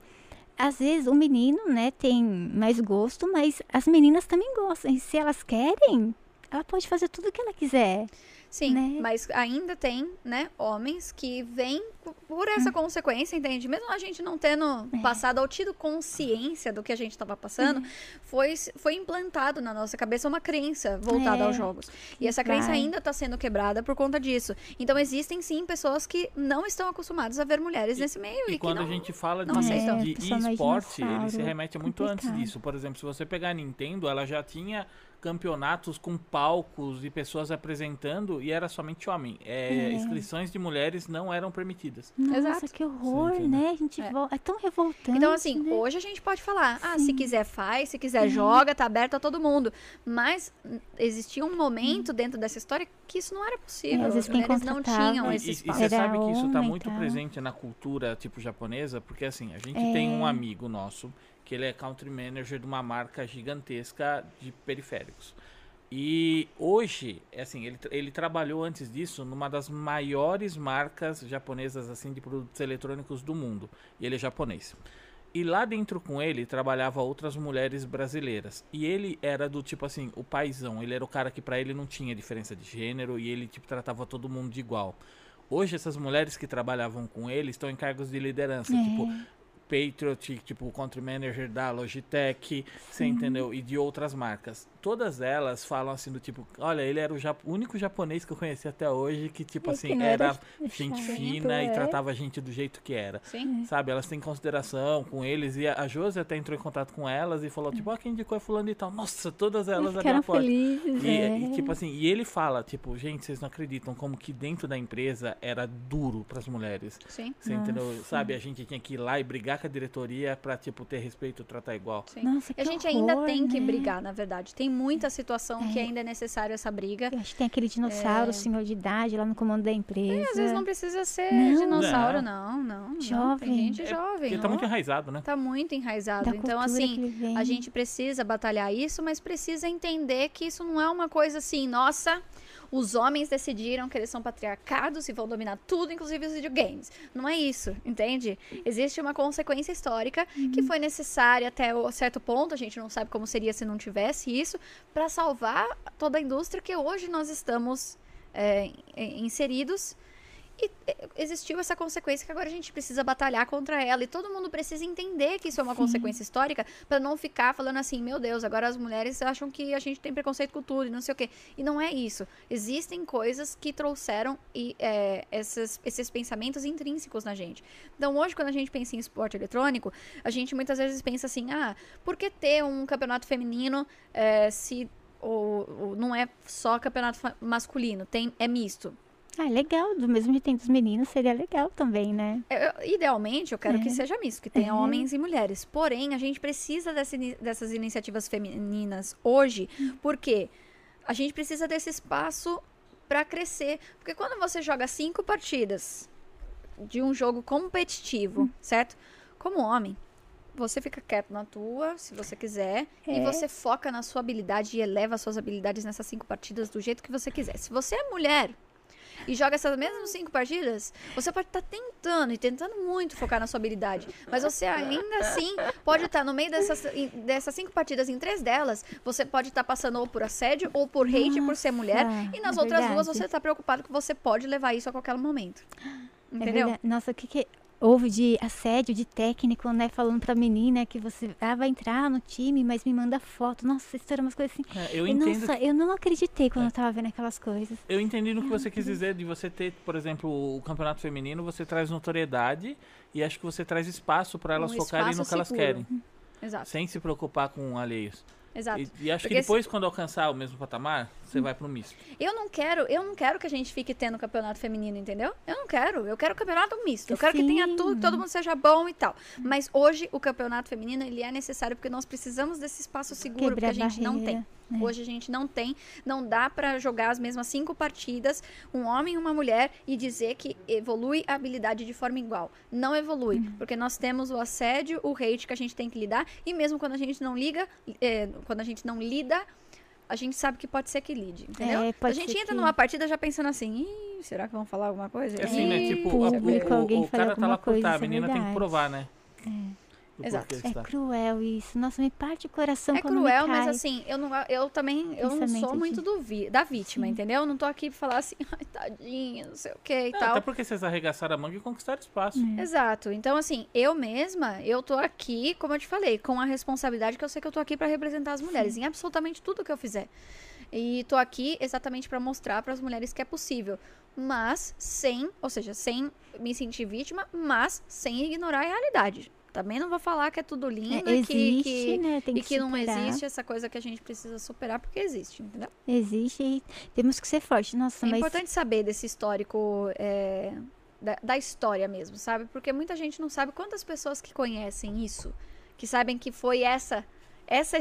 às vezes o menino, né, tem mais gosto, mas as meninas também gostam. E se elas querem, ela pode fazer tudo o que ela quiser. Sim, né? mas ainda tem, né, homens que vêm por essa hum. consequência, entende? Mesmo a gente não tendo é. passado ou tido consciência do que a gente estava passando, uhum. foi, foi implantado na nossa cabeça uma crença voltada é. aos jogos. E essa crença Vai. ainda está sendo quebrada por conta disso. Então existem sim pessoas que não estão acostumadas a ver mulheres e, nesse meio. E, e quando não, a gente fala de, de esporte, ele se remete muito antes disso. Por exemplo, se você pegar a Nintendo, ela já tinha campeonatos com palcos e pessoas apresentando e era somente homem. É, é. Inscrições de mulheres não eram permitidas. Nossa, Exato. que horror, Sim, né? A gente é. é. tão revoltante. Então, assim, né? hoje a gente pode falar, ah, se quiser faz, se quiser joga, tá aberto a todo mundo. Mas existia um momento dentro dessa história que isso não era possível. É, quem Eles não tinham esse espaço. E, e você sabe que isso está muito presente na cultura, tipo, japonesa, porque assim, a gente tem um é. amigo nosso que ele é country manager de uma marca gigantesca de periféricos. E hoje, é assim, ele, ele trabalhou antes disso numa das maiores marcas japonesas assim de produtos eletrônicos do mundo. E ele é japonês. E lá dentro com ele trabalhava outras mulheres brasileiras. E ele era do tipo assim, o paizão. Ele era o cara que para ele não tinha diferença de gênero e ele tipo tratava todo mundo de igual. Hoje essas mulheres que trabalhavam com ele estão em cargos de liderança, é. tipo Patriot, tipo o country manager da Logitech, você entendeu? E de outras marcas. Todas elas falam assim do tipo, olha, ele era o jap único japonês que eu conheci até hoje que, tipo É assim, que era, era gente chato, fina e é. tratava a gente do jeito que era. Sim. Sabe, elas têm consideração com eles. E a, Josi até entrou em contato com elas e falou, tipo, ah, quem indicou é fulano e tal. Nossa, todas elas abriram Ficaram a porta. felizes, E, é. e, tipo assim, e ele fala, tipo, gente, vocês não acreditam como que dentro da empresa era duro pras mulheres. Sim. Você entendeu? Sabe, a gente tinha que ir lá e brigar com a diretoria pra, tipo, ter respeito, tratar igual. Sim. Nossa, E a que gente ainda horror, tem que né? brigar, na verdade. Tem muita situação que É. ainda é necessário essa briga. Eu acho que tem aquele dinossauro, senhor de idade, lá no comando da empresa. É. às vezes não precisa ser Não. dinossauro, não, não. não. Jovem. Tem gente É, jovem. Porque tá muito enraizado, né? Tá muito enraizado. Da Então, assim, que ele a gente precisa batalhar isso, mas precisa entender que isso não é uma coisa assim, nossa, os homens decidiram que eles são patriarcados e vão dominar tudo, inclusive os videogames. Não é isso, entende? Existe uma consequência histórica que foi necessária até certo ponto, a gente não sabe como seria se não tivesse isso, para salvar toda a indústria que hoje nós estamos é, in- inseridos. E é, existiu essa consequência que agora a gente precisa batalhar contra ela. E todo mundo precisa entender que isso é uma consequência histórica para não ficar falando assim, meu Deus, agora as mulheres acham que a gente tem preconceito com tudo e não sei o quê. E não é isso. Existem coisas que trouxeram e, é, essas- esses pensamentos intrínsecos na gente. Então hoje, quando a gente pensa em esporte eletrônico, a gente muitas vezes pensa assim, ah, por que ter um campeonato feminino é, se ou, ou não é só campeonato masculino, tem, é misto? Ah, legal. Do mesmo jeito que tem dos meninos, seria legal também, né? Eu- eu- idealmente, eu quero É. que seja misto, que tenha Uhum. homens e mulheres. Porém, a gente precisa dessa dessas iniciativas femininas hoje, porque a gente precisa desse espaço para crescer. Porque quando você joga cinco partidas de um jogo competitivo, certo? Como homem, você fica quieto na tua, se você quiser, e É. você foca na sua habilidade e eleva as suas habilidades nessas cinco partidas do jeito que você quiser. Se você é mulher e joga essas mesmas cinco partidas, você pode estar tentando e tentando muito focar na sua habilidade. Mas você ainda assim pode estar no meio dessas, dessas cinco partidas, em três delas, você pode estar passando ou por assédio ou por hate por ser mulher. Nossa, E nas é outras duas verdade. você está preocupado que você pode levar isso a qualquer momento. É Entendeu? verdade. Nossa, o que, que houve de assédio, de técnico, né? Falando pra menina que você ah, vai entrar no time, mas me manda foto. Nossa, isso era umas coisas assim. É, eu entendo Nossa, eu não acreditei quando É. eu tava vendo aquelas coisas. Eu entendi no que você quis dizer de você ter, por exemplo, o campeonato feminino, você traz notoriedade e acho que você traz espaço para elas Um focarem no que elas seguro. querem, Exato, sem se preocupar com alheios. Exato. E, e acho Porque que depois, quando alcançar o mesmo patamar, você vai pro misto. Eu não quero, eu não quero que a gente fique tendo campeonato feminino, entendeu? Eu não quero. Eu quero campeonato misto. Eu quero que tenha Sim. tudo, que todo mundo seja bom e tal. Mas hoje o campeonato feminino ele é necessário porque nós precisamos desse espaço seguro Quebrar que a gente não tem. Né? Hoje a gente não tem, não dá pra jogar as mesmas cinco partidas, um homem e uma mulher, e dizer que evolui a habilidade de forma igual. Não evolui, Uhum. porque nós temos o assédio, o hate que a gente tem que lidar, e mesmo quando a gente não liga, é, quando a gente não lida, a gente sabe que pode ser que lide, entendeu? É, a gente ser entra que- numa partida já pensando assim, será que vão falar alguma coisa? É assim, né? Ih, Tipo, público, o, o- o cara tá lá por coisa, tá, a isso é menina tem que provar, né? Do Exato. É está. cruel isso. Nossa, me parte o coração É quando cruel, me mas assim, eu, não, eu também eu não sou de- muito do vi, da vítima, Sim. entendeu? Eu não tô aqui pra falar assim, ai, tadinha, não sei o que e Não, tal. até porque vocês arregaçaram a manga e conquistaram espaço. Hum. Exato. Então, assim, eu mesma, eu tô aqui, como eu te falei, com a responsabilidade que eu sei que eu tô aqui pra representar as mulheres em absolutamente tudo que eu fizer. E tô aqui exatamente pra mostrar para as mulheres que é possível, mas sem, ou seja, sem me sentir vítima, mas sem ignorar a realidade. Também não vou falar que é tudo lindo É, e existe, que, que- né? Tem e que, que não existe essa coisa que a gente precisa superar porque existe, entendeu? Existe e temos que ser fortes. Nossa, É mas importante saber desse histórico é, da, da história mesmo, sabe? Porque muita gente não sabe quantas pessoas que conhecem isso, que sabem que foi essa essa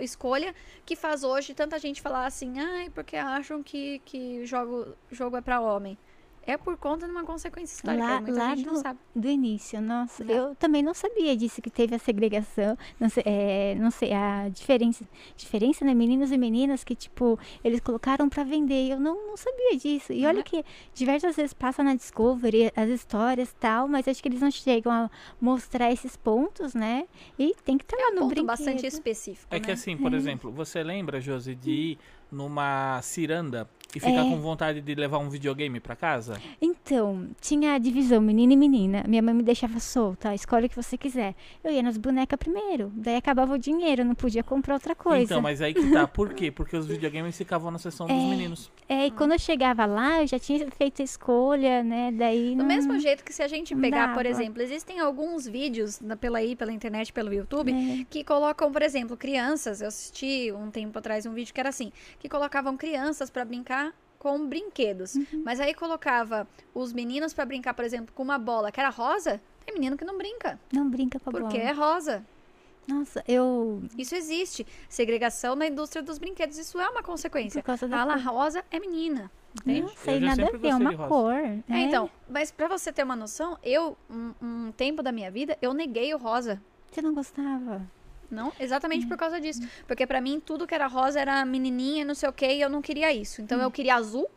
escolha que faz hoje tanta gente falar assim, ai, porque acham que, que jogo, jogo é pra homem. É por conta de uma consequência histórica. Lá- muita lá gente não do- sabe. do início, nossa, eu também não sabia disso, que teve a segregação, não sei, é, não sei a diferença, diferença, né, meninos e meninas que, tipo, eles colocaram pra vender, eu não, não sabia disso, e olha Uhum. que diversas vezes passa na Discovery as histórias e tal, mas acho que eles não chegam a mostrar esses pontos, né, e tem que estar lá no Ponto brinquedo. bastante específico, É que né? assim, por exemplo, você lembra, Josi, de ir numa ciranda e ficar É. com vontade de levar um videogame pra casa? Então, tinha a divisão menino e menina. Minha mãe me deixava solta, escolhe o que você quiser. Eu ia nas bonecas primeiro, daí acabava o dinheiro, não podia comprar outra coisa. Então, mas aí que tá. Por quê? Porque os videogames ficavam na seção dos meninos. É, e quando eu chegava lá, eu já tinha feito a escolha, né? Daí. Do não- mesmo jeito que se a gente pegar, por exemplo, existem alguns vídeos na- pela aí, pela internet, pelo YouTube, É. que colocam, por exemplo, crianças. Eu assisti um tempo atrás um vídeo que era assim, que colocavam crianças pra brincar com brinquedos. Uhum. Mas aí colocava os meninos pra brincar, por exemplo, com uma bola que era rosa. Tem menino que não brinca, Não brinca com a porque bola. é rosa. Nossa, eu. Isso existe. Segregação na indústria dos brinquedos, isso é uma consequência. Por causa da A la cor. rosa é menina. Entende? E já nada a ver, é uma cor. É, né? então, mas pra você ter uma noção, eu, um, um tempo da minha vida, eu neguei o rosa. Você não gostava? Não, exatamente por causa disso. Porque pra mim, tudo que era rosa era menininha, não sei o que, e eu não queria isso. Então, eu queria azul.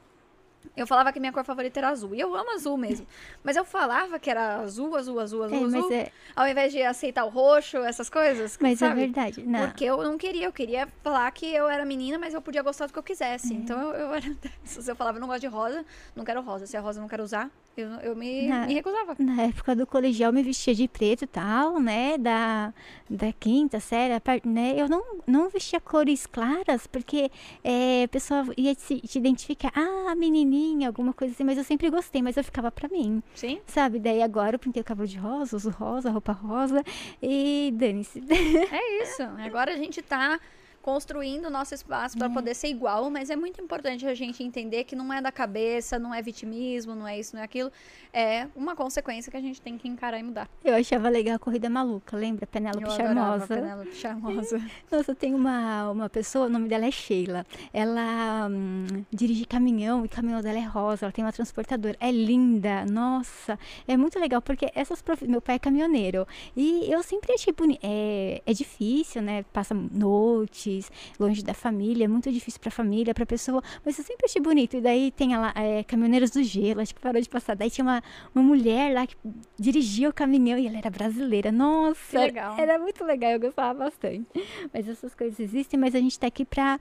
Eu falava que minha cor favorita era azul. E eu amo azul mesmo. Mas eu falava que era azul, azul, azul, azul, É, azul. é, Ao invés de aceitar o roxo, essas coisas. mas é sabe? verdade. Não. Porque eu não queria, eu queria falar que eu era menina, mas eu podia gostar do que eu quisesse. É. Então eu, eu era dessas. Eu falava, eu não gosto de rosa, não quero rosa. Se é rosa, eu não quero usar. Eu, eu me, Na- me recusava. Na época do colegial, me vestia de preto e tal, né? Da, da quinta série, né? Eu não, não vestia cores claras, porque é, a pessoa ia te, te identificar. Ah, menininha, alguma coisa assim. Mas eu sempre gostei, mas eu ficava pra mim, Sim. sabe? Daí agora eu pintei o cabelo de rosa, uso rosa, roupa rosa. E dane-se. É isso. Agora a gente tá construindo o nosso espaço para poder ser igual, mas é muito importante a gente entender que não é da cabeça, não é vitimismo, não é isso, não é aquilo. É uma consequência que a gente tem que encarar e mudar. Eu achava legal a corrida maluca, lembra? Penélope Charmosa. Penélope Charmosa. Nossa, tem uma, uma pessoa, o nome dela é Sheila. Ela hum, dirige caminhão e o caminhão dela é rosa, ela tem uma transportadora. É linda, nossa. É muito legal, porque essas profi- Meu pai é caminhoneiro. E eu sempre achei bonito. É, é difícil, né? Passa noites, longe da família, é muito difícil pra família, pra pessoa. Mas eu sempre achei bonito. E daí tem lá, é, Caminhoneiros do Gelo, acho que parou de passar. Daí tinha uma, uma mulher lá que dirigia o caminhão e ela era brasileira. Nossa, legal. era muito legal, eu gostava bastante. Mas essas coisas existem, mas a gente tá aqui pra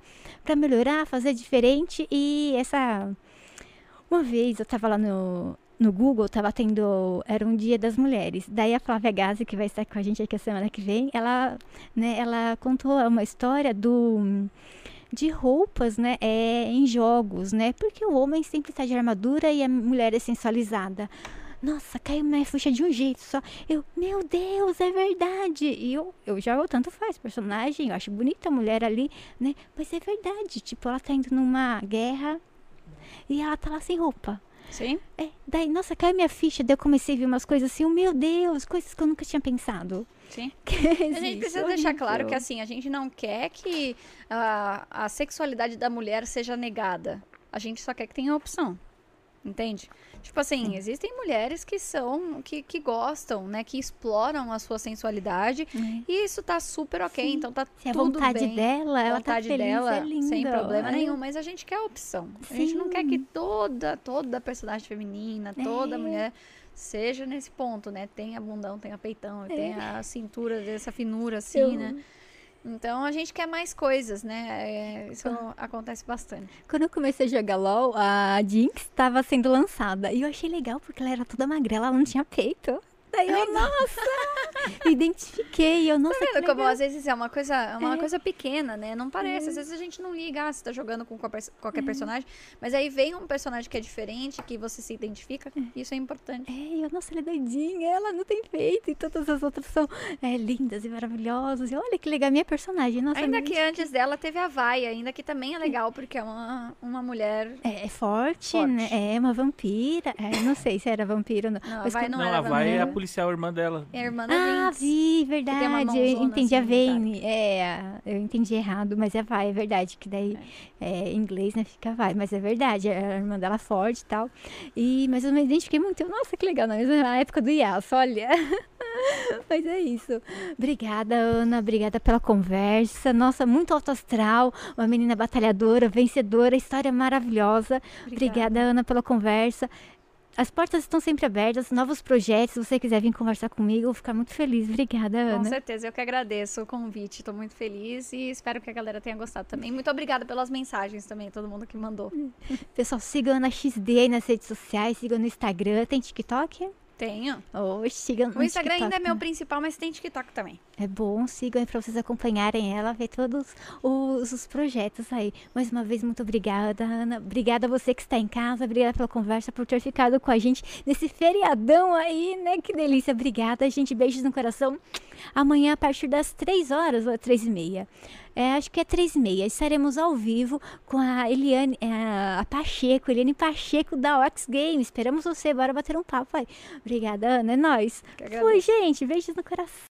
melhorar, fazer diferente. E essa. Uma vez eu tava lá no, no Google, tava tendo. Era um dia das mulheres. Daí a Flávia Gazi, que vai estar com a gente aqui a semana que vem, ela, né, ela contou uma história do. De roupas, né, é, em jogos, né? Porque o homem sempre está de armadura e a mulher é sensualizada. Nossa, caiu minha ficha de um jeito só. Eu, meu Deus, é verdade. E eu, eu jogo tanto faz personagem, eu acho bonita a mulher ali, né? Mas é verdade, tipo, ela tá indo numa guerra e ela tá lá sem roupa. Sim. É, daí, nossa, caiu minha ficha, daí eu comecei a ver umas coisas assim, oh, meu Deus, coisas que eu nunca tinha pensado. Sim. Que A gente precisa deixar claro que assim, a gente não quer que a, a sexualidade da mulher seja negada. A gente só quer que tenha opção. Entende? Tipo assim, existem mulheres que são, que, que gostam, né? Que exploram a sua sensualidade. É. E isso tá super ok. Sim. Então tá Se a tudo vontade bem. dela, ela tá vontade feliz, dela, é linda. sem problema é. nenhum, mas a gente quer a opção. A gente não quer que toda, toda personagem feminina, toda É. mulher seja nesse ponto, né? Tenha bundão, tenha peitão, tenha a cintura dessa finura assim, É. Eu- né? Então a gente quer mais coisas, né? É, isso acontece bastante. Quando eu comecei a jogar LOL, a Jinx estava sendo lançada. E eu achei legal porque ela era toda magrela, ela não tinha peito. Daí eu, nossa! identifiquei. Eu, nossa, Tá que vendo como às vezes é uma coisa, é uma É. coisa pequena, né? Não parece. Às vezes a gente não liga, ah, você tá jogando com qualquer, qualquer personagem, mas aí vem um personagem que é diferente, que você se identifica, isso é importante. É, eu, nossa, ela é doidinha, ela não tem peito. E todas as outras são é, lindas e maravilhosas. E olha que legal, minha personagem. Nossa, Ainda que antes dela teve a Vai, ainda que também é legal, porque é uma, uma mulher. É, é forte, Forte. né? É uma vampira. É, não sei se era vampira ou não. Não, a Mas Vai quando- não, Não, era a Vai é a policial irmã dela. É a irmã da Ah, Jinx. vi, verdade. Eu entendi a assim, Vane. É, eu entendi errado, mas é vai, é verdade. Que daí é, em inglês, né, fica vai. Mas é verdade, a irmã dela é forte e tal. E, mas eu me identifiquei muito. Nossa, que legal, na mesma época do Yas, olha. mas é isso. Obrigada, Ana. Obrigada pela conversa. Nossa, muito alto astral. Uma menina batalhadora, vencedora. História maravilhosa. Obrigada, Ana, pela conversa. As portas estão sempre abertas, novos projetos. Se você quiser vir conversar comigo, eu vou ficar muito feliz. Obrigada, Ana. Com certeza, eu que agradeço o convite. Estou muito feliz e espero que a galera tenha gostado também. Muito obrigada pelas mensagens também, todo mundo que mandou. Pessoal, sigam a Ana XD aí nas redes sociais, sigam no Instagram. Tem TikTok? Tenho. Oh, sigam o Instagram TikTok, ainda é meu principal, mas tem TikTok também. É bom, sigam aí pra vocês acompanharem ela, ver todos os, os, projetos aí. Mais uma vez, muito obrigada, Ana. Obrigada a você que está em casa, obrigada pela conversa, por ter ficado com a gente nesse feriadão aí, né? Que delícia. Obrigada, gente. Beijos no coração. Amanhã, a partir das 3 horas ou 3 e meia. É, acho que é três e meia. Estaremos ao vivo com a Eliane, é, a Pacheco, Eliane Pacheco da Ox Game. Esperamos você, bora bater um papo aí. Obrigada, Ana. É nóis. Fui, gente. Beijos no coração.